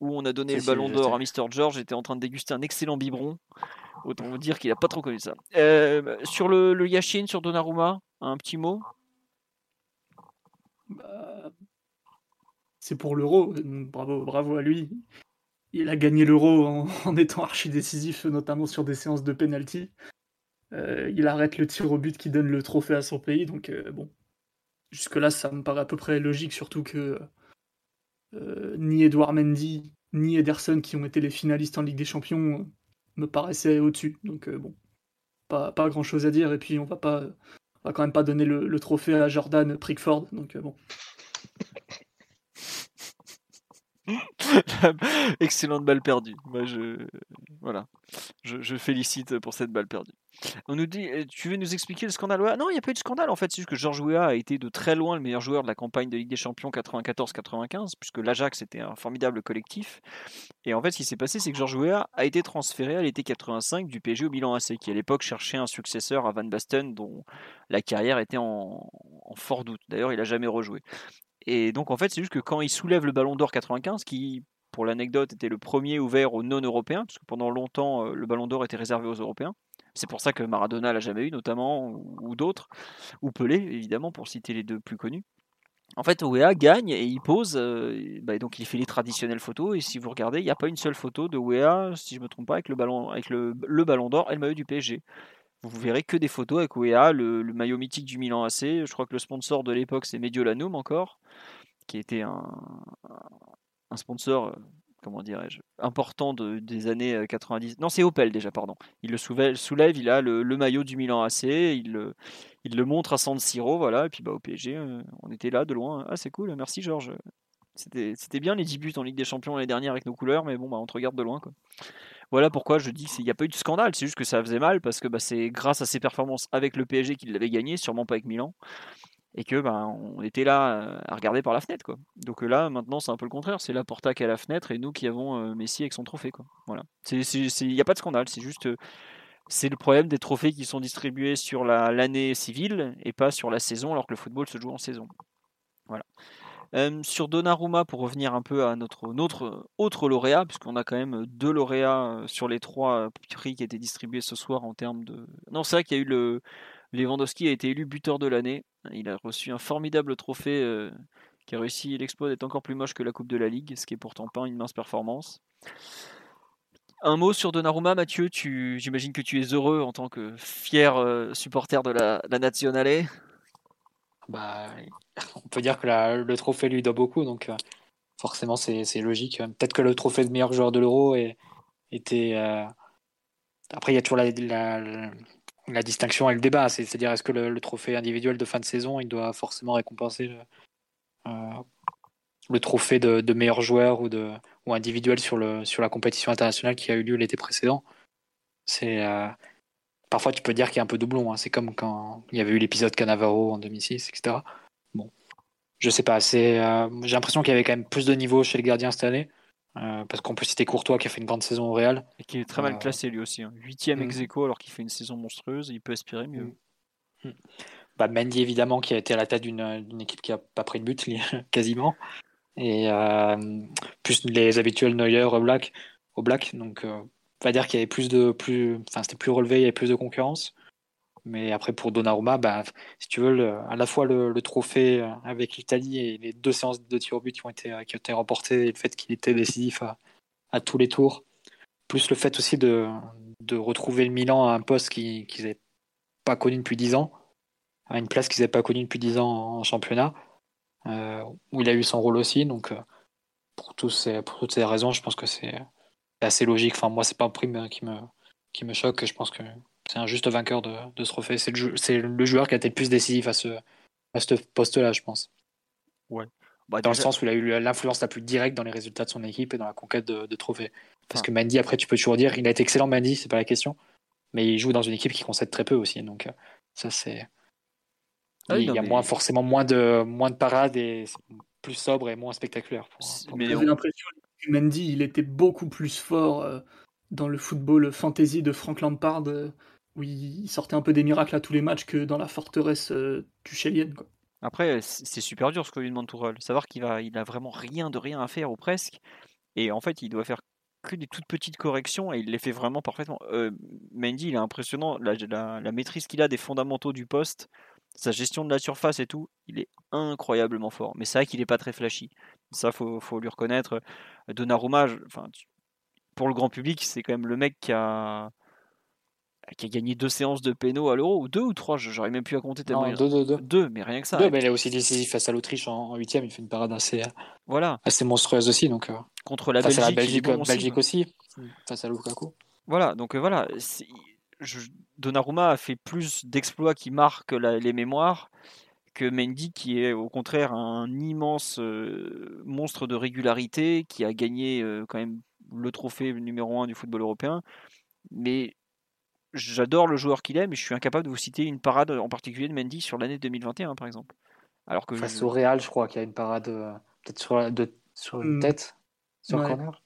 où on a donné le ballon d'or à Mister George, était en train de déguster un excellent biberon. Autant vous dire qu'il n'a pas trop connu ça. Euh, sur le, le Yashin, sur Donnarumma, un petit mot? Bah, c'est pour l'euro. Bravo, bravo à lui. Il a gagné l'euro en, étant archi décisif, notamment sur des séances de penalty. Euh, il arrête le tir au but qui donne le trophée à son pays. Donc euh, bon, jusque-là, ça me paraît à peu près logique, surtout que euh, ni Edouard Mendy ni Ederson, qui ont été les finalistes en Ligue des Champions, me paraissaient au-dessus. Donc bon, pas, grand-chose à dire. Et puis on va pas, on va quand même pas donner le, le trophée à Jordan Prickford. Donc bon. Excellente balle perdue. Moi, je, voilà. Je, félicite pour cette balle perdue. On nous dit, euh, tu veux nous expliquer le scandale Non, il n'y a pas eu de scandale en fait. C'est juste que Georges Weah a été de très loin le meilleur joueur de la campagne de Ligue des Champions 94-95, puisque l'Ajax était un formidable collectif. Et en fait, ce qui s'est passé, c'est que Georges Weah a été transféré à l'été 85 du PSG au Milan AC, qui à l'époque cherchait un successeur à Van Basten, dont la carrière était en, en fort doute. D'ailleurs, il n'a jamais rejoué. Et donc en fait, c'est juste que quand il soulève le Ballon d'Or 95, qui pour l'anecdote était le premier ouvert aux non-européens, parce que pendant longtemps euh, le Ballon d'Or était réservé aux Européens. C'est pour ça que Maradona l'a jamais eu, notamment, ou, d'autres, ou Pelé, évidemment, pour citer les deux plus connus. En fait, Ouéa gagne et il pose, euh, bah, donc il fait les traditionnelles photos. Et si vous regardez, il n'y a pas une seule photo de Ouéa, si je ne me trompe pas, avec le ballon, avec le, ballon d'or et le maillot du PSG vous verrez que des photos avec OEA, le, maillot mythique du Milan AC. Je crois que le sponsor de l'époque, c'est Mediolanum encore, qui était un, sponsor, euh, comment dirais-je, important de, des années 90. Euh, non, c'est Opel déjà, pardon. Il le soulève, il a le, maillot du Milan AC, il le, il le montre à San Siro, voilà, et puis bah, au PSG, euh, on était là de loin. Ah, c'est cool, merci Georges. C'était bien les 10 buts en Ligue des Champions l'année dernière avec nos couleurs, mais bon, bah, on te regarde de loin. Quoi. Voilà pourquoi je dis qu'il n'y a pas eu de scandale, c'est juste que ça faisait mal parce que bah, c'est grâce à ses performances avec le PSG qu'il l'avait gagné, sûrement pas avec Milan. Et que bah, on était là euh, à regarder par la fenêtre. Donc euh, là, maintenant, c'est un peu le contraire. C'est la Porta qui à la fenêtre et nous qui avons euh, Messi avec son trophée. Il n'y a pas de scandale, c'est juste c'est le problème des trophées qui sont distribués sur l'année civile et pas sur la saison alors que le football se joue en saison. Voilà sur Donnarumma, pour revenir un peu à notre, autre lauréat, puisqu'on a quand même deux lauréats sur les trois prix qui étaient distribués ce soir en termes de. Non, c'est vrai qu'il y a eu le. Lewandowski a été élu buteur de l'année. Il a reçu un formidable trophée qui a réussi l'exploit d'être encore plus moche que la Coupe de la Ligue, ce qui est pourtant pas une mince performance. Un mot sur Donnarumma, Mathieu. j'imagine que tu es heureux en tant que fier supporter de la, la Nationale. Bah, on peut dire que le trophée lui doit beaucoup, donc euh, forcément c'est logique. Peut-être que le trophée de meilleur joueur de l'Euro était. Euh, après, il y a toujours la, distinction et le débat, c'est-à-dire est-ce que le, trophée individuel de fin de saison, il doit forcément récompenser euh, le trophée de, meilleur joueur ou individuel sur, le, sur la compétition internationale qui a eu lieu l'été précédent? C'est parfois tu peux dire qu'il y a un peu doublon. Hein. C'est comme quand il y avait eu l'épisode Canavaro en 2006, etc. Bon, je sais pas. C'est, euh, j'ai l'impression qu'il y avait quand même plus de niveau chez les gardiens cette année. Euh, parce qu'on peut citer Courtois qui a fait une grande saison au Real. Et qui est très mal euh, classé lui aussi. Hein. Huitième mm. ex aequo alors qu'il fait une saison monstrueuse. Il peut aspirer mieux. Mm. Bah, Mendy évidemment qui a été à la tête d'une équipe qui a pas pris de but quasiment. Et plus les habituels Neuer, Black, au Black. Donc va dire qu'il y avait plus de plus enfin c'était plus relevé il y avait plus de concurrence Mais après, pour Donnarumma, bah, si tu veux, à la fois le, trophée euh, avec l'Italie et les deux séances de tir au but qui ont été, qui ont été remportées, le fait qu'il était décisif à, tous les tours, plus le fait aussi de, de retrouver le Milan à un poste qu'ils n'avaient pas connu depuis 10 ans, à une place qu'ils n'avaient pas connue depuis 10 ans en championnat, euh, où il a eu son rôle aussi. Donc, euh, pour, tous ces, pour toutes ces raisons, je pense que c'est assez logique. Enfin, moi, c'est pas un prime qui me, qui me choque. Je pense que c'est un juste vainqueur de, de ce trophée. C'est le, le, joueur qui a été le plus décisif à ce, à ce poste-là, je pense. Ouais. Bah, dans le sens où il a eu l'influence la plus directe dans les résultats de son équipe et dans la conquête de, trophées. Parce que Mandy, après, tu peux toujours dire, il a été excellent, Mandy, c'est pas la question. Mais il joue dans une équipe qui concède très peu aussi. Donc, euh, ça, c'est. Ah il y a moins, forcément moins de, moins de parades et plus sobre et moins spectaculaire. mais J'ai l'impression que Mandy, il était beaucoup plus fort euh, dans le football fantasy de Frank Lampard, euh, où il sortait un peu des miracles à tous les matchs que dans la forteresse euh, tuchelienne. Après, c'est super dur ce que lui demande Tourelle. Savoir qu'il va, il a vraiment rien de rien à faire ou presque. Et en fait, il doit faire que des toutes petites corrections et il les fait vraiment parfaitement. Mendy, il est impressionnant. La, la maîtrise qu'il a des fondamentaux du poste, sa gestion de la surface et tout, il est incroyablement fort. Mais c'est vrai qu'il n'est pas très flashy. Ça, faut, faut lui reconnaître. Donnarumma, enfin, pour le grand public, c'est quand même le mec qui a, qui a gagné deux séances de pénaux à l'euro, ou deux ou trois, j'aurais même plus à compter tellement. Non, deux, deux, deux. deux, mais rien que ça. Deux, mais il a aussi décisif face à l'Autriche en huitième, il fait une parade assez, voilà. assez monstrueuse aussi. Donc, euh, Contre la Belgique, la Belgique, Belgique aussi, face à Lukaku. Voilà, donc euh, voilà. Je, Donnarumma a fait plus d'exploits qui marquent les mémoires que Mendy, qui est au contraire un immense euh, monstre de régularité, qui a gagné quand même le trophée numéro un du football européen. Mais j'adore le joueur qu'il est, mais je suis incapable de vous citer une parade en particulier de Mendy sur l'année 2021, par exemple. Alors que Face au Real, je crois qu'il y a une parade euh, peut-être sur, sur une hmm. tête, sur le corner.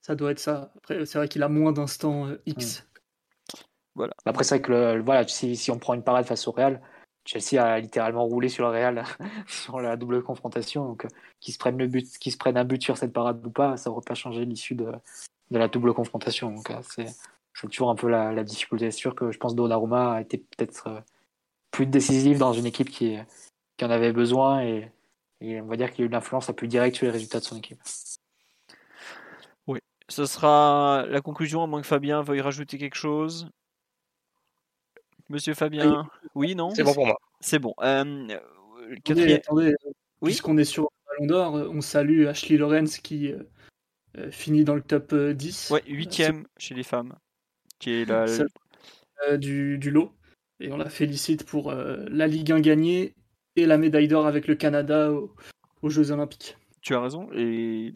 Ça doit être ça. Après, c'est vrai qu'il a moins d'instants euh, X. Hmm. Voilà. Après, c'est vrai que le, voilà, si, si, on prend une parade face au Real, Chelsea a littéralement roulé sur le Real sur la double confrontation. Donc, euh, qu'ils se prennent le but, se prennent un but sur cette parade ou pas, ça ne va pas changer l'issue de, la double confrontation. Donc, c'est c'est toujours un peu la, difficulté. C'est sûr que je pense que Donnarumma a été peut-être euh, plus décisif dans une équipe qui, en avait besoin et, on va dire qu'il a eu une influence la plus directe sur les résultats de son équipe. Oui, ce sera la conclusion, à moins que Fabien veuille rajouter quelque chose. Monsieur Fabien Oui, non C'est bon pour moi. C'est bon. Euh, attendez, oui puisqu'on est sur le Ballon d'Or, on salue Ashley Lorenz qui euh, finit dans le top 10. Ouais, huitième chez les femmes qui est la... Euh, du, du, lot. Et on la félicite pour euh, la Ligue 1 gagnée et la médaille d'or avec le Canada aux Jeux Olympiques. Tu as raison. Et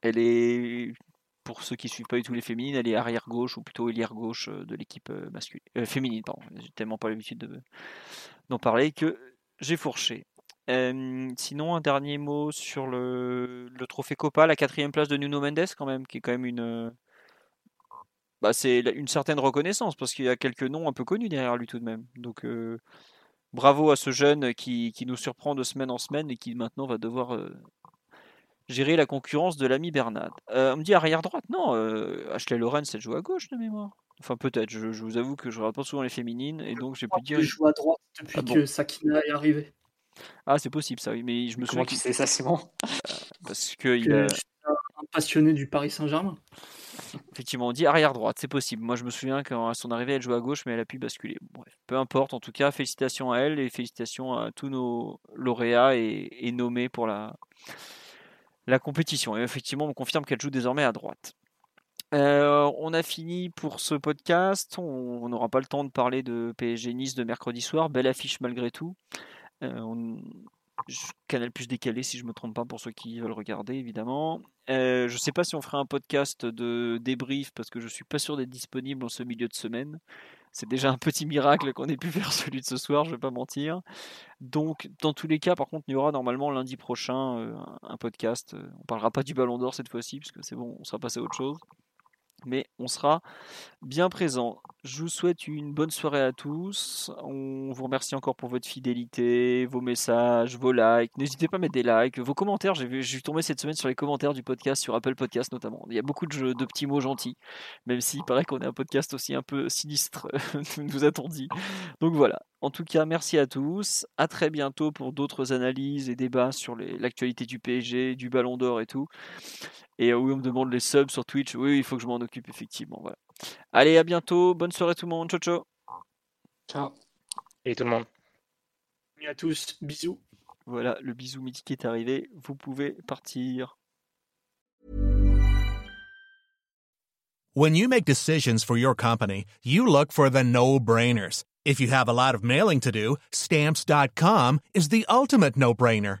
elle est, pour ceux qui suivent pas du tout les féminines, elle est arrière gauche ou plutôt ailière gauche euh, de l'équipe masculine, féminine. Pardon. J'ai tellement pas l'habitude d'en parler que j'ai fourché. sinon, un dernier mot sur le, trophée Copa, la quatrième place de Nuno Mendes, quand même, qui est quand même une, bah, c'est une certaine reconnaissance parce qu'il y a quelques noms un peu connus derrière lui tout de même. Donc euh, bravo à ce jeune qui, qui, nous surprend de semaine en semaine et qui maintenant va devoir euh, gérer la concurrence de l'ami Bernard. Euh, on me dit arrière droite, non, Ashley Lorenz elle joue à gauche de mémoire. Enfin peut-être, je, vous avoue que je regarde pas souvent les féminines et donc j'ai pu dire. Elle joue à droite depuis ah que Sakina est arrivée. Ah c'est possible ça oui, mais je me souviens. Comment tu sais ça Simon? Parce que, il a... un passionné du Paris Saint-Germain. Effectivement, on dit arrière droite, c'est possible. Moi, je me souviens qu'à son arrivée, elle jouait à gauche, mais elle a pu basculer. Bref, peu importe. En tout cas, félicitations à elle et félicitations à tous nos lauréats et, nommés pour la, la compétition. Et effectivement, on confirme qu'elle joue désormais à droite. Euh, on a fini pour ce podcast. On n'aura pas le temps de parler de PSG Nice de mercredi soir. Belle affiche malgré tout. Euh, Canal plus décalé si je me trompe pas pour ceux qui veulent regarder évidemment. Euh, je sais pas si on fera un podcast de débrief parce que je suis pas sûr d'être disponible en ce milieu de semaine. C'est déjà un petit miracle qu'on ait pu faire celui de ce soir, je vais pas mentir. Donc dans tous les cas, par contre, il y aura normalement lundi prochain euh, un podcast. On parlera pas du Ballon d'Or cette fois-ci puisque c'est bon, on sera passé à autre chose. Mais on sera bien présent. Je vous souhaite une bonne soirée à tous. On vous remercie encore pour votre fidélité, vos messages, vos likes. N'hésitez pas à mettre des likes, vos commentaires. J'ai vu, j'ai tombé cette semaine sur les commentaires du podcast, sur Apple Podcast notamment. Il y a beaucoup de, de petits mots gentils, même s'il paraît qu'on est un podcast aussi un peu sinistre, nous a-t-on dit. Donc voilà. En tout cas, merci à tous. À très bientôt pour d'autres analyses et débats sur l'actualité du PSG, du Ballon d'Or et tout. Et oui, on me demande les subs sur Twitch. Oui, il faut que je m'en occupe effectivement. Voilà. Allez, à bientôt. Bonne soirée tout le monde. Ciao, ciao. Ciao. Et tout le monde. Et à tous. Bisous. Voilà, le bisou mythique est arrivé. Vous pouvez partir. When you make decisions for your company, you look for the no-brainers. If you have a lot of mailing to do, stamps.com is the ultimate no-brainer.